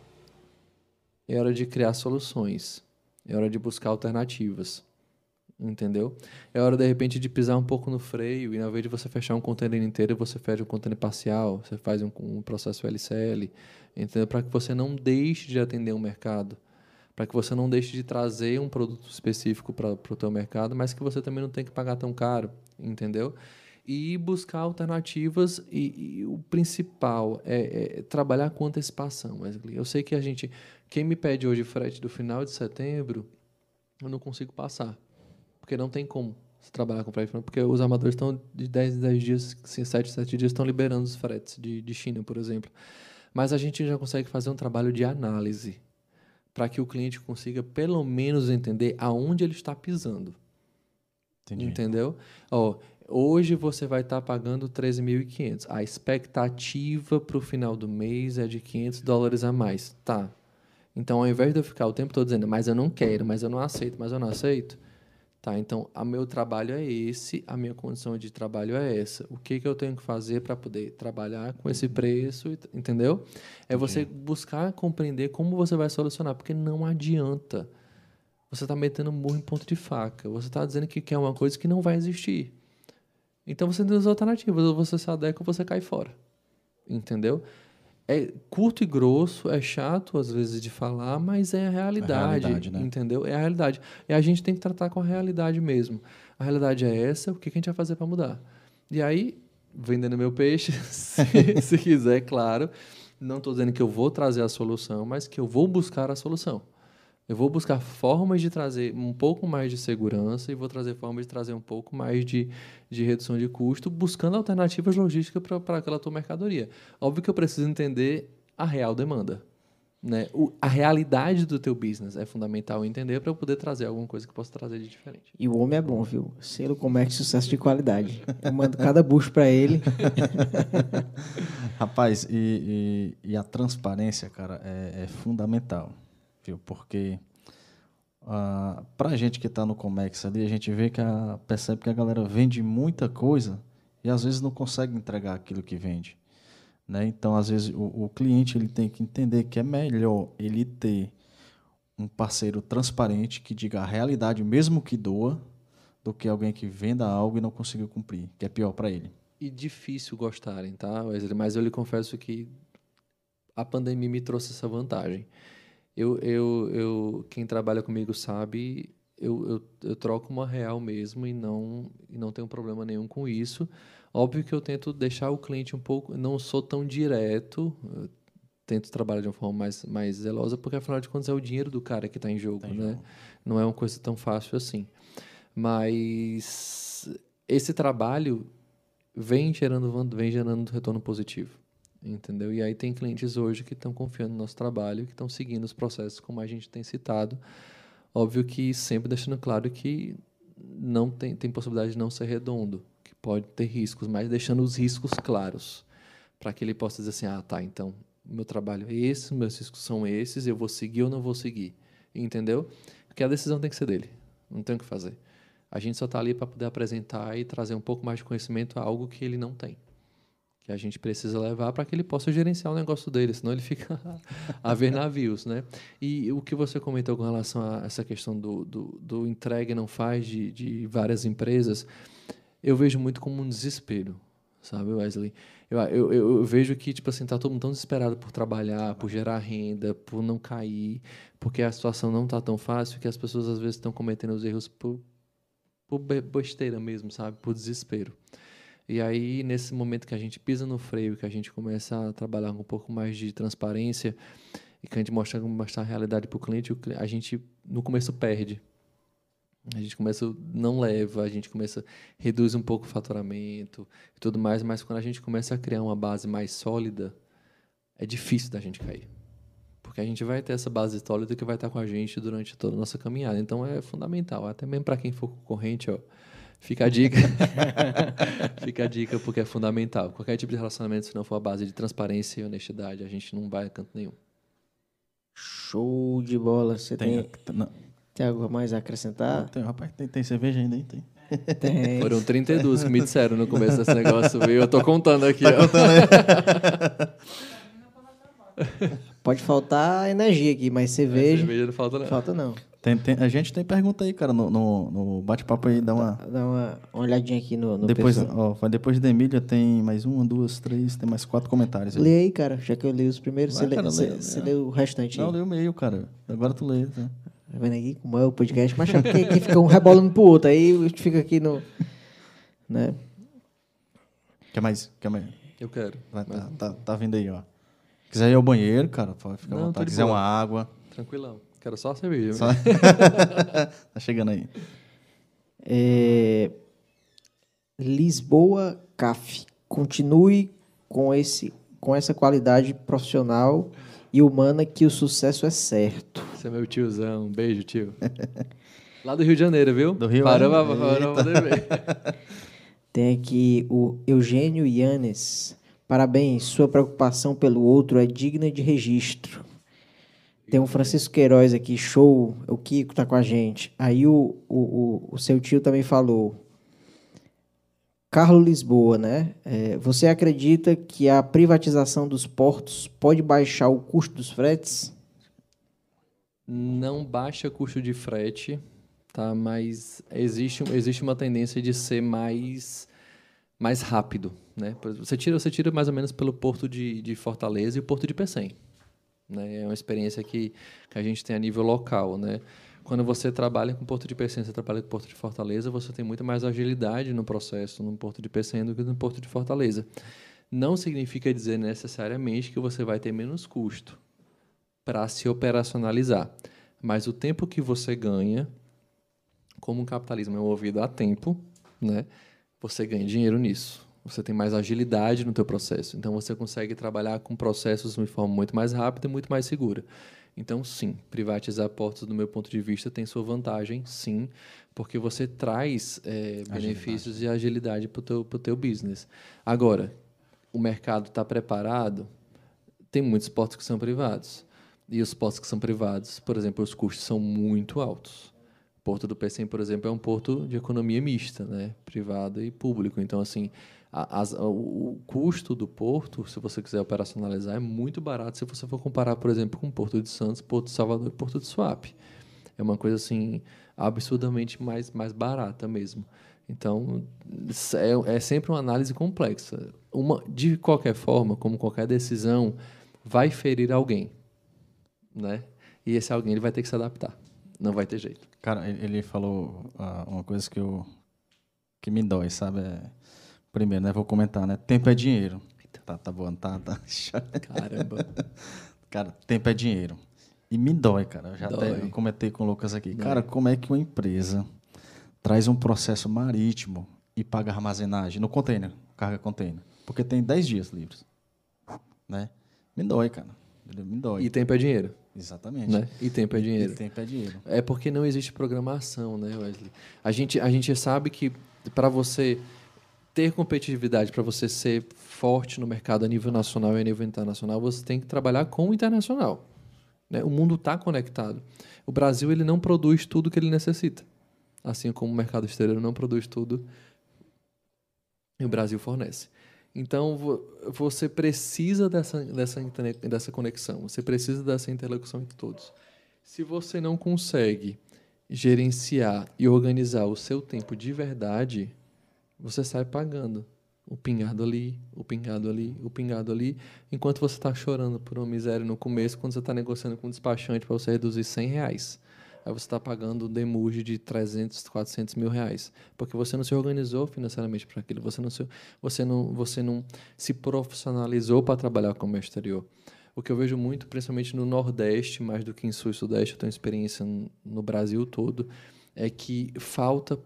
É hora de criar soluções. É hora de buscar alternativas entendeu? É hora, de repente, de pisar um pouco no freio e, ao invés de você fechar um container inteiro, você fecha um container parcial, você faz um, um processo LCL, entendeu? Para que você não deixe de atender um mercado, para que você não deixe de trazer um produto específico para o teu mercado, mas que você também não tem que pagar tão caro, entendeu? E buscar alternativas e, e o principal é, é, trabalhar com antecipação, Wesley. Eu sei que a gente, quem me pede hoje frete do final de setembro, eu não consigo passar Porque não tem como você trabalhar com frete, porque os armadores estão de 10 em 10 dias, assim, 7 em 7 dias, estão liberando os fretes de, de China, por exemplo. Mas a gente já consegue fazer um trabalho de análise para que o cliente consiga pelo menos entender aonde ele está pisando. Entendi. Entendeu? Ó, hoje você vai estar tá pagando 13.500. A expectativa para o final do mês é de 500 dólares a mais. Tá. Então, ao invés de eu ficar o tempo todo dizendo, mas eu não quero, mas eu não aceito, mas eu não aceito, Tá, então, o meu trabalho é esse, a minha condição de trabalho é essa. O que, que eu tenho que fazer para poder trabalhar com esse preço, entendeu? É você buscar compreender como você vai solucionar, porque não adianta. Você está metendo murro em ponto de faca. Você está dizendo que quer uma coisa que não vai existir. Então, você tem as alternativas. Ou você se adequa ou você cai fora. Entendeu? É curto e grosso, é chato às vezes de falar, mas é a realidade, a realidade né? entendeu? É a realidade. E a gente tem que tratar com a realidade mesmo. A realidade é essa, o que a gente vai fazer para mudar? E aí, vendendo meu peixe, se, se quiser, claro, não estou dizendo que eu vou trazer a solução, mas que eu vou buscar a solução. Eu vou buscar formas de trazer um pouco mais de segurança e vou trazer formas de trazer um pouco mais de, de redução de custo, buscando alternativas logísticas para aquela tua mercadoria. Óbvio que eu preciso entender a real demanda. Né? O, a realidade do teu business é fundamental entender para eu poder trazer alguma coisa que possa trazer de diferente. E o homem é bom, viu? Selo comércio sucesso de qualidade. Eu mando cada bucho para ele. Rapaz, e, e, e, a transparência, cara, é, é fundamental viu? Porque uh, ah, para a gente que está no Comex ali, a gente vê que a, percebe que a galera vende muita coisa e às vezes não consegue entregar aquilo que vende. Né? Então, às vezes, o, o cliente ele tem que entender que é melhor ele ter um parceiro transparente que diga a realidade, mesmo que doa, do que alguém que venda algo e não conseguiu cumprir, que é pior para ele. E difícil gostarem, tá, Wesley? Mas eu lhe confesso que a pandemia me trouxe essa vantagem. Eu, eu, eu, quem trabalha comigo sabe, eu, eu, eu troco uma real mesmo e não, e não tenho problema nenhum com isso. Óbvio que eu tento deixar o cliente um pouco, não sou tão direto, tento trabalhar de uma forma mais, mais zelosa, porque afinal de contas é o dinheiro do cara que está em jogo, tá em né? Jogo. Não é uma coisa tão fácil assim. Mas esse trabalho vem gerando, vem gerando retorno positivo entendeu? E aí tem clientes hoje que estão confiando no nosso trabalho, que estão seguindo os processos como a gente tem citado. Óbvio que sempre deixando claro que não tem, tem possibilidade de não ser redondo, que pode ter riscos, mas deixando os riscos claros, para que ele possa dizer assim, ah, tá, então, meu trabalho é esse, meus riscos são esses, eu vou seguir ou não vou seguir, entendeu? Porque a decisão tem que ser dele, não tem o que fazer. A gente só está ali para poder apresentar e trazer um pouco mais de conhecimento a algo que ele não tem que a gente precisa levar para que ele possa gerenciar o negócio dele, senão ele fica a ver navios, né? E o que você comentou com relação a essa questão do, do, do entrega não faz de, de várias empresas, eu vejo muito como um desespero, sabe, Wesley? Eu, eu, eu, vejo que, tipo assim, tá todo mundo tão desesperado por trabalhar, por gerar renda, por não cair, porque a situação não tá tão fácil que as pessoas às vezes estão cometendo os erros por, por besteira mesmo, sabe? Por desespero. E aí, nesse momento que a gente pisa no freio, que a gente começa a trabalhar com um pouco mais de transparência e que a gente mostra, mostrar a realidade para o cliente, a gente, no começo, perde. A gente começa, não leva, a gente começa, reduz um pouco o faturamento e tudo mais, mas quando a gente começa a criar uma base mais sólida, é difícil da gente cair. Porque a gente vai ter essa base sólida que vai estar com a gente durante toda a nossa caminhada. Então é fundamental, até mesmo para quem for concorrente, ó, Fica a dica. Fica a dica porque é fundamental. Qualquer tipo de relacionamento, se não for a base de transparência e honestidade, a gente não vai a canto nenhum. Show de bola. Você tem, tem, tem algo mais a acrescentar? Tem, rapaz, tem, tem cerveja ainda aí? Tem. Tem. Foram 32 que me disseram no começo desse negócio, viu? Eu tô contando aqui. Tá ó. contando aí. Pode faltar energia aqui, mas cerveja. cerveja não falta, não. Falta não. Tem, tem, a gente tem pergunta aí, cara, no, no, no bate-papo aí, dá uma. Dá uma, olhadinha aqui no, no depois, ó, depois da Emília tem mais uma, duas, três, tem mais quatro comentários aí. Lê aí, cara, já que eu li os primeiros, Vai, você, cara, lê, você, lê o restante Não, aí. Não, lê o meio, cara. Agora tu lê. Tá, tá vendo aqui como é o podcast? Mas é porque aqui fica um rebolando pro outro, aí a gente fica aqui no. Né? Quer mais? Quer mais? Eu quero. Vai, tá, tá, tá vindo aí, ó. Quiser ir ao banheiro, cara, pode ficar à vontade. Quiser uma água. Tranquilão. Quero só a cerveja. Só... tá chegando aí. É... Lisboa CAF. Continue com, esse, com essa qualidade profissional e humana que o sucesso é certo. Você é meu tiozão. Um beijo, tio. Lá do Rio de Janeiro, viu? Do Rio Parou, parou, parou, Tem aqui o Eugênio Yanes. Parabéns, sua preocupação pelo outro é digna de registro. Tem um Francisco Queiroz aqui, show. O Kiko tá com a gente. Aí o, o, o, o seu tio também falou. Carlos Lisboa, né? É, você acredita que a privatização dos portos pode baixar o custo dos fretes? Não baixa custo de frete, tá? Mas existe, existe uma tendência de ser mais mais rápido, né? Você tira você tira mais ou menos pelo porto de, de Fortaleza e o porto de Pecém, né? É uma experiência que, que a gente tem a nível local, né? Quando você trabalha com Porto de Pecém, você trabalha com Porto de Fortaleza, você tem muito mais agilidade no processo no Porto de Pecém do que no Porto de Fortaleza. Não significa dizer necessariamente que você vai ter menos custo para se operacionalizar, mas o tempo que você ganha, como o capitalismo é movido a tempo, né, você ganha dinheiro nisso. Você tem mais agilidade no teu processo, então você consegue trabalhar com processos de forma muito mais rápida e muito mais segura. Então, sim, privatizar portos, do meu ponto de vista, tem sua vantagem, sim, porque você traz é, benefícios e agilidade para o teu, teu business. Agora, o mercado está preparado? Tem muitos portos que são privados. E os portos que são privados, por exemplo, os custos são muito altos. O Porto do Pecém, por exemplo, é um porto de economia mista, né? privado e público. Então, assim, as, o custo do porto, se você quiser operacionalizar, é muito barato se você for comparar, por exemplo, com Porto de Santos, Porto de Salvador e Porto de Suape. É uma coisa assim absurdamente mais, mais barata mesmo. Então, é, é sempre uma análise complexa. Uma, de qualquer forma, como qualquer decisão, vai ferir alguém. Né? E esse alguém ele vai ter que se adaptar. Não vai ter jeito. Cara, ele falou uh, uma coisa que, eu, que me dói, sabe? É Primeiro, né? Vou comentar, né? Tempo é dinheiro. Tá, tá bom, tá, tá. Caramba. cara, tempo é dinheiro. E me dói, cara. Eu já dói. até comentei com o Lucas aqui. Dói. Cara, como é que uma empresa traz um processo marítimo e paga armazenagem no container, carga container? Porque tem 10 dias livres. Né? Me dói, cara. Me dói. E tempo é dinheiro. Exatamente. Né? E tempo é dinheiro. E tempo é dinheiro. É porque não existe programação, né, Wesley? A gente, a gente sabe que para você ter competitividade, para você ser forte no mercado a nível nacional e a nível internacional, você tem que trabalhar com o internacional. Né? O mundo está conectado. O Brasil ele não produz tudo que ele necessita, assim como o mercado exterior não produz tudo e o Brasil fornece. Então você precisa dessa, dessa, dessa conexão, você precisa dessa interlocução entre todos. Se você não consegue gerenciar e organizar o seu tempo de verdade, você sai pagando o pingado ali, o pingado ali, o pingado ali, enquanto você está chorando por uma miséria no começo, quando você está negociando com um despachante para você reduzir 100 reais. Aí você está pagando um demuge de 300, 400 mil reais. Porque você não se organizou financeiramente para aquilo, você não, se, você, não, você não se profissionalizou para trabalhar com o comércio exterior. O que eu vejo muito, principalmente no Nordeste, mais do que em Sul e Sudeste, eu tenho experiência no Brasil todo, é que falta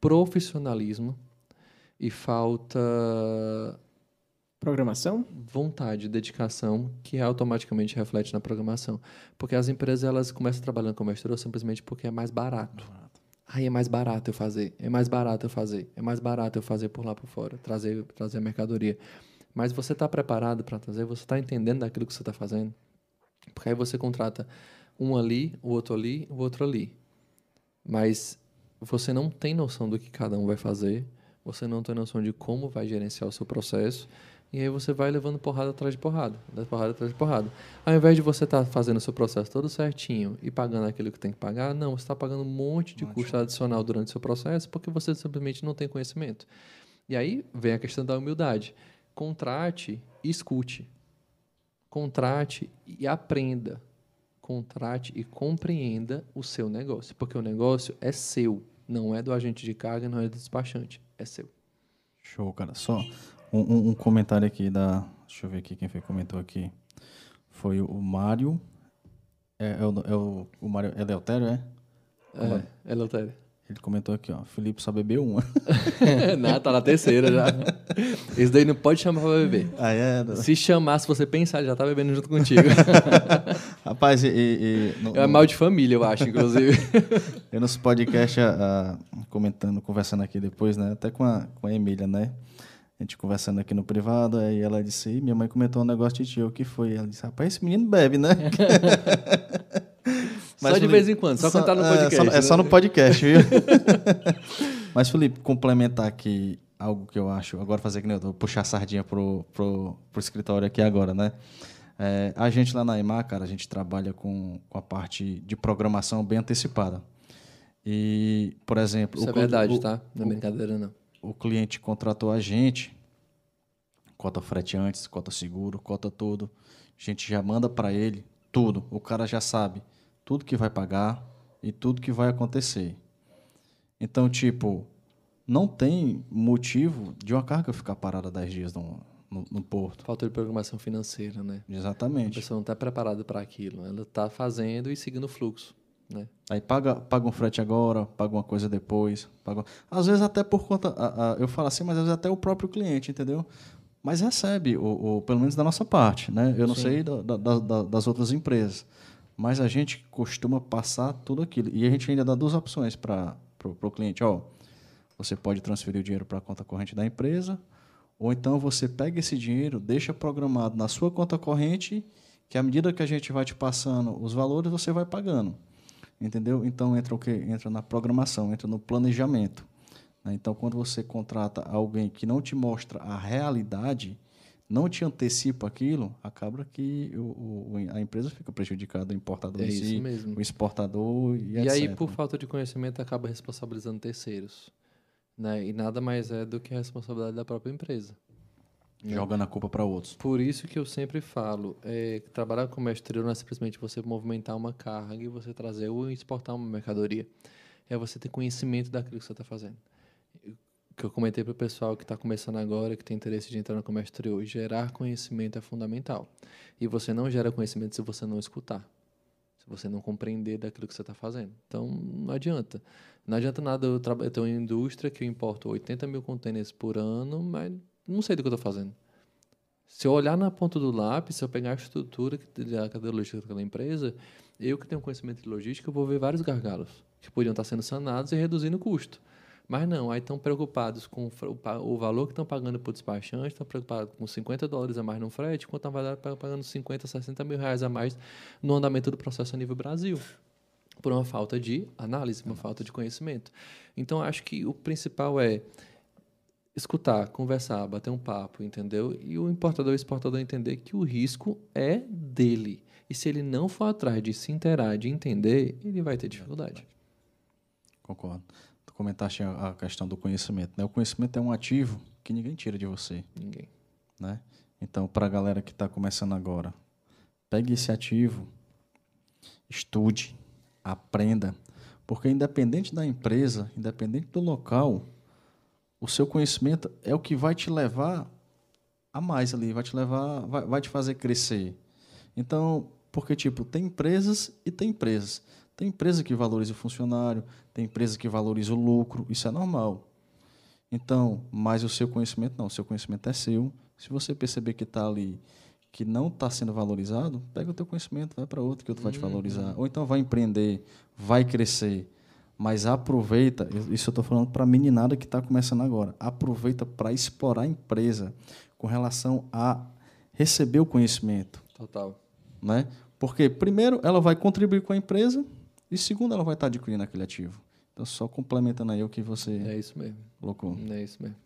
profissionalismo e falta programação, vontade, dedicação que automaticamente reflete na programação, porque as empresas elas começam trabalhando com exterior simplesmente porque é mais barato. Aí é mais barato eu fazer, é mais barato eu fazer, é mais barato eu fazer por lá por fora, trazer trazer a mercadoria. Mas você está preparado para trazer? Você está entendendo daquilo que você está fazendo? Porque aí você contrata um ali, o outro ali, o outro ali. Mas você não tem noção do que cada um vai fazer você não tem noção de como vai gerenciar o seu processo, e aí você vai levando porrada atrás de porrada, porrada atrás de porrada. Ao invés de você estar tá fazendo o seu processo todo certinho e pagando aquilo que tem que pagar, não, você está pagando um monte de custo adicional durante o seu processo porque você simplesmente não tem conhecimento. E aí vem a questão da humildade. Contrate e escute. Contrate e aprenda. Contrate e compreenda o seu negócio, porque o negócio é seu, não é do agente de carga, não é do despachante é seu. Show, cara. Só um, um, um, comentário aqui da. Deixa eu ver aqui quem foi que comentou aqui. Foi o Mário. É, é, o, é o, o Mário Eleutério, é? É, Eleutério. Ele comentou aqui, ó. Felipe só bebeu uma. não, tá na terceira já. Esse daí não pode chamar pra beber. Ah, é? Se chamar, se você pensar, ele já tá bebendo junto contigo. Rapaz, e. e, no, é mal de família, eu acho, inclusive. eu nos podcast, uh, comentando, conversando aqui depois, né? Até com a, com a Emília, né? A gente conversando aqui no privado, aí ela disse, minha mãe comentou um negócio de tio, o que foi? Ela disse, rapaz, esse menino bebe, né? Mas, só de vez em quando, só, só quando tá no podcast. É, só, né? é só no podcast, viu? Mas, Felipe, complementar aqui algo que eu acho. Agora fazer que nem eu vou puxar a sardinha pro, pro, pro escritório aqui agora, né? É, a gente lá na EMA, cara, a gente trabalha com, com a parte de programação bem antecipada. E, por exemplo. Isso é verdade, o, tá? Não é brincadeira, não. O cliente contratou a gente, cota frete antes, cota seguro, cota tudo. A gente já manda para ele tudo. O cara já sabe tudo que vai pagar e tudo que vai acontecer. Então, tipo, não tem motivo de uma carga ficar parada 10 dias no, no, no, porto. Falta de programação financeira, né? Exatamente. A pessoa não está preparada para aquilo. Ela está fazendo e seguindo o fluxo. Né? Aí paga, paga um frete agora, paga uma coisa depois. Paga... Às vezes até por conta. A, a, eu falo assim, mas às vezes até o próprio cliente, entendeu? Mas recebe, o, o pelo menos da nossa parte. Né? Eu não Sim. sei da, da, da, das outras empresas. Mas a gente costuma passar tudo aquilo. E a gente ainda dá duas opções para o cliente. Ó, você pode transferir o dinheiro para a conta corrente da empresa, ou então você pega esse dinheiro, deixa programado na sua conta corrente, que à medida que a gente vai te passando os valores, você vai pagando. Entendeu? Então entra o que? Entra na programação, entra no planejamento. Né? Então, quando você contrata alguém que não te mostra a realidade, não te antecipa aquilo, acaba que o, o, a empresa fica prejudicada, o importador é si, o exportador e, e etc. aí, por falta de conhecimento, acaba responsabilizando terceiros. Né? E nada mais é do que a responsabilidade da própria empresa. Né? Jogando a culpa para outros. Por isso que eu sempre falo, é, trabalhar com mestre não é simplesmente você movimentar uma carga e você trazer ou exportar uma mercadoria. É você ter conhecimento daquilo que você está fazendo que eu comentei para o pessoal que está começando agora, que tem interesse de entrar no comércio exterior, gerar conhecimento é fundamental. E você não gera conhecimento se você não escutar, se você não compreender daquilo que você está fazendo. Então, não adianta. Não adianta nada eu, eu ter uma indústria que eu importo 80 mil contêineres por ano, mas não sei do que eu estou fazendo. Se eu olhar na ponta do lápis, se eu pegar a estrutura da cadeia logística daquela empresa, eu que tenho conhecimento de logística, eu vou ver vários gargalos que poderiam estar sendo sanados e reduzindo o custo. Mas não, aí estão preocupados com o valor que estão pagando por despachante, estão preocupados com 50 dólares a mais no frete, enquanto estão pagando 50, 60 mil reais a mais no andamento do processo a nível Brasil. Por uma falta de análise, uma falta de conhecimento. Então, acho que o principal é escutar, conversar, bater um papo, entendeu? E o importador e o exportador entender que o risco é dele. E se ele não for atrás de se interar, de entender, ele vai ter dificuldade. Concordo comentaste a, questão do conhecimento. Né? O conhecimento é um ativo que ninguém tira de você. Ninguém. Né? Então, para a galera que está começando agora, pegue esse ativo, estude, aprenda, porque independente da empresa, independente do local, o seu conhecimento é o que vai te levar a mais ali, vai te levar, vai, vai te fazer crescer. Então, porque tipo, tem empresas e tem empresas. Tem empresa que valoriza o funcionário, tem empresa que valoriza o lucro, isso é normal. Então, mas o seu conhecimento não, o seu conhecimento é seu. Se você perceber que está ali, que não está sendo valorizado, pega o teu conhecimento, vai para outro que outro vai te valorizar. Uhum. Ou então vai empreender, vai crescer. Mas aproveita, isso eu estou falando para a meninada que está começando agora, aproveita para explorar a empresa com relação a receber o conhecimento. Total. Né? Porque, primeiro, ela vai contribuir com a empresa, e segundo, ela vai estar adquirindo aquele ativo. Então, só complementando aí o que você é isso mesmo. colocou. É isso mesmo.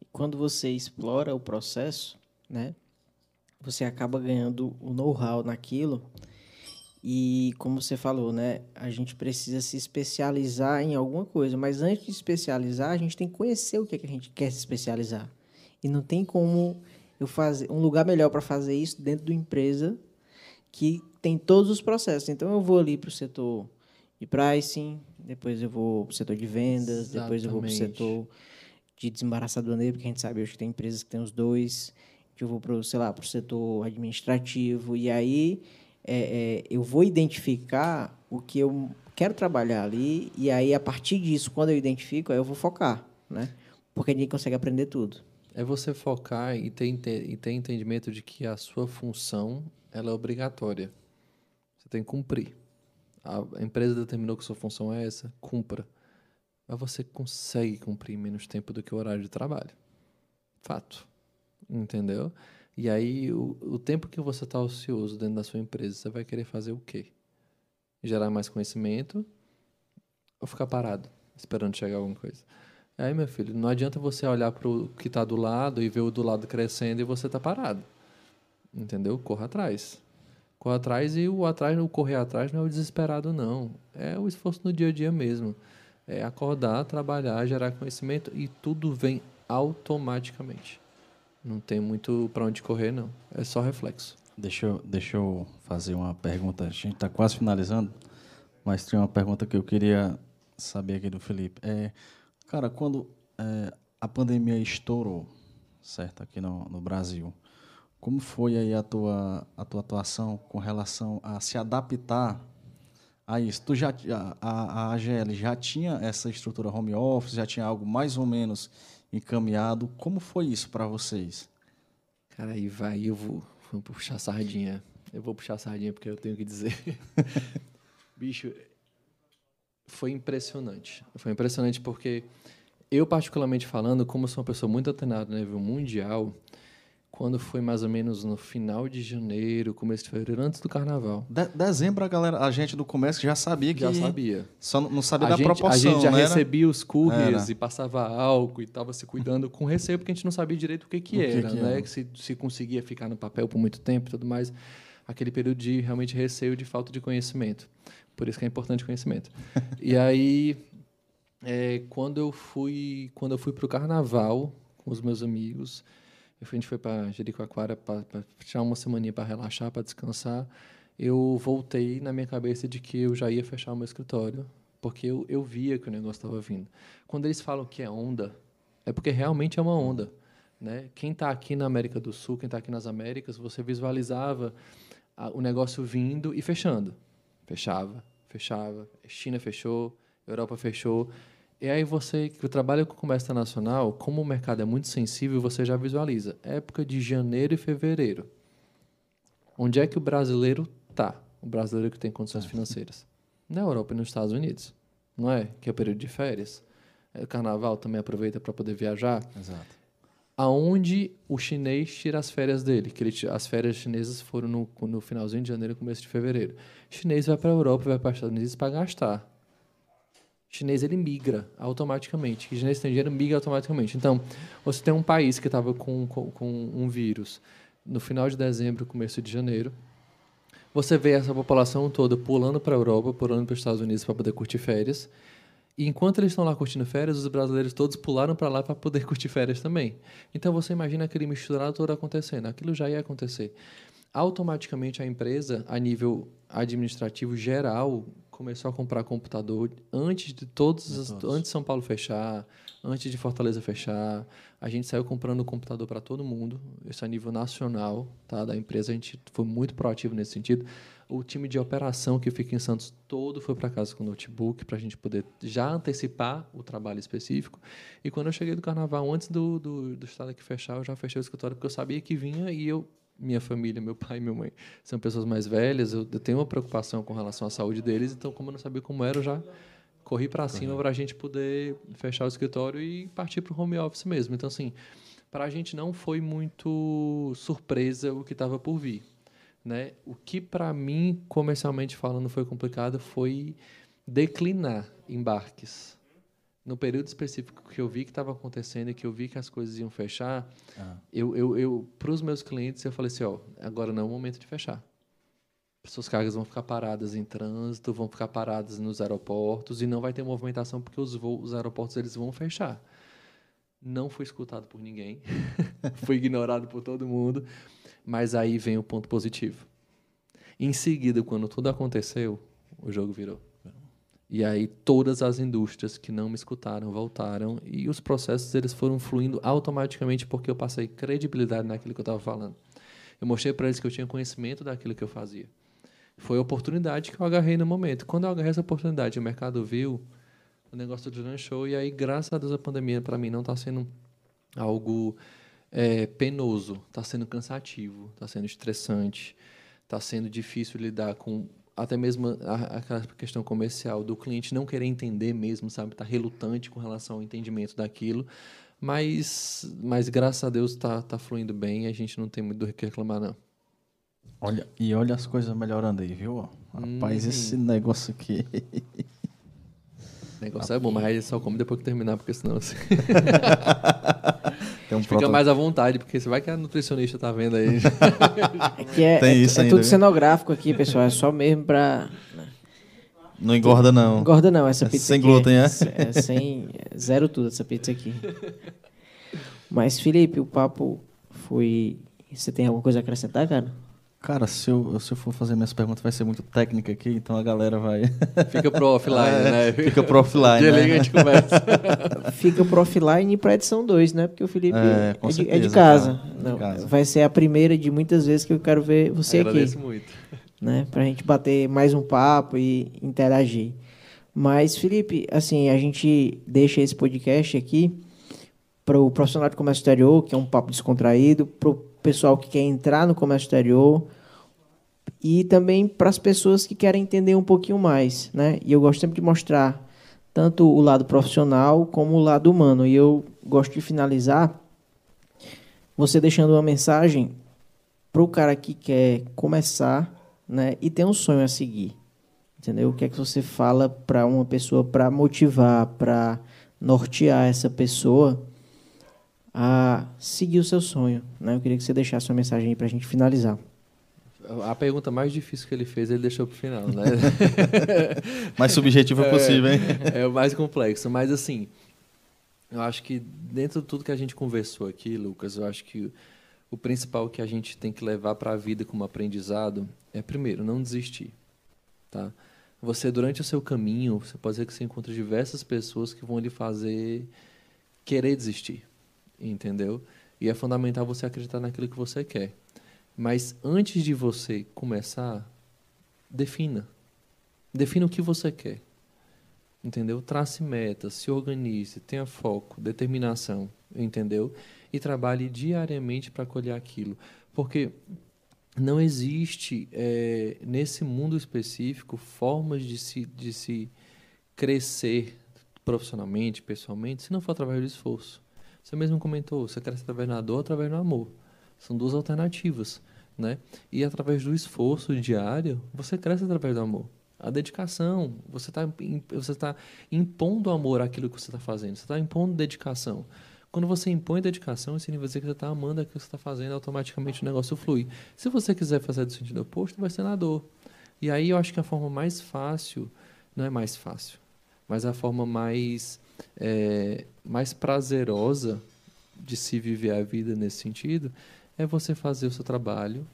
E quando você explora o processo, né, você acaba ganhando o know-how naquilo. E como você falou, né, a gente precisa se especializar em alguma coisa, mas antes de especializar, a gente tem que conhecer o que, é que a gente quer se especializar. E não tem como eu fazer um lugar melhor para fazer isso dentro da empresa que tem todos os processos. Então, eu vou ali para o setor de pricing, depois eu vou para o setor de vendas, Exatamente. depois eu vou para o setor de desembaraçar aduaneiro, porque a gente sabe hoje que tem empresas que tem os dois, que eu vou para, sei lá, para o setor administrativo, e aí é, é, eu vou identificar o que eu quero trabalhar ali, e aí a partir disso, quando eu identifico, aí eu vou focar, né? Porque ninguém consegue aprender tudo. É você focar e ter, e ter entendimento de que a sua função ela é obrigatória. Tem que cumprir. A empresa determinou que sua função é essa, cumpra. Mas você consegue cumprir menos tempo do que o horário de trabalho. Fato. Entendeu? E aí, o, o tempo que você está ocioso dentro da sua empresa, você vai querer fazer o quê? Gerar mais conhecimento ou ficar parado, esperando chegar alguma coisa? Aí, meu filho, não adianta você olhar para o que está do lado e ver o do lado crescendo e você está parado. Entendeu? Corra atrás. Corra atrás e o atrás, o correr atrás não é o desesperado, não. É o esforço no dia a dia mesmo. É acordar, trabalhar, gerar conhecimento e tudo vem automaticamente. Não tem muito para onde correr, não. É só reflexo. Deixa eu, deixa eu fazer uma pergunta. A gente está quase finalizando, mas tem uma pergunta que eu queria saber aqui do Felipe. É, Cara, quando é, a pandemia estourou, certo, aqui no, no Brasil, como foi aí a tua, a tua atuação com relação a se adaptar a isso? Tu já, a, a AGL já tinha essa estrutura home office, já tinha algo mais ou menos encaminhado. Como foi isso para vocês? Cara, aí vai, eu vou, vou puxar sardinha. Eu vou puxar sardinha porque eu tenho que dizer. Bicho, foi impressionante. Foi impressionante porque eu, particularmente falando, como sou uma pessoa muito atenada no nível mundial, quando foi mais ou menos no final de janeiro, começo de fevereiro, antes do carnaval. De dezembro, a galera, a gente do comércio já sabia que. Já sabia. Só não sabia a da gente, proporção. A gente já né? recebia os couriers e passava álcool e estava se cuidando com receio, porque a gente não sabia direito o que, que o era, que que né? Era? Se, se conseguia ficar no papel por muito tempo e tudo mais. Aquele período de realmente receio de falta de conhecimento. Por isso que é importante conhecimento. e aí, é, quando eu fui quando eu fui para o carnaval com os meus amigos, a gente foi para Jericoacoara para tirar uma semaninha para relaxar, para descansar. Eu voltei na minha cabeça de que eu já ia fechar o meu escritório, porque eu, eu via que o negócio estava vindo. Quando eles falam que é onda, é porque realmente é uma onda. Né? Quem está aqui na América do Sul, quem está aqui nas Américas, você visualizava a, o negócio vindo e fechando. Fechava, fechava. China fechou, Europa fechou. E aí você que trabalha com comércio internacional, como o mercado é muito sensível, você já visualiza. Época de janeiro e fevereiro. Onde é que o brasileiro está? O brasileiro que tem condições financeiras. Na Europa e nos Estados Unidos. Não é? Que é o período de férias. É, o carnaval também aproveita para poder viajar. Exato aonde o chinês tira as férias dele, que ele, as férias chinesas foram no, no finalzinho de janeiro, começo de fevereiro. O chinês vai para a Europa, vai para os Estados Unidos para gastar. Chinês ele migra automaticamente. O chinês estrangeiro migra automaticamente. Então, você tem um país que estava com, com, com um vírus no final de dezembro, começo de janeiro. Você vê essa população toda pulando para a Europa, pulando para os Estados Unidos para poder curtir férias. E enquanto eles estão lá curtindo férias, os brasileiros todos pularam para lá para poder curtir férias também. Então você imagina aquele misturado todo acontecendo. Aquilo já ia acontecer. Automaticamente a empresa, a nível administrativo geral, começou a comprar computador antes de todos, as, antes de São Paulo fechar, antes de Fortaleza fechar. A gente saiu comprando computador para todo mundo. Isso a nível nacional, tá? Da empresa a gente foi muito proativo nesse sentido o time de operação que fica em Santos todo foi para casa com notebook para a gente poder já antecipar o trabalho específico. E quando eu cheguei do carnaval, antes do, do, do estado aqui fechar, eu já fechei o escritório porque eu sabia que vinha e eu minha família, meu pai e minha mãe são pessoas mais velhas, eu, eu tenho uma preocupação com relação à saúde deles, então como eu não sabia como era, eu já corri para cima para a gente poder fechar o escritório e partir para o home office mesmo. Então assim, para a gente não foi muito surpresa o que estava por vir. Né? O que para mim, comercialmente falando, foi complicado foi declinar embarques. No período específico que eu vi que estava acontecendo e que eu vi que as coisas iam fechar, ah. eu, eu, eu para os meus clientes, eu falei assim, ó, agora não é o momento de fechar. Suas cargas vão ficar paradas em trânsito, vão ficar paradas nos aeroportos e não vai ter movimentação porque os, voos, os aeroportos eles vão fechar. Não fui escutado por ninguém, fui ignorado por todo mundo. Mas aí vem o ponto positivo. Em seguida, quando tudo aconteceu, o jogo virou. E aí todas as indústrias que não me escutaram voltaram e os processos eles foram fluindo automaticamente porque eu passei credibilidade naquilo que eu estava falando. Eu mostrei para eles que eu tinha conhecimento daquilo que eu fazia. Foi a oportunidade que eu agarrei no momento. Quando eu agarrei essa oportunidade, o mercado viu o negócio do Show, e aí, graças a Deus, a pandemia para mim não está sendo algo é, penoso, está sendo cansativo, está sendo estressante, está sendo difícil lidar com até mesmo a, aquela questão comercial do cliente não querer entender mesmo, sabe, tá relutante com relação ao entendimento daquilo, mas, mas graças a Deus está tá fluindo bem, e a gente não tem muito do que reclamar não. Olha, e olha as coisas melhorando aí, viu? Rapaz, hum. esse negócio aqui. O negócio é bom, mas aí só come depois que terminar, porque senão assim... Tem um Fica proto... mais à vontade, porque você vai que a nutricionista tá vendo aí. Aqui é, Tem é, isso é, é tudo cenográfico aqui, pessoal. É só mesmo pra. Né? Não engorda, não. Engorda, não. Essa é pizza. Sem glúten, é? É, é sem. Zero tudo essa pizza aqui. Mas, Felipe, o papo foi. Você tem alguma coisa a acrescentar, cara? Cara, se eu, se eu for fazer minhas perguntas, vai ser muito técnica aqui, então a galera vai. Fica pro offline, é, né? Fica pro offline. né? a gente conversa. Fica pro offline para edição 2, né? Porque o Felipe é, é, de, certeza, é de, casa. Não, de casa. Vai ser a primeira de muitas vezes que eu quero ver você Agradeço aqui. muito. Né? Pra gente bater mais um papo e interagir. Mas, Felipe, assim, a gente deixa esse podcast aqui para o profissional de comércio exterior, que é um papo descontraído, para o pessoal que quer entrar no comércio exterior e também para as pessoas que querem entender um pouquinho mais, né? E eu gosto sempre de mostrar tanto o lado profissional como o lado humano. E eu gosto de finalizar você deixando uma mensagem para o cara que quer começar, né? E tem um sonho a seguir, entendeu? O que é que você fala para uma pessoa para motivar, para nortear essa pessoa a seguir o seu sonho, né? Eu queria que você deixasse uma mensagem para a gente finalizar. A pergunta mais difícil que ele fez, ele deixou para o final, né? mais subjetivo é, possível, hein? É o mais complexo. Mas, assim, eu acho que dentro de tudo que a gente conversou aqui, Lucas, eu acho que o principal que a gente tem que levar para a vida como aprendizado é, primeiro, não desistir, tá? Você, durante o seu caminho, você pode dizer que você encontra diversas pessoas que vão lhe fazer querer desistir, entendeu? E é fundamental você acreditar naquilo que você quer. Mas antes de você começar, defina. Defina o que você quer. Entendeu? Trace metas, se organize, tenha foco, determinação, entendeu? E trabalhe diariamente para colher aquilo. Porque não existe, é, nesse mundo específico, formas de se, de se crescer profissionalmente, pessoalmente, se não for através do esforço. Você mesmo comentou, você cresce através da dor, através do amor. São duas alternativas, né? E através do esforço diário, você cresce através do amor. A dedicação, você está você tá impondo amor àquilo que você está fazendo, você está impondo dedicação. Quando você impõe dedicação, isso significa que você está amando aquilo que você está fazendo, automaticamente o negócio flui. Se você quiser fazer do sentido oposto, vai ser na dor. E aí eu acho que a forma mais fácil, não é mais fácil, mas a forma mais, é, mais prazerosa de se viver a vida nesse sentido é você fazer o seu trabalho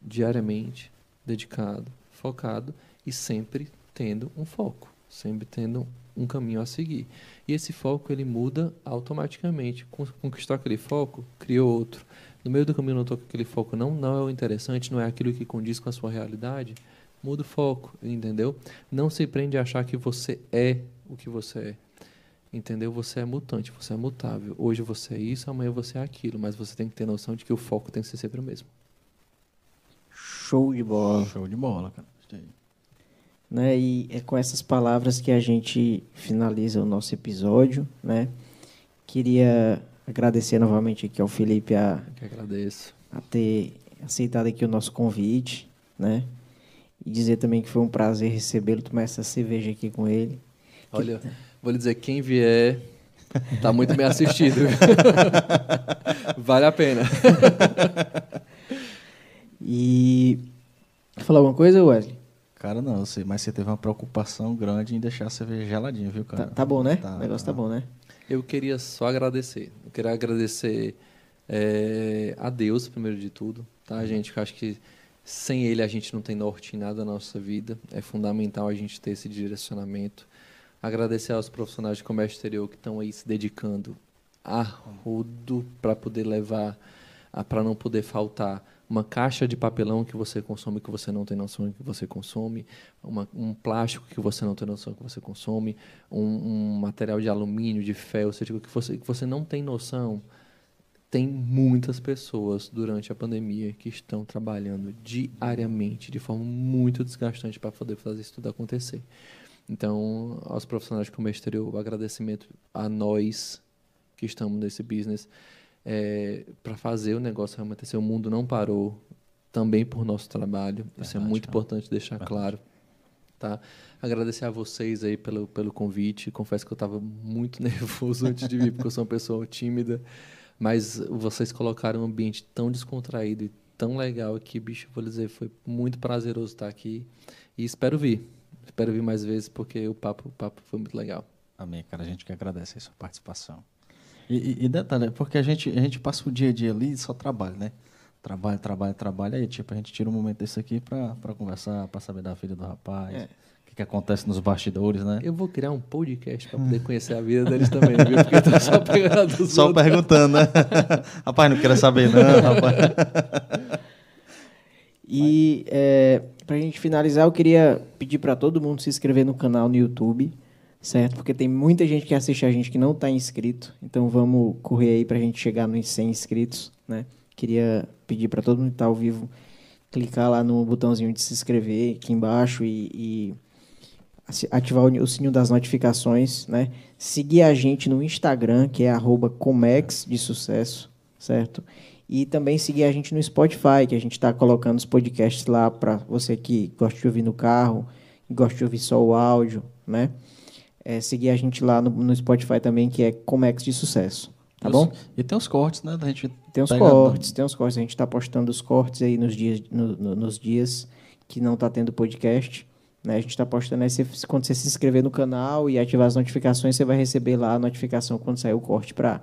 diariamente, dedicado, focado e sempre tendo um foco, sempre tendo um caminho a seguir. E esse foco ele muda automaticamente. Conquistou aquele foco, criou outro. No meio do caminho notou que aquele foco não, não é o interessante, não é aquilo que condiz com a sua realidade, muda o foco, entendeu? Não se prende a achar que você é o que você é. Entendeu? Você é mutante, você é mutável. Hoje você é isso, amanhã você é aquilo, mas você tem que ter noção de que o foco tem que ser sempre o mesmo. Show de bola. Show de bola, cara. Né? E é com essas palavras que a gente finaliza o nosso episódio, né? Queria agradecer novamente aqui ao Felipe a, que agradeço. a ter aceitado aqui o nosso convite, né? E dizer também que foi um prazer recebê-lo, tomar essa cerveja aqui com ele. Olha, que... Vou lhe dizer, quem vier tá muito bem assistido. vale a pena. e falar alguma coisa, Wesley? Cara, não, eu sei, mas você teve uma preocupação grande em deixar a cerveja geladinha, viu, cara? Tá, tá bom, né? Tá, o negócio tá. tá bom, né? Eu queria só agradecer. Eu queria agradecer é, a Deus, primeiro de tudo, tá, gente? Eu acho que sem Ele a gente não tem norte em nada na nossa vida. É fundamental a gente ter esse direcionamento. Agradecer aos profissionais de comércio exterior que estão aí se dedicando a rudo para poder levar, para não poder faltar uma caixa de papelão que você consome que você não tem noção que você consome, uma, um plástico que você não tem noção que você consome, um, um material de alumínio, de ferro, seja, que você, que você não tem noção. Tem muitas pessoas durante a pandemia que estão trabalhando diariamente, de forma muito desgastante, para poder fazer isso tudo acontecer. Então, aos profissionais de comércio exterior, o agradecimento a nós que estamos nesse business é, para fazer o negócio realmente acontecer. O mundo não parou também por nosso trabalho. Verdade, Isso é muito importante deixar Verdade. claro. Tá? Agradecer a vocês aí pelo, pelo convite. Confesso que eu estava muito nervoso antes de vir, porque eu sou uma pessoa tímida. Mas vocês colocaram um ambiente tão descontraído e tão legal que, bicho, vou dizer, foi muito prazeroso estar aqui. E espero vir. Espero vir mais vezes, porque o papo, o papo foi muito legal. Amém, cara. A gente que agradece a sua participação. E, e, detalhe, porque a gente, a gente passa o dia a dia ali e só trabalha, né? Trabalha, trabalha, trabalha. Aí, tipo, a gente tira um momento desse aqui para conversar, para saber da filha do rapaz. É. O que, que acontece nos bastidores, né? Eu vou criar um podcast para poder conhecer a vida deles também, viu? Porque eu tô só pegando Só outros. perguntando, né? rapaz, não quero saber, não, rapaz. E é, para a gente finalizar, eu queria pedir para todo mundo se inscrever no canal no YouTube certo? Porque tem muita gente que assiste a gente que não está inscrito, então vamos correr aí para a gente chegar nos 100 inscritos, né? Queria pedir para todo mundo que está ao vivo clicar lá no botãozinho de se inscrever aqui embaixo e, e ativar o sininho das notificações, né? Seguir a gente no Instagram, que é @comex de sucesso, certo? E também seguir a gente no Spotify, que a gente está colocando os podcasts lá para você que gosta de ouvir no carro, gosta de ouvir só o áudio, né? é, seguir a gente lá no, no, Spotify também, que é Comex de Sucesso. Tá os, bom? E tem os cortes, né? Da gente tem os cortes, tem os cortes. A gente está postando os cortes aí nos dias, no, no, nos dias que não está tendo podcast. Né? A gente está postando aí, você, quando você se inscrever no canal e ativar as notificações, você vai receber lá a notificação quando sair o corte para